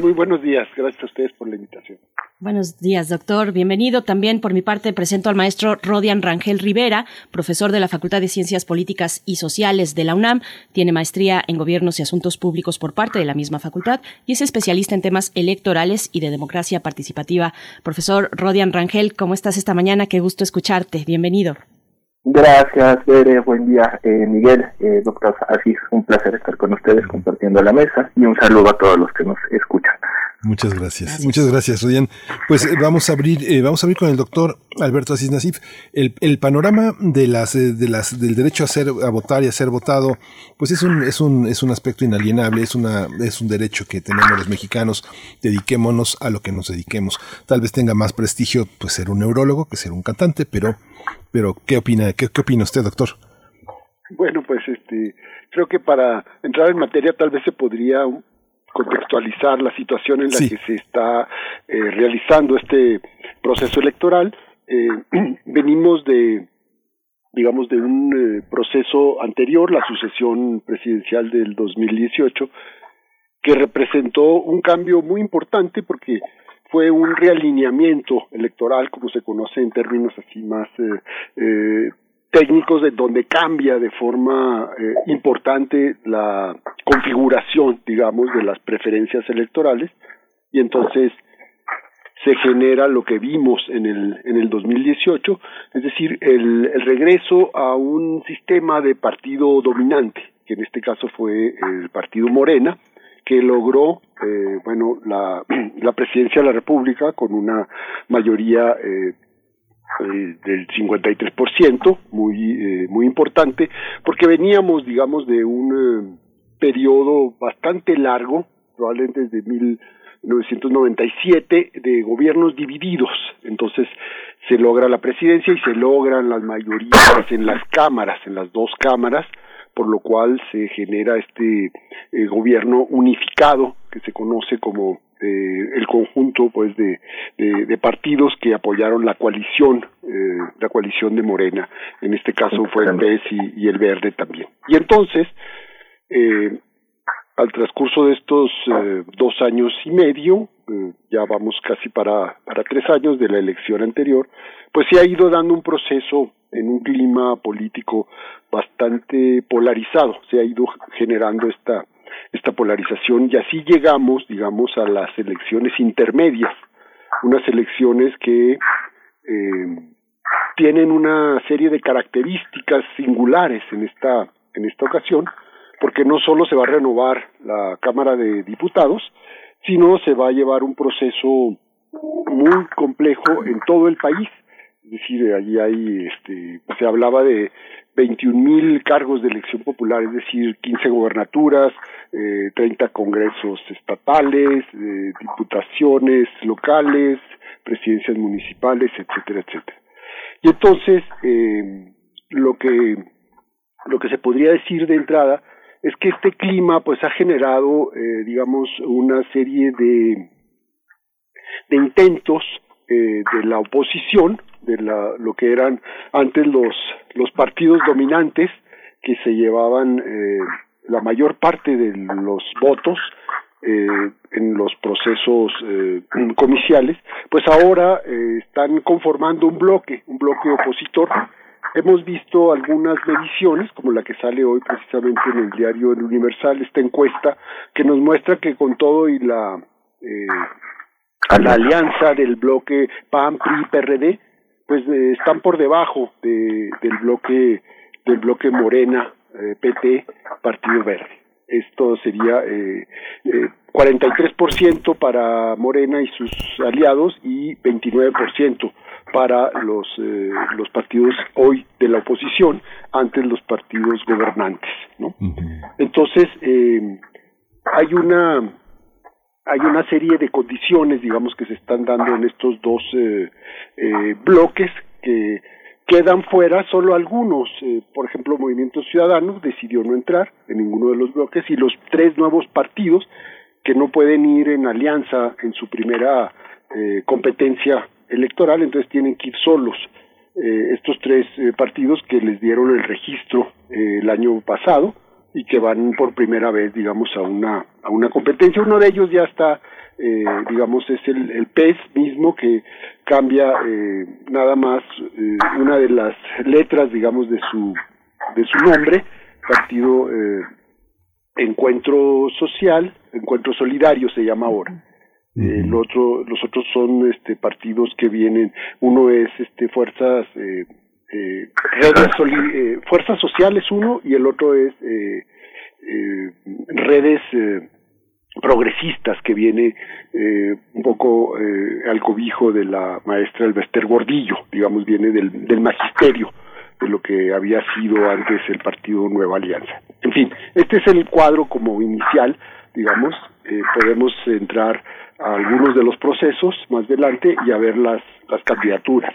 Muy buenos días. Gracias a ustedes por la invitación. Buenos días, doctor. Bienvenido. También por mi parte presento al maestro Rodian Rangel Rivera, profesor de la Facultad de Ciencias Políticas y Sociales de la UNAM. Tiene maestría en Gobiernos y Asuntos Públicos por parte de la misma facultad y es especialista en temas electorales y de democracia participativa. Profesor Rodian Rangel, ¿cómo estás esta mañana? Qué gusto escucharte. Bienvenido. Gracias, Bere. Buen día, eh, Miguel, eh, doctor Así Un placer estar con ustedes compartiendo la mesa y un saludo a todos los que nos escuchan. Muchas gracias. Muchas gracias, Rodian. Pues eh, vamos a abrir, eh, vamos a abrir con el doctor Alberto Asís Nasif. El, el panorama de las, de las, del derecho a ser, a votar y a ser votado, pues es un, es un, es un aspecto inalienable, es una, es un derecho que tenemos los mexicanos. Dediquémonos a lo que nos dediquemos. Tal vez tenga más prestigio, pues ser un neurólogo que ser un cantante, pero pero, ¿qué opina, qué, qué opina usted, doctor? Bueno, pues este, creo que para entrar en materia tal vez se podría contextualizar la situación en la que se está eh, realizando este proceso electoral. Eh, venimos de, digamos, de un eh, proceso anterior, la sucesión presidencial del 2018, que representó un cambio muy importante porque fue un realineamiento electoral, como se conoce en términos así más eh, eh, técnicos, de donde cambia de forma eh, importante la configuración, digamos, de las preferencias electorales, y entonces se genera lo que vimos en el, en el 2018, es decir, el, el regreso a un sistema de partido dominante, que en este caso fue el partido Morena, que logró eh, bueno la, la presidencia de la República con una mayoría eh, eh, del 53%, muy eh, muy importante, porque veníamos, digamos, de un eh, periodo bastante largo, probablemente desde 1997, de gobiernos divididos. Entonces se logra la presidencia y se logran las mayorías en las cámaras, en las dos cámaras, por lo cual se genera este eh, gobierno unificado que se conoce como eh, el conjunto pues de, de, partidos que apoyaron la coalición eh, la coalición de Morena. En este caso fue el PES y, el Verde también. Y entonces eh, al transcurso de estos eh, dos años y medio eh, ya vamos casi para para tres años de la elección anterior pues se ha ido dando un proceso en un clima político bastante polarizado, se ha ido generando esta, esta polarización y así llegamos, digamos, a las elecciones intermedias, unas elecciones que eh, tienen una serie de características singulares en esta, en esta ocasión, porque no solo se va a renovar la Cámara de Diputados, sino se va a llevar un proceso muy complejo en todo el país. Es decir, allí hay, este, se hablaba de 21 mil cargos de elección popular, es decir, 15 gobernaturas, eh, 30 congresos estatales, eh, diputaciones locales, presidencias municipales, etcétera, etcétera. Y entonces, eh, lo que lo que se podría decir de entrada es que este clima pues ha generado eh, digamos una serie de de intentos eh, de la oposición de la, lo que eran antes los, los partidos dominantes que se llevaban la mayor parte de los votos eh, en los procesos eh, comiciales, pues ahora eh, están conformando un bloque, un bloque opositor. Hemos visto algunas mediciones, como la que sale hoy precisamente en el diario El Universal, esta encuesta, que nos muestra que con todo y la, eh, la alianza del bloque PAN, PRI, PRD, pues eh, están por debajo de, del bloque del bloque Morena, eh, PT, Partido Verde. Esto sería eh, eh, 43% para Morena y sus aliados y 29% para los eh, los partidos hoy de la oposición ante los partidos gobernantes, ¿no? Entonces eh, hay una hay una serie de condiciones, digamos, que se están dando en estos dos eh, bloques que quedan fuera solo algunos. Eh, por ejemplo, Movimiento Ciudadano decidió no entrar en ninguno de los bloques y los tres nuevos partidos que no pueden ir en alianza en su primera eh, competencia electoral, entonces tienen que ir solos. Eh, estos tres eh, partidos que les dieron el registro eh, el año pasado y que van por primera vez, digamos, a una a una competencia. Uno de ellos ya está, eh, digamos, es el, el PES mismo que cambia eh, nada más eh, una de las letras, digamos, de su de su nombre, Partido eh, Encuentro Social, Encuentro Solidario se llama ahora. El otro, los otros son este partidos que vienen, uno es este fuerzas redes soli- fuerzas sociales uno y el otro es redes progresistas que viene eh, un poco eh, al cobijo de la maestra Elvester Gordillo, digamos, viene del, magisterio de lo que había sido antes el partido Nueva Alianza. En fin, este es el cuadro como inicial, digamos, eh, podemos entrar a algunos de los procesos más adelante y a ver las, las candidaturas.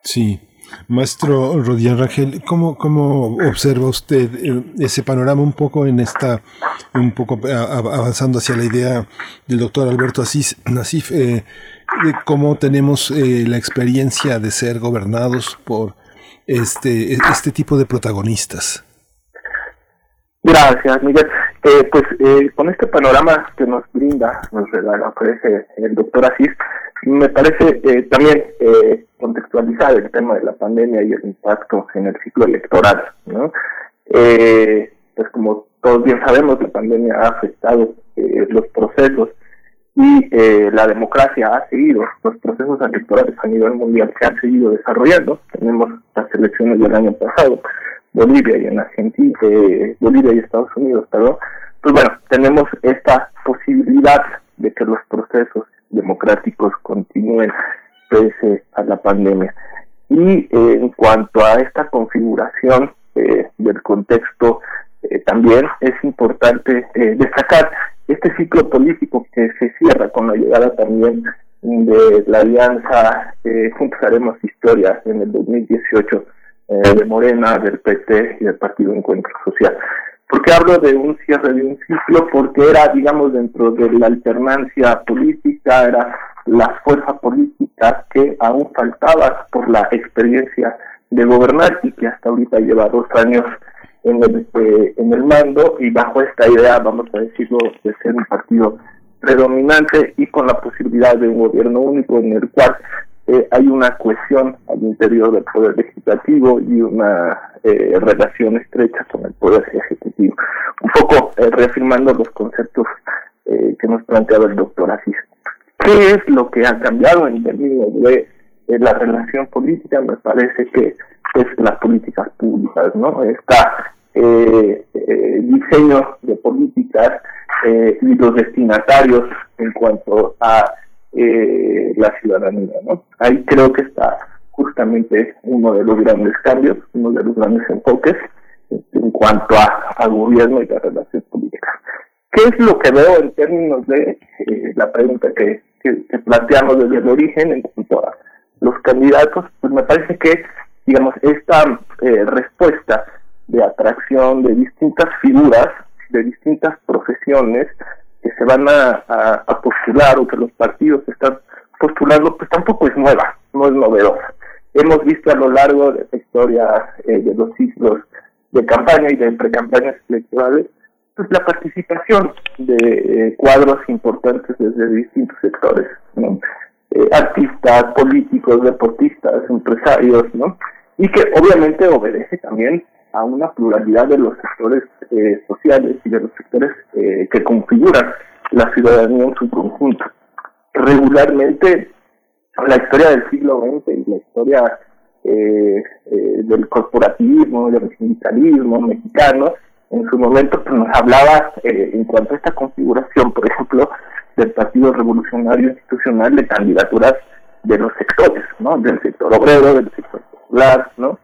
Sí. Maestro Rodián Rangel, ¿cómo, ¿cómo observa usted eh, ese panorama un poco en esta, un poco a- avanzando hacia la idea del doctor Alberto Asís, Nasif, eh, cómo tenemos eh, la experiencia de ser gobernados por este, este tipo de protagonistas? Gracias, Miguel. Eh, pues eh, con este panorama que nos brinda, nos ofrece el doctor Asís, me parece eh, también eh, contextualizar el tema de la pandemia y el impacto en el ciclo electoral. ¿no? Eh, pues como todos bien sabemos, la pandemia ha afectado eh, los procesos y eh, la democracia ha seguido, los procesos electorales a nivel mundial se han seguido desarrollando. Tenemos las elecciones del año pasado, Bolivia y en Argentina, eh, Bolivia y Estados Unidos, perdón. Pues bueno, tenemos esta posibilidad de que los procesos democráticos continúen pese a la pandemia. Y en cuanto a esta configuración eh, del contexto, eh, también es importante eh, destacar este ciclo político que se cierra con la llegada también de la alianza eh, Juntos Haremos Historia en el 2018 eh, de Morena, del PT y del Partido Encuentro Social. ¿Por qué hablo de un cierre de un ciclo? Porque era, digamos, dentro de la alternancia política, era la fuerza política que aún faltaba por la experiencia de gobernar y que hasta ahorita lleva dos años en el, eh, en el mando y bajo esta idea, vamos a decirlo, de ser un partido predominante y con la posibilidad de un gobierno único en el cual eh, hay una cohesión al interior del poder legislativo y una eh, relación estrecha con el poder ejecutivo. Un poco eh, reafirmando los conceptos eh, que nos planteaba el doctor Asís. ¿Qué es lo que ha cambiado en términos de eh, la relación política? Me parece que es las políticas públicas, ¿no? Está eh, diseño de políticas y los destinatarios en cuanto a eh, la ciudadanía, ¿no? Ahí creo que está justamente uno de los grandes cambios, uno de los grandes enfoques en cuanto a, a gobierno y la relación política. ¿Qué es lo que veo en términos de eh, la pregunta que, que, que planteamos desde el origen en cuanto a los candidatos? Pues me parece que, digamos, esta eh, respuesta de atracción de distintas figuras, de distintas profesiones que se van a, postular o que los partidos están postulando, pues tampoco es nueva, no es novedosa. hemos visto a lo largo de la historia eh, de los ciclos de campaña y de precampañas electorales, pues la participación de eh, cuadros importantes desde distintos sectores, ¿no? Eh, artistas, políticos, deportistas, empresarios, ¿no? Y que obviamente obedece también a una pluralidad de los sectores eh, sociales y de los sectores que configuran la ciudadanía en su conjunto. Regularmente, la historia del siglo XX y la historia del corporativismo, del sindicalismo mexicano, en su momento pues, nos hablaba eh, en cuanto a esta configuración, por ejemplo, del Partido Revolucionario Institucional de candidaturas de los sectores, ¿no? Del sector obrero, del sector popular, ¿no?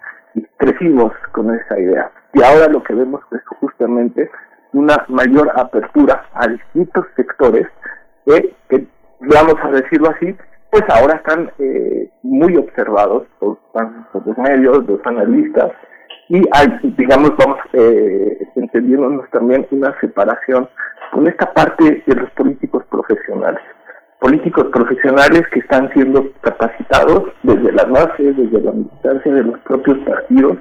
Crecimos con esa idea. Y ahora lo que vemos es justamente una mayor apertura a distintos sectores que vamos a decirlo así, pues ahora están eh, muy observados por, por los medios, los analistas, y hay, digamos, vamos eh, entendiéndonos también una separación con esta parte de los políticos profesionales. Políticos profesionales que están siendo capacitados desde las bases, desde la militancia de los propios partidos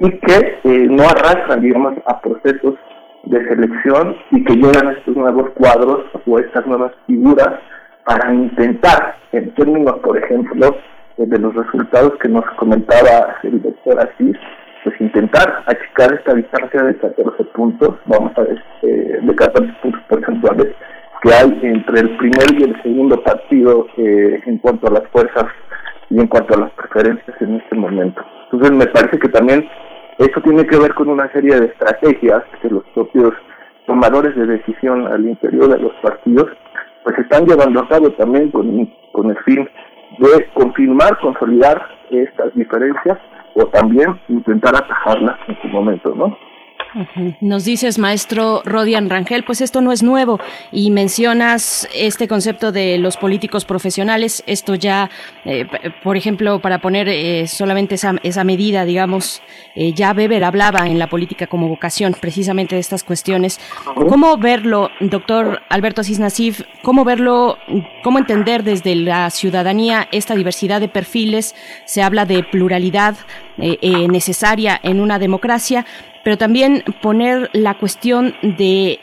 y que eh, no arrastran, digamos, a procesos de selección y que llegan a estos nuevos cuadros o estas nuevas figuras para intentar, en términos, por ejemplo, de los resultados que nos comentaba el doctor Asís, pues intentar achicar esta distancia de 14 puntos, vamos a ver, eh, de 14 puntos porcentuales que hay entre el primer y el segundo partido eh, en cuanto a las fuerzas y en cuanto a las preferencias en este momento. Entonces me parece que también eso tiene que ver con una serie de estrategias que los propios tomadores de decisión al interior de los partidos pues están llevando a cabo también con, con el fin de confirmar, consolidar estas diferencias o también intentar atajarla en su momento, ¿no? Nos dices, maestro Rodian Rangel, pues esto no es nuevo y mencionas este concepto de los políticos profesionales. Esto ya, eh, por ejemplo, para poner eh, solamente esa, esa, medida, digamos, eh, ya Weber hablaba en la política como vocación precisamente de estas cuestiones. ¿Cómo verlo, doctor Alberto Asís Nasif? ¿Cómo verlo, cómo entender desde la ciudadanía esta diversidad de perfiles? Se habla de pluralidad necesaria en una democracia pero también poner la cuestión de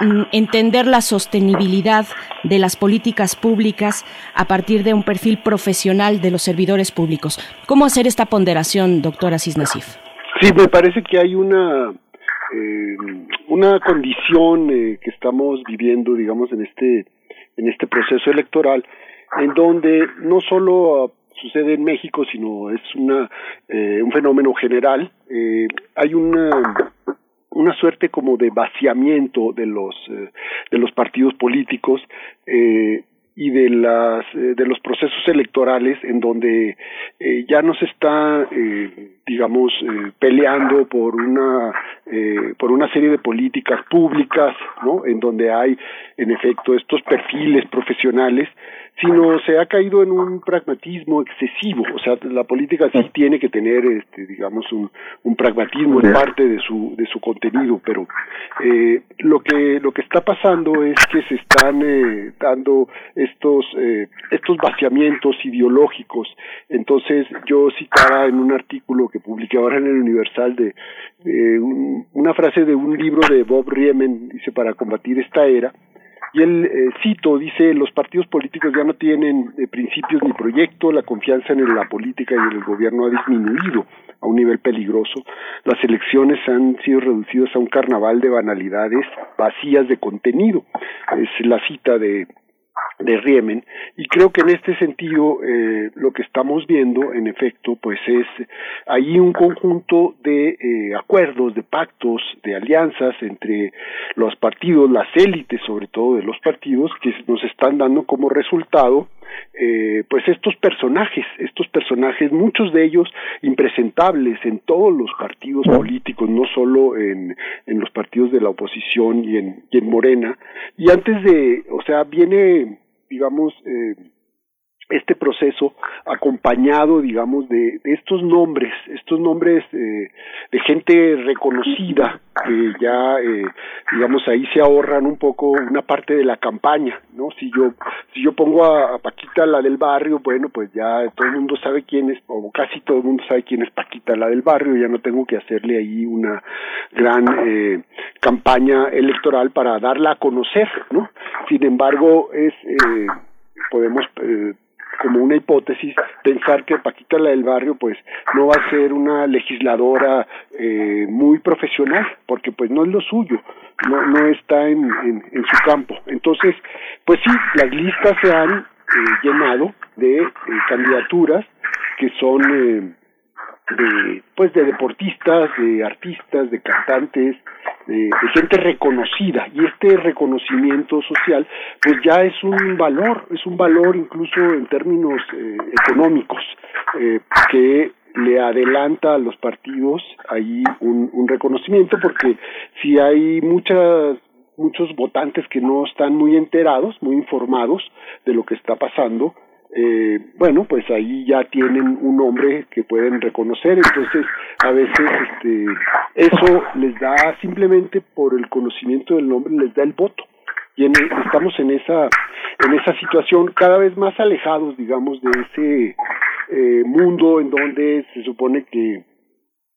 mm, entender la sostenibilidad de las políticas públicas a partir de un perfil profesional de los servidores públicos. ¿Cómo hacer esta ponderación, doctora Cisnasif? Sí, me parece que hay una eh, una condición eh, que estamos viviendo, digamos, en este en este proceso electoral, en donde no solo sucede en México, sino es una eh, un fenómeno general. Eh, hay una una suerte como de vaciamiento de los eh, de los partidos políticos eh, y de las de los procesos electorales en donde ya no se está eh, digamos peleando por una por una serie de políticas públicas no en donde hay en efecto estos perfiles profesionales sino se ha caído en un pragmatismo excesivo. O sea la política sí tiene que tener este digamos un, un pragmatismo en parte de su de su contenido pero eh, lo que lo que está pasando es que se están eh, dando estos eh, estos vaciamientos ideológicos. Entonces yo citaba en un artículo que publiqué ahora en el Universal de un, una frase de un libro de Bob Riemen dice para combatir esta era y él, eh, cito, dice, los partidos políticos ya no tienen eh, principios ni proyecto, la confianza en la política y en el gobierno ha disminuido a un nivel peligroso, las elecciones han sido reducidas a un carnaval de banalidades vacías de contenido. Es la cita de de Riemen y creo que en este sentido eh, lo que estamos viendo en efecto pues es ahí un conjunto de eh, acuerdos de pactos de alianzas entre los partidos las élites sobre todo de los partidos que nos están dando como resultado eh, pues estos personajes, estos personajes, muchos de ellos impresentables en todos los partidos políticos, no solo en, en los partidos de la oposición y en, y en Morena. Y antes de, o sea, viene, digamos, eh, este proceso acompañado, digamos, de, de estos nombres, estos nombres eh, de gente reconocida porque ya, eh, digamos, ahí se ahorran un poco una parte de la campaña, ¿no? Si yo, si yo pongo a, Paquita, la del barrio, bueno, pues ya todo el mundo sabe quién es, o casi todo el mundo sabe quién es Paquita, la del barrio, ya no tengo que hacerle ahí una gran eh, campaña electoral para darla a conocer, ¿no? Sin embargo, es, eh, podemos eh, como una hipótesis pensar que Paquita la del barrio pues no va a ser una legisladora eh, muy profesional porque pues no es lo suyo no no está en, en, su campo. Entonces pues sí las listas se han eh, llenado de eh, candidaturas que son de pues de deportistas, de artistas, de cantantes, de, gente reconocida. Y este reconocimiento social pues ya es un valor, es un valor incluso en términos eh, económicos eh, que le adelanta a los partidos ahí un, un reconocimiento porque si hay muchas muchos votantes que no están muy enterados, muy informados de lo que está pasando, eh, bueno, pues ahí ya tienen un nombre que pueden reconocer, entonces a veces este, eso les da simplemente por el conocimiento del nombre, les da el voto. Y estamos en esa, en esa situación cada vez más alejados, digamos, de ese eh, mundo en donde se supone que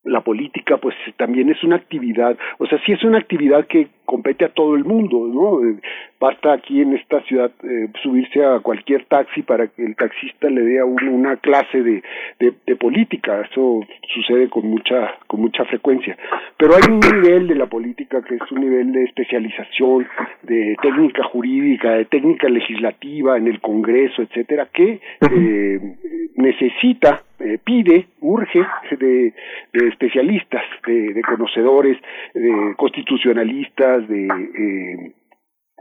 la política pues también es una actividad, o sea, sí es una actividad que compete a todo el mundo, ¿no? Eh, basta aquí en esta ciudad eh, subirse a cualquier taxi para que el taxista le dé a uno una clase de, de, política, eso sucede con mucha, con mucha frecuencia. Pero hay un nivel de la política que es un nivel de especialización, de técnica jurídica, de técnica legislativa en el Congreso, etcétera, que eh, necesita eh, pide, urge de, de especialistas, de, de, conocedores, de constitucionalistas, de eh,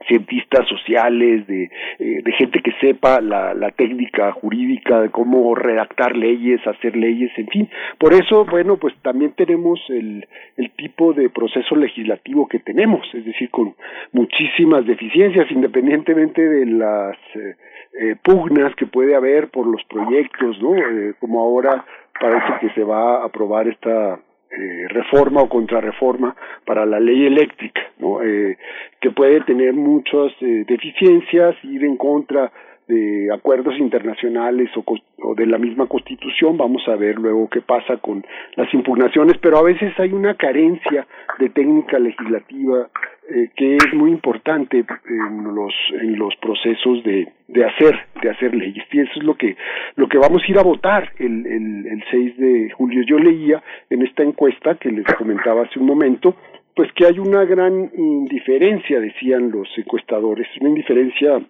cientistas sociales, de, eh, de gente que sepa la, la técnica jurídica, de cómo redactar leyes, hacer leyes, en fin. Por eso, bueno, pues también tenemos el, el tipo de proceso legislativo que tenemos, es decir, con muchísimas deficiencias, independientemente de las eh, eh, pugnas que puede haber por los proyectos, ¿no? Eh, como ahora parece que se va a aprobar esta eh, reforma o contrarreforma para la ley eléctrica, ¿no? Eh, que puede tener muchas eh, deficiencias, ir en contra de acuerdos internacionales o, o, de la misma constitución, vamos a ver luego qué pasa con las impugnaciones, pero a veces hay una carencia de técnica legislativa eh, que es muy importante en los en los procesos de, de hacer de hacer leyes. Y eso es lo que lo que vamos a ir a votar el, el, el 6 de julio. Yo leía en esta encuesta que les comentaba hace un momento pues que hay una gran indiferencia decían los encuestadores una indiferencia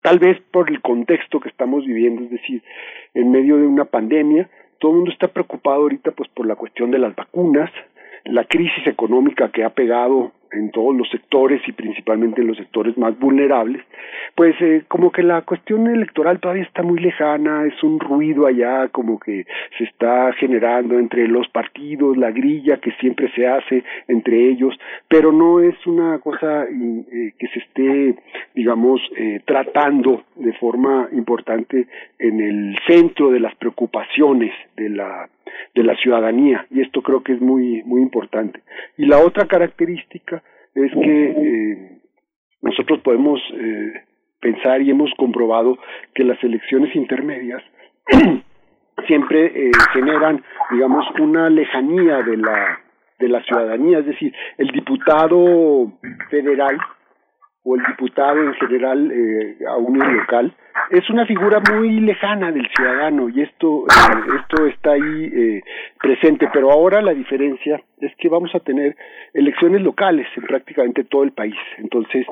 tal vez por el contexto que estamos viviendo es decir en medio de una pandemia todo el mundo está preocupado ahorita pues por la cuestión de las vacunas la crisis económica que ha pegado en todos los sectores y principalmente en los sectores más vulnerables, pues eh, como que la cuestión electoral todavía está muy lejana, es un ruido allá como que se está generando entre los partidos, la grilla que siempre se hace entre ellos, pero no es una cosa eh, que se esté, digamos, eh, tratando de forma importante en el centro de las preocupaciones de la de la ciudadanía y esto creo que es muy muy importante. Y la otra característica es que eh, nosotros podemos eh, pensar y hemos comprobado que las elecciones intermedias siempre eh, generan digamos una lejanía de la de la ciudadanía. Es decir el diputado federal o el diputado en general eh, a un local es una figura muy lejana del ciudadano y esto eh, esto está ahí eh, presente. Pero ahora la diferencia es que vamos a tener elecciones locales en prácticamente todo el país. Entonces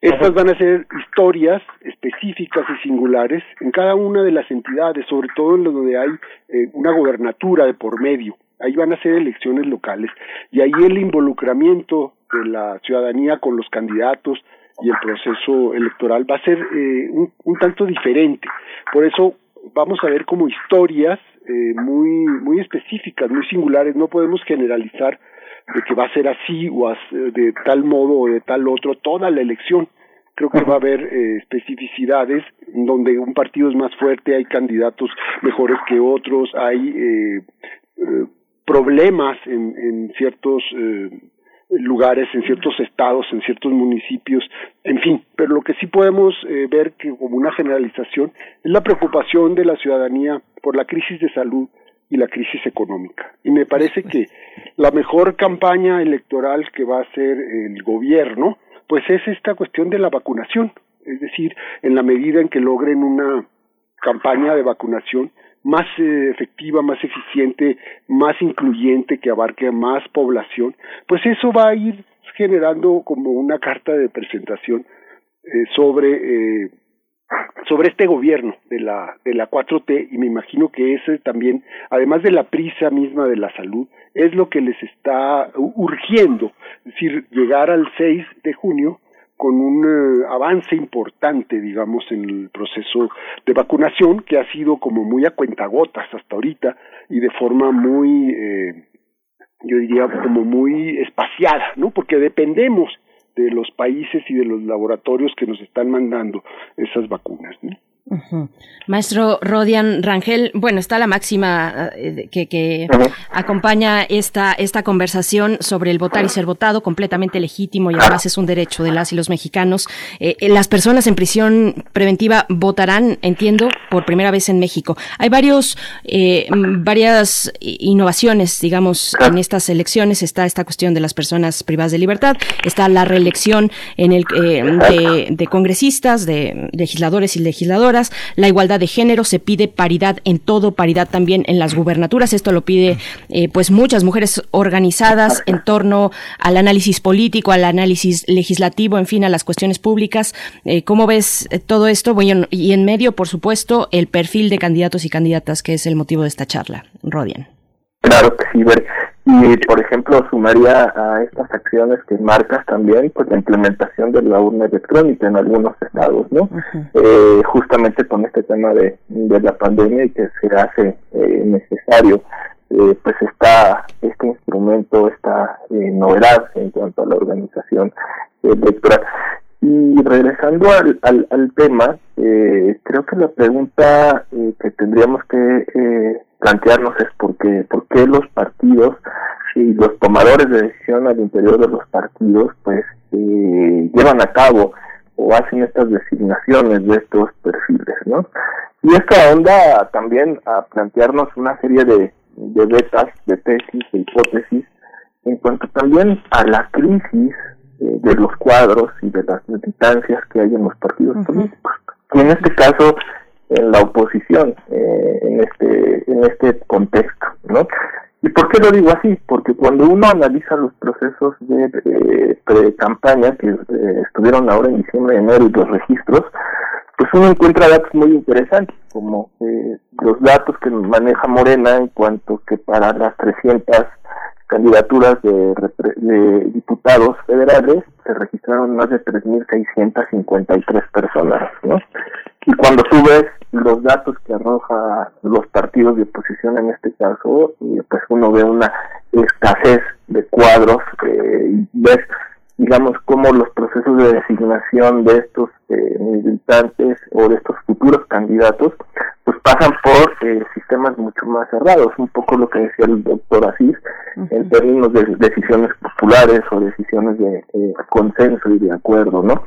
estas van a ser historias específicas y singulares en cada una de las entidades sobre todo en donde hay eh, una gobernatura de por medio. Ahí van a ser elecciones locales. Y ahí el involucramiento de la ciudadanía con los candidatos y el proceso electoral va a ser eh, un, un, tanto diferente. Por eso vamos a ver como historias eh, muy, muy específicas, muy singulares. No podemos generalizar de que va a ser así o de tal modo o de tal otro toda la elección. Creo que va a haber eh, especificidades donde un partido es más fuerte, hay candidatos mejores que otros, hay eh, eh, problemas en, en ciertos eh, lugares, en ciertos estados, en ciertos municipios, en fin, pero lo que sí podemos eh, ver que como una generalización es la preocupación de la ciudadanía por la crisis de salud y la crisis económica. Y me parece que la mejor campaña electoral que va a hacer el gobierno, pues es esta cuestión de la vacunación, es decir, en la medida en que logren una campaña de vacunación más eh, efectiva, más eficiente, más incluyente, que abarque a más población, pues eso va a ir generando como una carta de presentación eh, sobre eh, sobre este gobierno de la de la 4T y me imagino que ese también además de la prisa misma de la salud es lo que les está urgiendo. Es decir llegar al 6 de junio con un eh, avance importante, digamos, en el proceso de vacunación, que ha sido como muy a cuentagotas hasta ahorita y de forma muy, eh, yo diría, como muy espaciada, ¿no? Porque dependemos de los países y de los laboratorios que nos están mandando esas vacunas, ¿no? Maestro Rodian Rangel, bueno, está la máxima eh, que, acompaña esta, esta conversación sobre el votar y ser votado, completamente legítimo y además es un derecho de las y los mexicanos. Eh, eh, las personas en prisión preventiva votarán, entiendo, por primera vez en México. Hay varios, varias innovaciones, digamos, en estas elecciones. Está esta cuestión de las personas privadas de libertad, está la reelección en el, de, de congresistas, de legisladores y legisladoras la igualdad de género, se pide paridad en todo, paridad también en las gubernaturas. Esto lo pide eh, pues muchas mujeres organizadas en torno al análisis político, al análisis legislativo, en fin, a las cuestiones públicas. Eh, ¿Cómo ves eh, todo esto? Bueno, y en medio, por supuesto, el perfil de candidatos y candidatas, que es el motivo de esta charla. Rodian. Claro que sí, y, por ejemplo, sumaría a estas acciones que marcas también, pues la implementación de la urna electrónica en algunos estados, ¿no? eh, justamente con este tema de, de, la pandemia y que se hace eh, necesario, eh, pues está este instrumento, esta eh, novedad en cuanto a la organización electoral. Y regresando al, al, al tema, eh, creo que la pregunta eh, que tendríamos que eh, plantearnos es por qué, por qué los partidos y los tomadores de decisión al interior de los partidos pues eh, llevan a cabo o hacen estas designaciones de estos perfiles, ¿no? Y esto onda también a plantearnos una serie de, de betas, de tesis, de hipótesis, en cuanto también a la crisis eh, de los cuadros y de las militancias que hay en los partidos políticos. Y en este caso, en la oposición, eh, en este en este contexto, ¿no? ¿Y por qué lo digo así? Porque cuando uno analiza los procesos de eh, pre-campaña que eh, estuvieron ahora en diciembre, enero y los registros, pues uno encuentra datos muy interesantes, como los datos que maneja Morena en cuanto que para las 300 candidaturas de, diputados federales se registraron más de 3.653 personas, ¿no? Y cuando tú ves los datos que arroja los partidos de oposición en este caso, pues uno ve una escasez de cuadros, eh, ves digamos, cómo los procesos de designación de estos eh, militantes o de estos futuros candidatos, pues pasan por eh, sistemas mucho más cerrados, un poco lo que decía el doctor Asís, en términos de decisiones populares o decisiones de eh, consenso y de acuerdo, ¿no?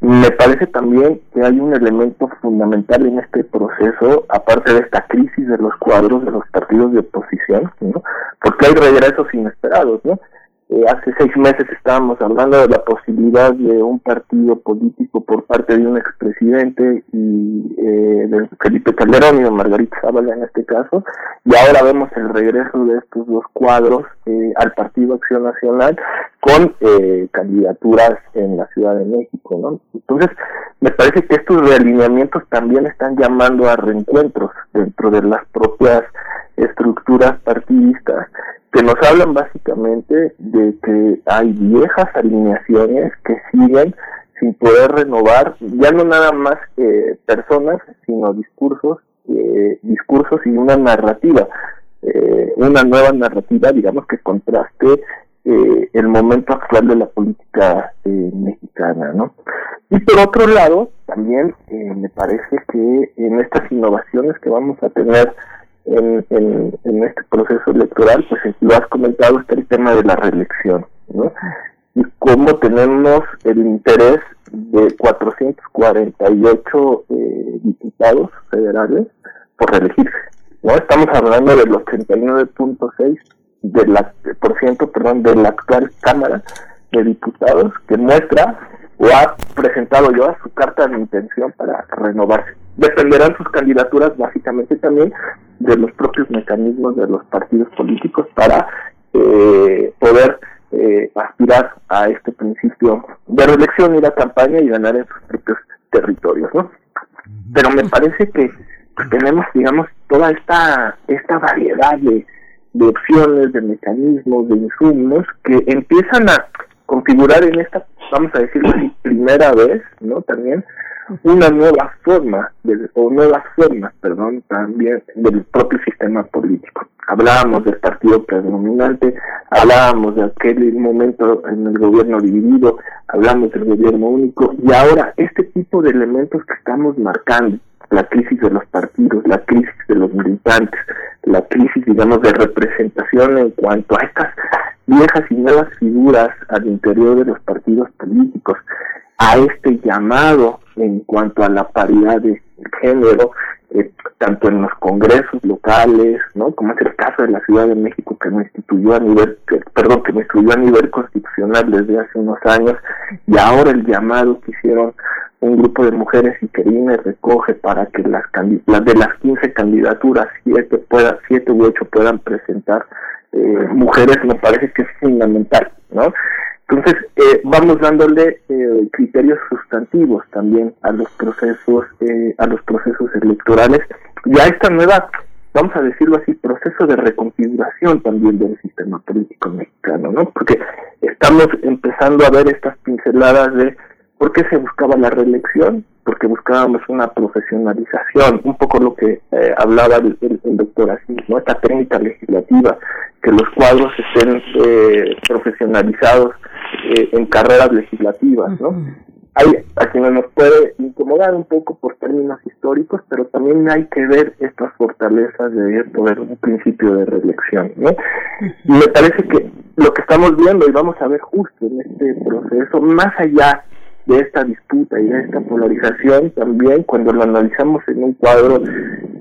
Me parece también que hay un elemento fundamental en este proceso, aparte de esta crisis de los cuadros de los partidos de oposición, ¿no? Porque hay regresos inesperados, ¿no? Eh, hace seis meses estábamos hablando de la posibilidad de un partido político por parte de un expresidente y eh, de Felipe Calderón y de Margarita Zavala en este caso, y ahora vemos el regreso de estos dos cuadros eh, al Partido Acción Nacional con eh, candidaturas en la Ciudad de México, ¿no? Entonces, me parece que estos realineamientos también están llamando a reencuentros dentro de las propias estructuras partidistas que nos hablan básicamente de que hay viejas alineaciones que siguen sin poder renovar ya no nada más que personas sino discursos eh, discursos y una narrativa eh, una nueva narrativa digamos que contraste eh, el momento actual de la política eh, mexicana no y por otro lado también eh, me parece que en estas innovaciones que vamos a tener en, en, este proceso electoral, pues lo has comentado, está el tema de la reelección. ¿no? Y cómo tenemos el interés de 448 eh, diputados federales por reelegirse. ¿no? Estamos hablando del 89.6 de la, por ciento perdón, de la actual Cámara de Diputados que muestra o ha presentado ya su carta de intención para renovarse. Dependerán sus candidaturas básicamente también de los propios mecanismos de los partidos políticos para eh, poder eh, aspirar a este principio de reelección, ir a campaña y ganar en sus propios territorios, ¿no? Pero me parece que tenemos, digamos, toda esta, esta variedad de, de opciones, de mecanismos, de insumos que empiezan a configurar en esta, vamos a decirlo así, primera vez, ¿no? También una nueva forma, de, o nuevas formas, perdón, también del propio sistema político. Hablábamos del partido predominante, hablábamos de aquel momento en el gobierno dividido, hablamos del gobierno único, y ahora este tipo de elementos que estamos marcando, la crisis de los partidos, la crisis de los militantes, la crisis, digamos, de representación en cuanto a estas viejas y nuevas figuras al interior de los partidos políticos, a este llamado en cuanto a la paridad de género, eh, tanto en los congresos locales, ¿no? Como es el caso de la Ciudad de México que me instituyó a nivel, perdón, que me instituyó a nivel constitucional desde hace unos años, y ahora el llamado que hicieron un grupo de mujeres y que INE recoge para que las, las de las 15 candidaturas, siete, pueda, siete u ocho puedan presentar eh, mujeres, me parece que es fundamental, ¿no? Entonces, eh, vamos dándole eh, criterios sustantivos también a los procesos, eh, a los procesos electorales y a esta nueva, vamos a decirlo así, proceso de reconfiguración también del sistema político mexicano, ¿no? Porque estamos empezando a ver estas pinceladas de por qué se buscaba la reelección, porque buscábamos una profesionalización, un poco lo que eh, hablaba el, doctor Asís, ¿no? Esta técnica legislativa, que los cuadros estén eh, profesionalizados eh, en carreras legislativas, ¿no? Hay a quienes nos puede incomodar un poco por términos históricos, pero también hay que ver estas fortalezas de poder un principio de reelección, ¿no? Y me parece que lo que estamos viendo y vamos a ver justo en este proceso, más allá de esta disputa y de esta polarización también cuando lo analizamos en un cuadro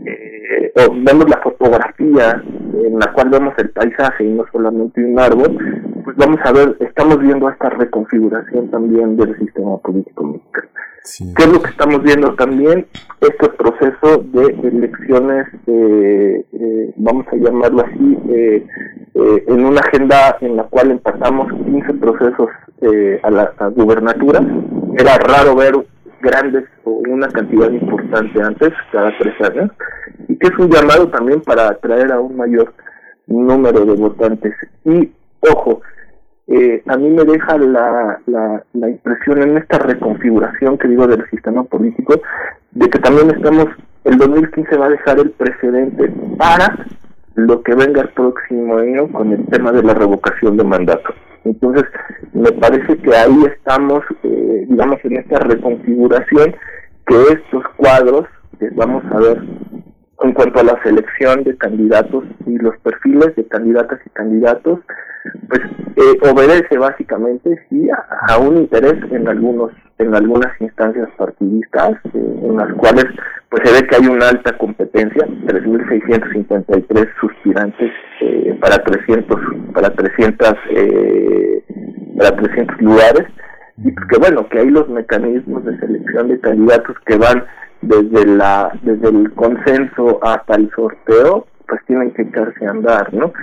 eh, o vemos la fotografía en la cual vemos el paisaje y no solamente un árbol pues vamos a ver estamos viendo esta reconfiguración también del sistema político mexicano ¿Qué es lo que estamos viendo también? Este proceso de elecciones, eh, eh, vamos a llamarlo así, eh, en una agenda en la cual empezamos 15 procesos a la gubernatura. Era raro ver grandes o una cantidad importante antes, cada tres años, y que es un llamado también para atraer a un mayor número de votantes. Y, ojo, eh, a mí me deja la, la, impresión en esta reconfiguración que digo del sistema político, de que también estamos, el 2015 va a dejar el precedente para lo que venga el próximo año con el tema de la revocación de mandato. Entonces, me parece que ahí estamos, eh, digamos, en esta reconfiguración que estos cuadros, que vamos a ver en cuanto a la selección de candidatos y los perfiles de candidatas y candidatos, pues eh, obedece básicamente sí a, un interés en algunos en algunas instancias partidistas eh, en las cuales pues se ve que hay una alta competencia 3.653 suspirantes eh, para 300 para 300 eh, para 300 lugares. Y pues que bueno que hay los mecanismos de selección de candidatos que van desde la desde el consenso hasta el sorteo pues tienen que echarse a andar no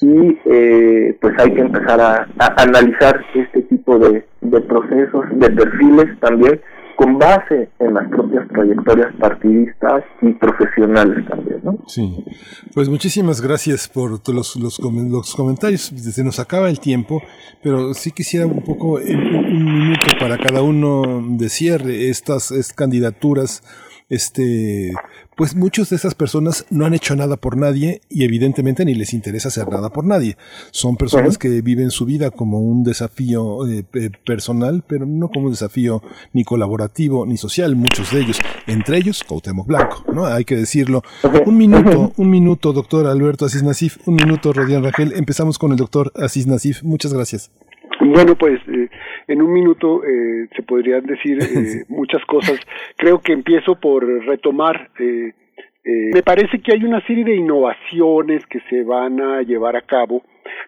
y eh, pues hay que empezar a, analizar este tipo de, de, procesos, de perfiles también, con base en las propias trayectorias partidistas y profesionales también, ¿no? Sí, pues muchísimas gracias por los, los, los comentarios. Se nos acaba el tiempo, pero sí quisiera un poco, un minuto para cada uno de cierre estas, estas candidaturas este, pues muchas de esas personas no han hecho nada por nadie y evidentemente ni les interesa hacer nada por nadie. Son personas que viven su vida como un desafío eh, personal, pero no como un desafío ni colaborativo ni social, muchos de ellos, entre ellos Cuauhtémoc Blanco, ¿no? Hay que decirlo. Un minuto, un minuto, doctor Alberto Asís Nasif, un minuto, Rodian Rangel. Empezamos con el doctor Asís Nasif. Muchas gracias. Bueno, pues eh, en un minuto eh, se podrían decir eh, muchas cosas. Creo que empiezo por retomar. Eh, eh, me parece que hay una serie de innovaciones que se van a llevar a cabo,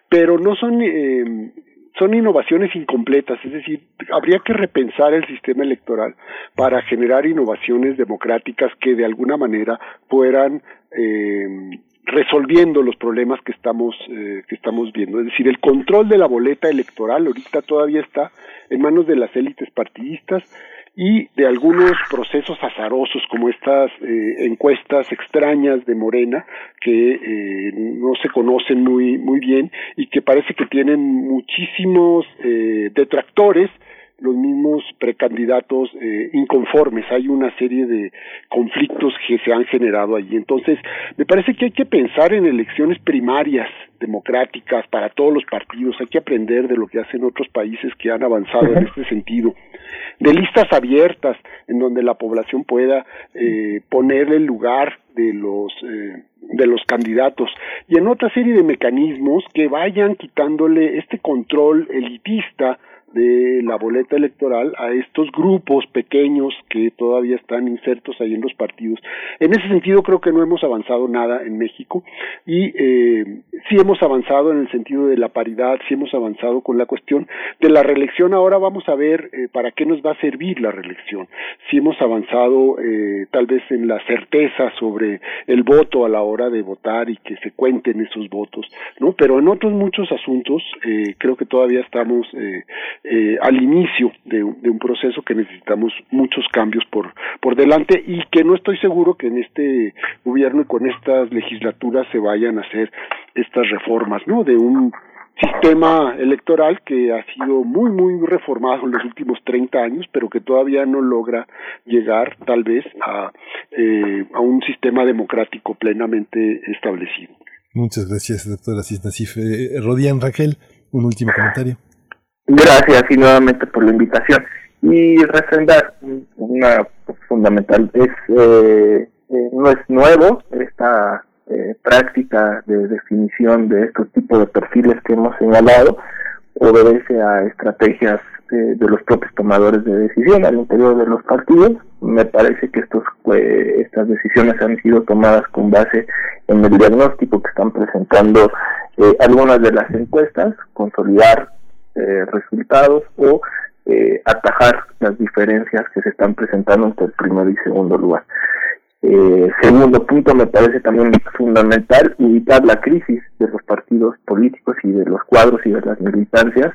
pero no son eh, son innovaciones incompletas, es decir, habría que repensar el sistema electoral para generar innovaciones democráticas que de alguna manera fueran eh, resolviendo los problemas que estamos eh, que estamos viendo, es decir, el control de la boleta electoral ahorita todavía está en manos de las élites partidistas y de algunos procesos azarosos como estas eh, encuestas extrañas de Morena que eh, no se conocen muy muy bien y que parece que tienen muchísimos eh, detractores los mismos precandidatos eh, inconformes. Hay una serie de conflictos que se han generado allí. Entonces, me parece que hay que pensar en elecciones primarias democráticas para todos los partidos. Hay que aprender de lo que hacen otros países que han avanzado en este sentido. De listas abiertas en donde la población pueda eh, poner el lugar de los eh, de los candidatos y en otra serie de mecanismos que vayan quitándole este control elitista de la boleta electoral a estos grupos pequeños que todavía están insertos ahí en los partidos. En ese sentido creo que no hemos avanzado nada en México y eh, sí hemos avanzado en el sentido de la paridad, sí hemos avanzado con la cuestión de la reelección. Ahora vamos a ver eh, para qué nos va a servir la reelección. Sí hemos avanzado eh, tal vez en la certeza sobre el voto a la hora de votar y que se cuenten esos votos, ¿no? Pero en otros muchos asuntos eh, creo que todavía estamos eh, al inicio de, de, un proceso que necesitamos muchos cambios por, por delante y que no estoy seguro que en este gobierno y con estas legislaturas se vayan a hacer estas reformas, ¿no? De un sistema electoral que ha sido muy, muy reformado en los últimos 30 años, pero que todavía no logra llegar tal vez a, eh, a un sistema democrático plenamente establecido. Muchas gracias, doctora Cisnacif. Eh, Rodian Raquel, un último comentario. Gracias y nuevamente por la invitación. Y refrendar una fundamental, es eh, eh, no es nuevo esta eh, práctica de definición de estos tipos de perfiles que hemos señalado, obedece a estrategias de, de los propios tomadores de decisión al interior de los partidos. Me parece que estos eh, estas decisiones han sido tomadas con base en el diagnóstico que están presentando eh, algunas de las encuestas, consolidar eh, resultados o eh, atajar las diferencias que se están presentando entre el primero y segundo lugar. Eh, segundo punto, me parece también fundamental evitar la crisis de los partidos políticos y de los cuadros y de las militancias,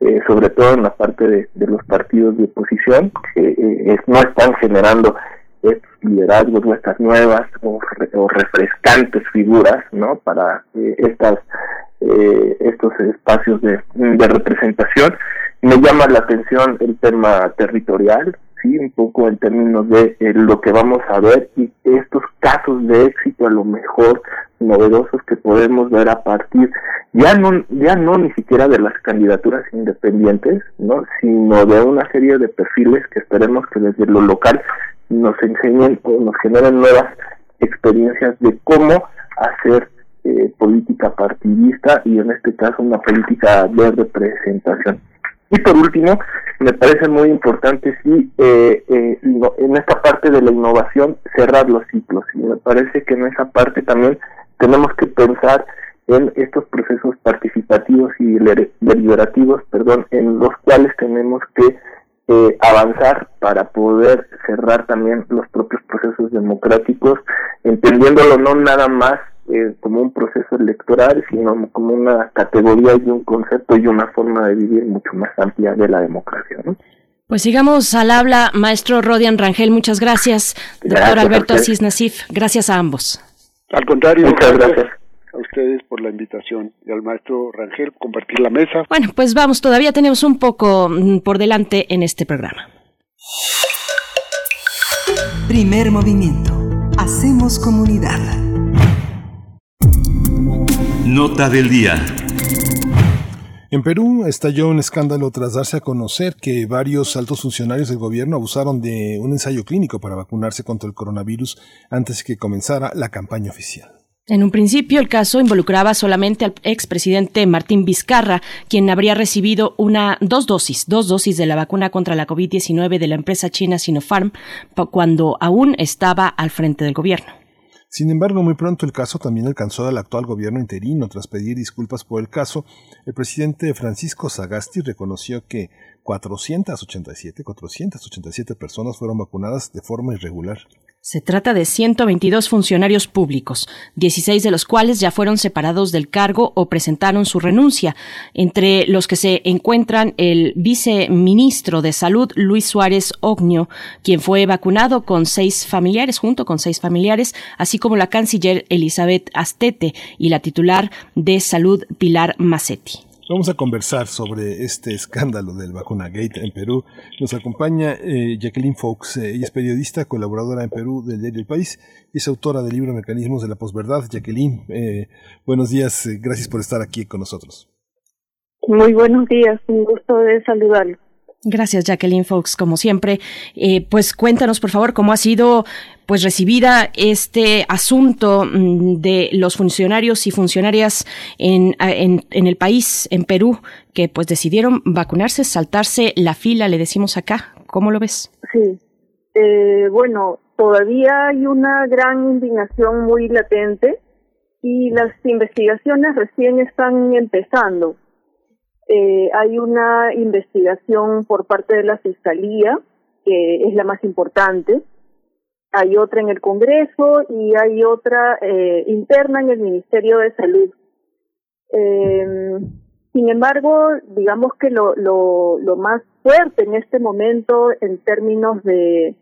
eh, sobre todo en la parte de, de los partidos de oposición, que eh, no están generando estos liderazgos o estas nuevas o, re, o refrescantes figuras, ¿no? Para estas eh, estos espacios de, de, representación. Me llama la atención el tema territorial, sí, un poco en términos de eh, lo que vamos a ver y estos casos de éxito a lo mejor novedosos que podemos ver a partir ya no ya no ni siquiera de las candidaturas independientes, ¿no? sino de una serie de perfiles que esperemos que desde lo local nos enseñen o nos generen nuevas experiencias de cómo hacer eh, política partidista y en este caso una política de representación. Y por último, me parece muy importante sí eh, eh, en esta parte de la innovación cerrar los ciclos y me parece que en esa parte también tenemos que pensar en estos procesos participativos y deliberativos, perdón, en los cuales tenemos que eh, avanzar para poder cerrar también los propios procesos democráticos, entendiéndolo no nada más eh, como un proceso electoral, sino como una categoría y un concepto y una forma de vivir mucho más amplia de la democracia. ¿no? Pues sigamos al habla, maestro Rodian Rangel, muchas gracias. gracias Doctor Alberto Asís Nasif, gracias a ambos. Al contrario, muchas gracias a ustedes por la invitación y al maestro Rangel compartir la mesa. Bueno, pues vamos, todavía tenemos un poco mm, por delante en este programa. Primer movimiento. Hacemos comunidad. Nota del día. En Perú estalló un escándalo tras darse a conocer que varios altos funcionarios del gobierno abusaron de un ensayo clínico para vacunarse contra el coronavirus antes que comenzara la campaña oficial. En un principio, el caso involucraba solamente al expresidente Martín Vizcarra, quien habría recibido una, dos dosis, dos dosis de la vacuna contra la COVID-19 de la empresa china Sinopharm cuando aún estaba al frente del gobierno. Sin embargo, muy pronto el caso también alcanzó al actual gobierno interino. Tras pedir disculpas por el caso, el presidente Francisco Sagasti reconoció que 487, 487 personas fueron vacunadas de forma irregular. Se trata de 122 funcionarios públicos, 16 de los cuales ya fueron separados del cargo o presentaron su renuncia, entre los que se encuentran el viceministro de Salud Luis Suárez Ognio, quien fue vacunado con seis familiares, junto con seis familiares, así como la canciller Elizabeth Astete y la titular de Salud Pilar Macetti. Vamos a conversar sobre este escándalo del vacuna gate en Perú. Nos acompaña eh, Jacqueline Fox. Eh, ella es periodista, colaboradora en Perú del diario El País y es autora del libro Mecanismos de la Posverdad. Jacqueline, eh, buenos días. gracias por estar aquí con nosotros. Muy buenos días. Un gusto de saludarlo. Gracias, Jacqueline Fox, como siempre. Eh, pues cuéntanos, por favor, cómo ha sido pues recibida este asunto mm, de los funcionarios y funcionarias en, en, el país, en Perú, que pues decidieron vacunarse, saltarse la fila, le decimos acá. ¿Cómo lo ves? Sí, eh, bueno, todavía hay una gran indignación muy latente y las investigaciones recién están empezando. Eh, hay una investigación por parte de la Fiscalía, que es la más importante. Hay otra en el Congreso y hay otra eh, interna en el Ministerio de Salud. Eh, sin embargo, digamos que lo, lo, lo más fuerte en este momento en términos de,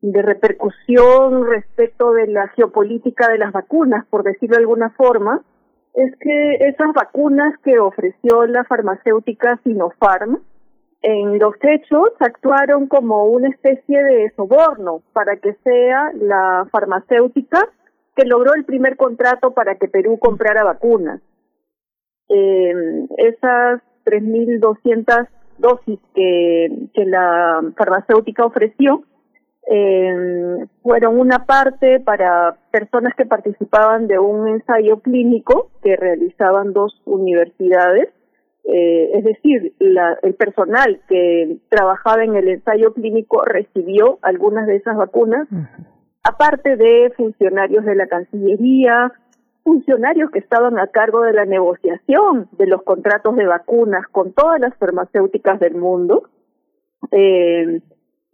de repercusión respecto de la geopolítica de las vacunas, por decirlo de alguna forma, es que esas vacunas que ofreció la farmacéutica Sinopharm, en los hechos actuaron como una especie de soborno para que sea la farmacéutica que logró el primer contrato para que Perú comprara vacunas. Eh, esas 3.200 dosis que, que la farmacéutica ofreció eh, fueron una parte para personas que participaban de un ensayo clínico que realizaban dos universidades, eh, es decir, la, el personal que trabajaba en el ensayo clínico recibió algunas de esas vacunas, aparte de funcionarios de la Cancillería, funcionarios que estaban a cargo de la negociación de los contratos de vacunas con todas las farmacéuticas del mundo. Eh,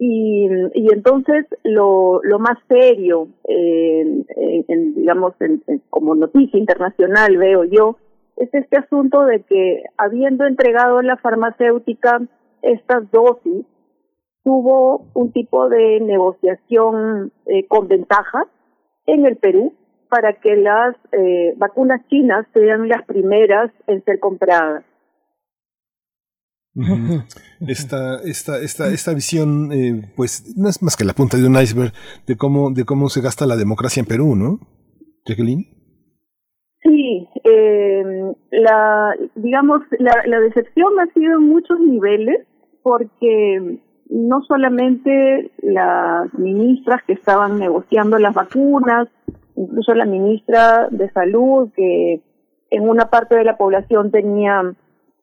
y, y entonces lo, lo más serio, eh, en, digamos, como noticia internacional veo yo, es este asunto de que habiendo entregado la farmacéutica estas dosis, hubo un tipo de negociación eh, con ventaja en el Perú para que las eh, vacunas chinas sean las primeras en ser compradas esta, esta, esta, esta visión, eh, pues, no es más que la punta de un iceberg de cómo, de cómo se gasta la democracia en Perú, ¿no? Jacqueline. Sí, eh, la, digamos, la, la decepción ha sido en muchos niveles porque no solamente las ministras que estaban negociando las vacunas, incluso la ministra de Salud, que en una parte de la población tenía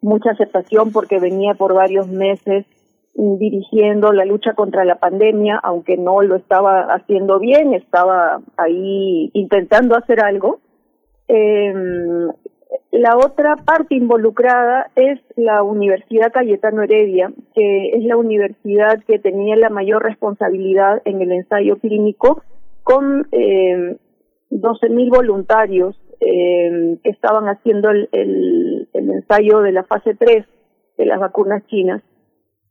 mucha aceptación porque venía por varios meses dirigiendo la lucha contra la pandemia, aunque no lo estaba haciendo bien, estaba ahí intentando hacer algo. Eh, la otra parte involucrada es la Universidad Cayetano Heredia, que es la universidad que tenía la mayor responsabilidad en el ensayo clínico con eh, 12.000 voluntarios eh, que estaban haciendo el, el, ensayo de la fase 3 de las vacunas chinas.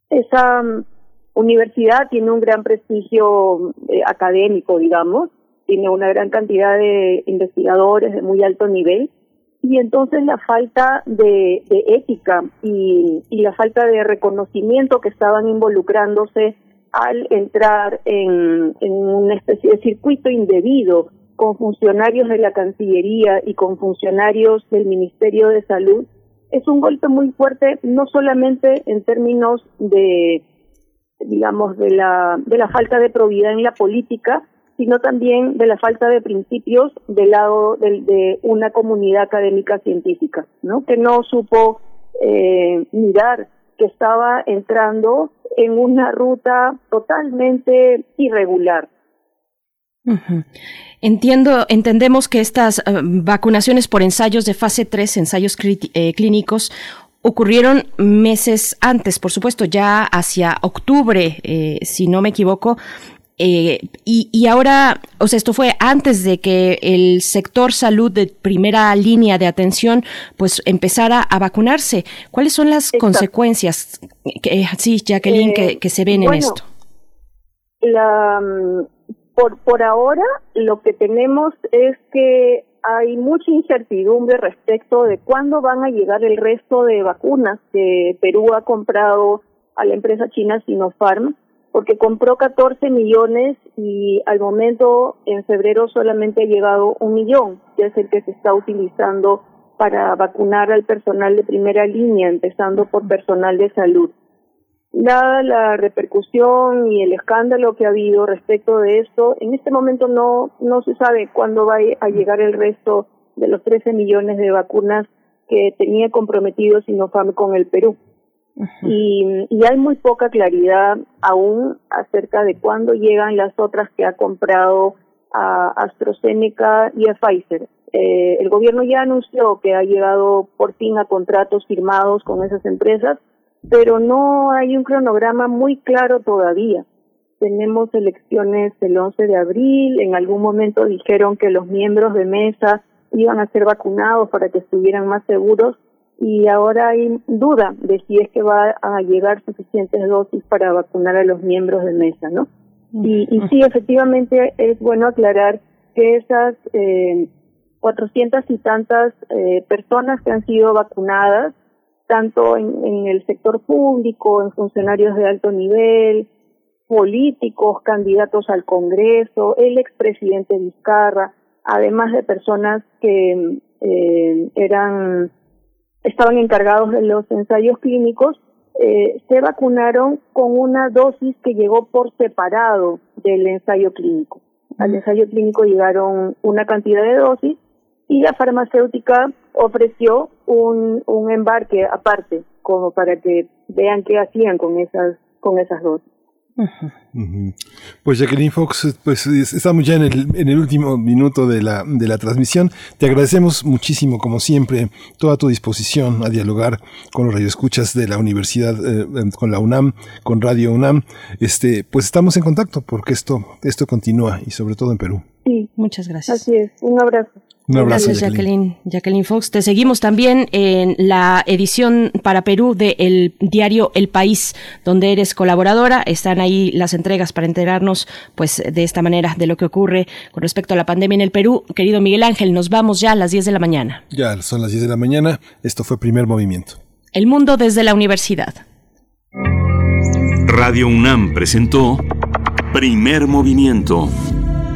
Esa mm, universidad tiene un gran prestigio eh, académico, digamos, tiene una gran cantidad de investigadores de muy alto nivel y entonces la falta de, ética y, y la falta de reconocimiento que estaban involucrándose al entrar en, en una especie de circuito indebido con funcionarios de la Cancillería y con funcionarios del Ministerio de Salud, es un golpe muy fuerte, no solamente en términos de, digamos, de la, de la falta de probidad en la política, sino también de la falta de principios del lado de, una comunidad académica científica, ¿no? Que no supo eh, mirar que estaba entrando en una ruta totalmente irregular. Entiendo, entendemos que estas eh, vacunaciones por ensayos de fase 3, ensayos eh, clínicos, ocurrieron meses antes, por supuesto, ya hacia octubre, eh, si no me equivoco. y, y, ahora, o sea, esto fue antes de que el sector salud de primera línea de atención, pues empezara a vacunarse. ¿Cuáles son las consecuencias, que, sí, Jacqueline, que, se ven en esto? La, mm, por, por ahora, lo que tenemos es que hay mucha incertidumbre respecto de cuándo van a llegar el resto de vacunas que Perú ha comprado a la empresa china Sinopharm, porque compró 14 millones y al momento en febrero solamente ha llegado un millón, que es el que se está utilizando para vacunar al personal de primera línea, empezando por personal de salud. Dada la repercusión y el escándalo que ha habido respecto de esto, en este momento no, no se sabe cuándo va a llegar el resto de los 13 millones de vacunas que tenía comprometido Sinopharm con el Perú. y, y, hay muy poca claridad aún acerca de cuándo llegan las otras que ha comprado a AstraZeneca y a Pfizer. Eh, el gobierno ya anunció que ha llegado por fin a contratos firmados con esas empresas pero no hay un cronograma muy claro todavía. Tenemos elecciones el 11 de abril, en algún momento dijeron que los miembros de mesa iban a ser vacunados para que estuvieran más seguros y ahora hay duda de si es que va a llegar suficientes dosis para vacunar a los miembros de mesa, ¿no? Y, y sí, efectivamente es bueno aclarar que esas eh, 400 y tantas eh, personas que han sido vacunadas tanto en, el sector público, en funcionarios de alto nivel, políticos, candidatos al Congreso, el expresidente Vizcarra, además de personas que eh, eran estaban encargados de los ensayos clínicos, eh, se vacunaron con una dosis que llegó por separado del ensayo clínico. Al ensayo clínico llegaron una cantidad de dosis y la farmacéutica ofreció un, un embarque aparte como para que vean qué hacían con esas con esas dos. Pues Jacqueline Fox, pues estamos ya en el, en el último minuto de la, de la transmisión. Te agradecemos muchísimo, como siempre, toda tu disposición a dialogar con los radioescuchas de la universidad, eh, con la UNAM, con Radio UNAM. Este, pues estamos en contacto porque esto, esto continúa y sobre todo en Perú. Sí, muchas gracias. Así es, un abrazo. Un abrazo, Gracias, Jacqueline. Jacqueline Fox. Te seguimos también en la edición para Perú del diario El País, donde eres colaboradora. Están ahí las entregas para enterarnos, pues, de esta manera de lo que ocurre con respecto a la pandemia en el Perú. Querido Miguel Ángel, nos vamos ya a las 10 de la mañana. Ya son las 10 de la mañana. Esto fue Primer Movimiento. El mundo desde la universidad. Radio UNAM presentó Primer Movimiento.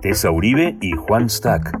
Tessa Uribe y Juan Stack.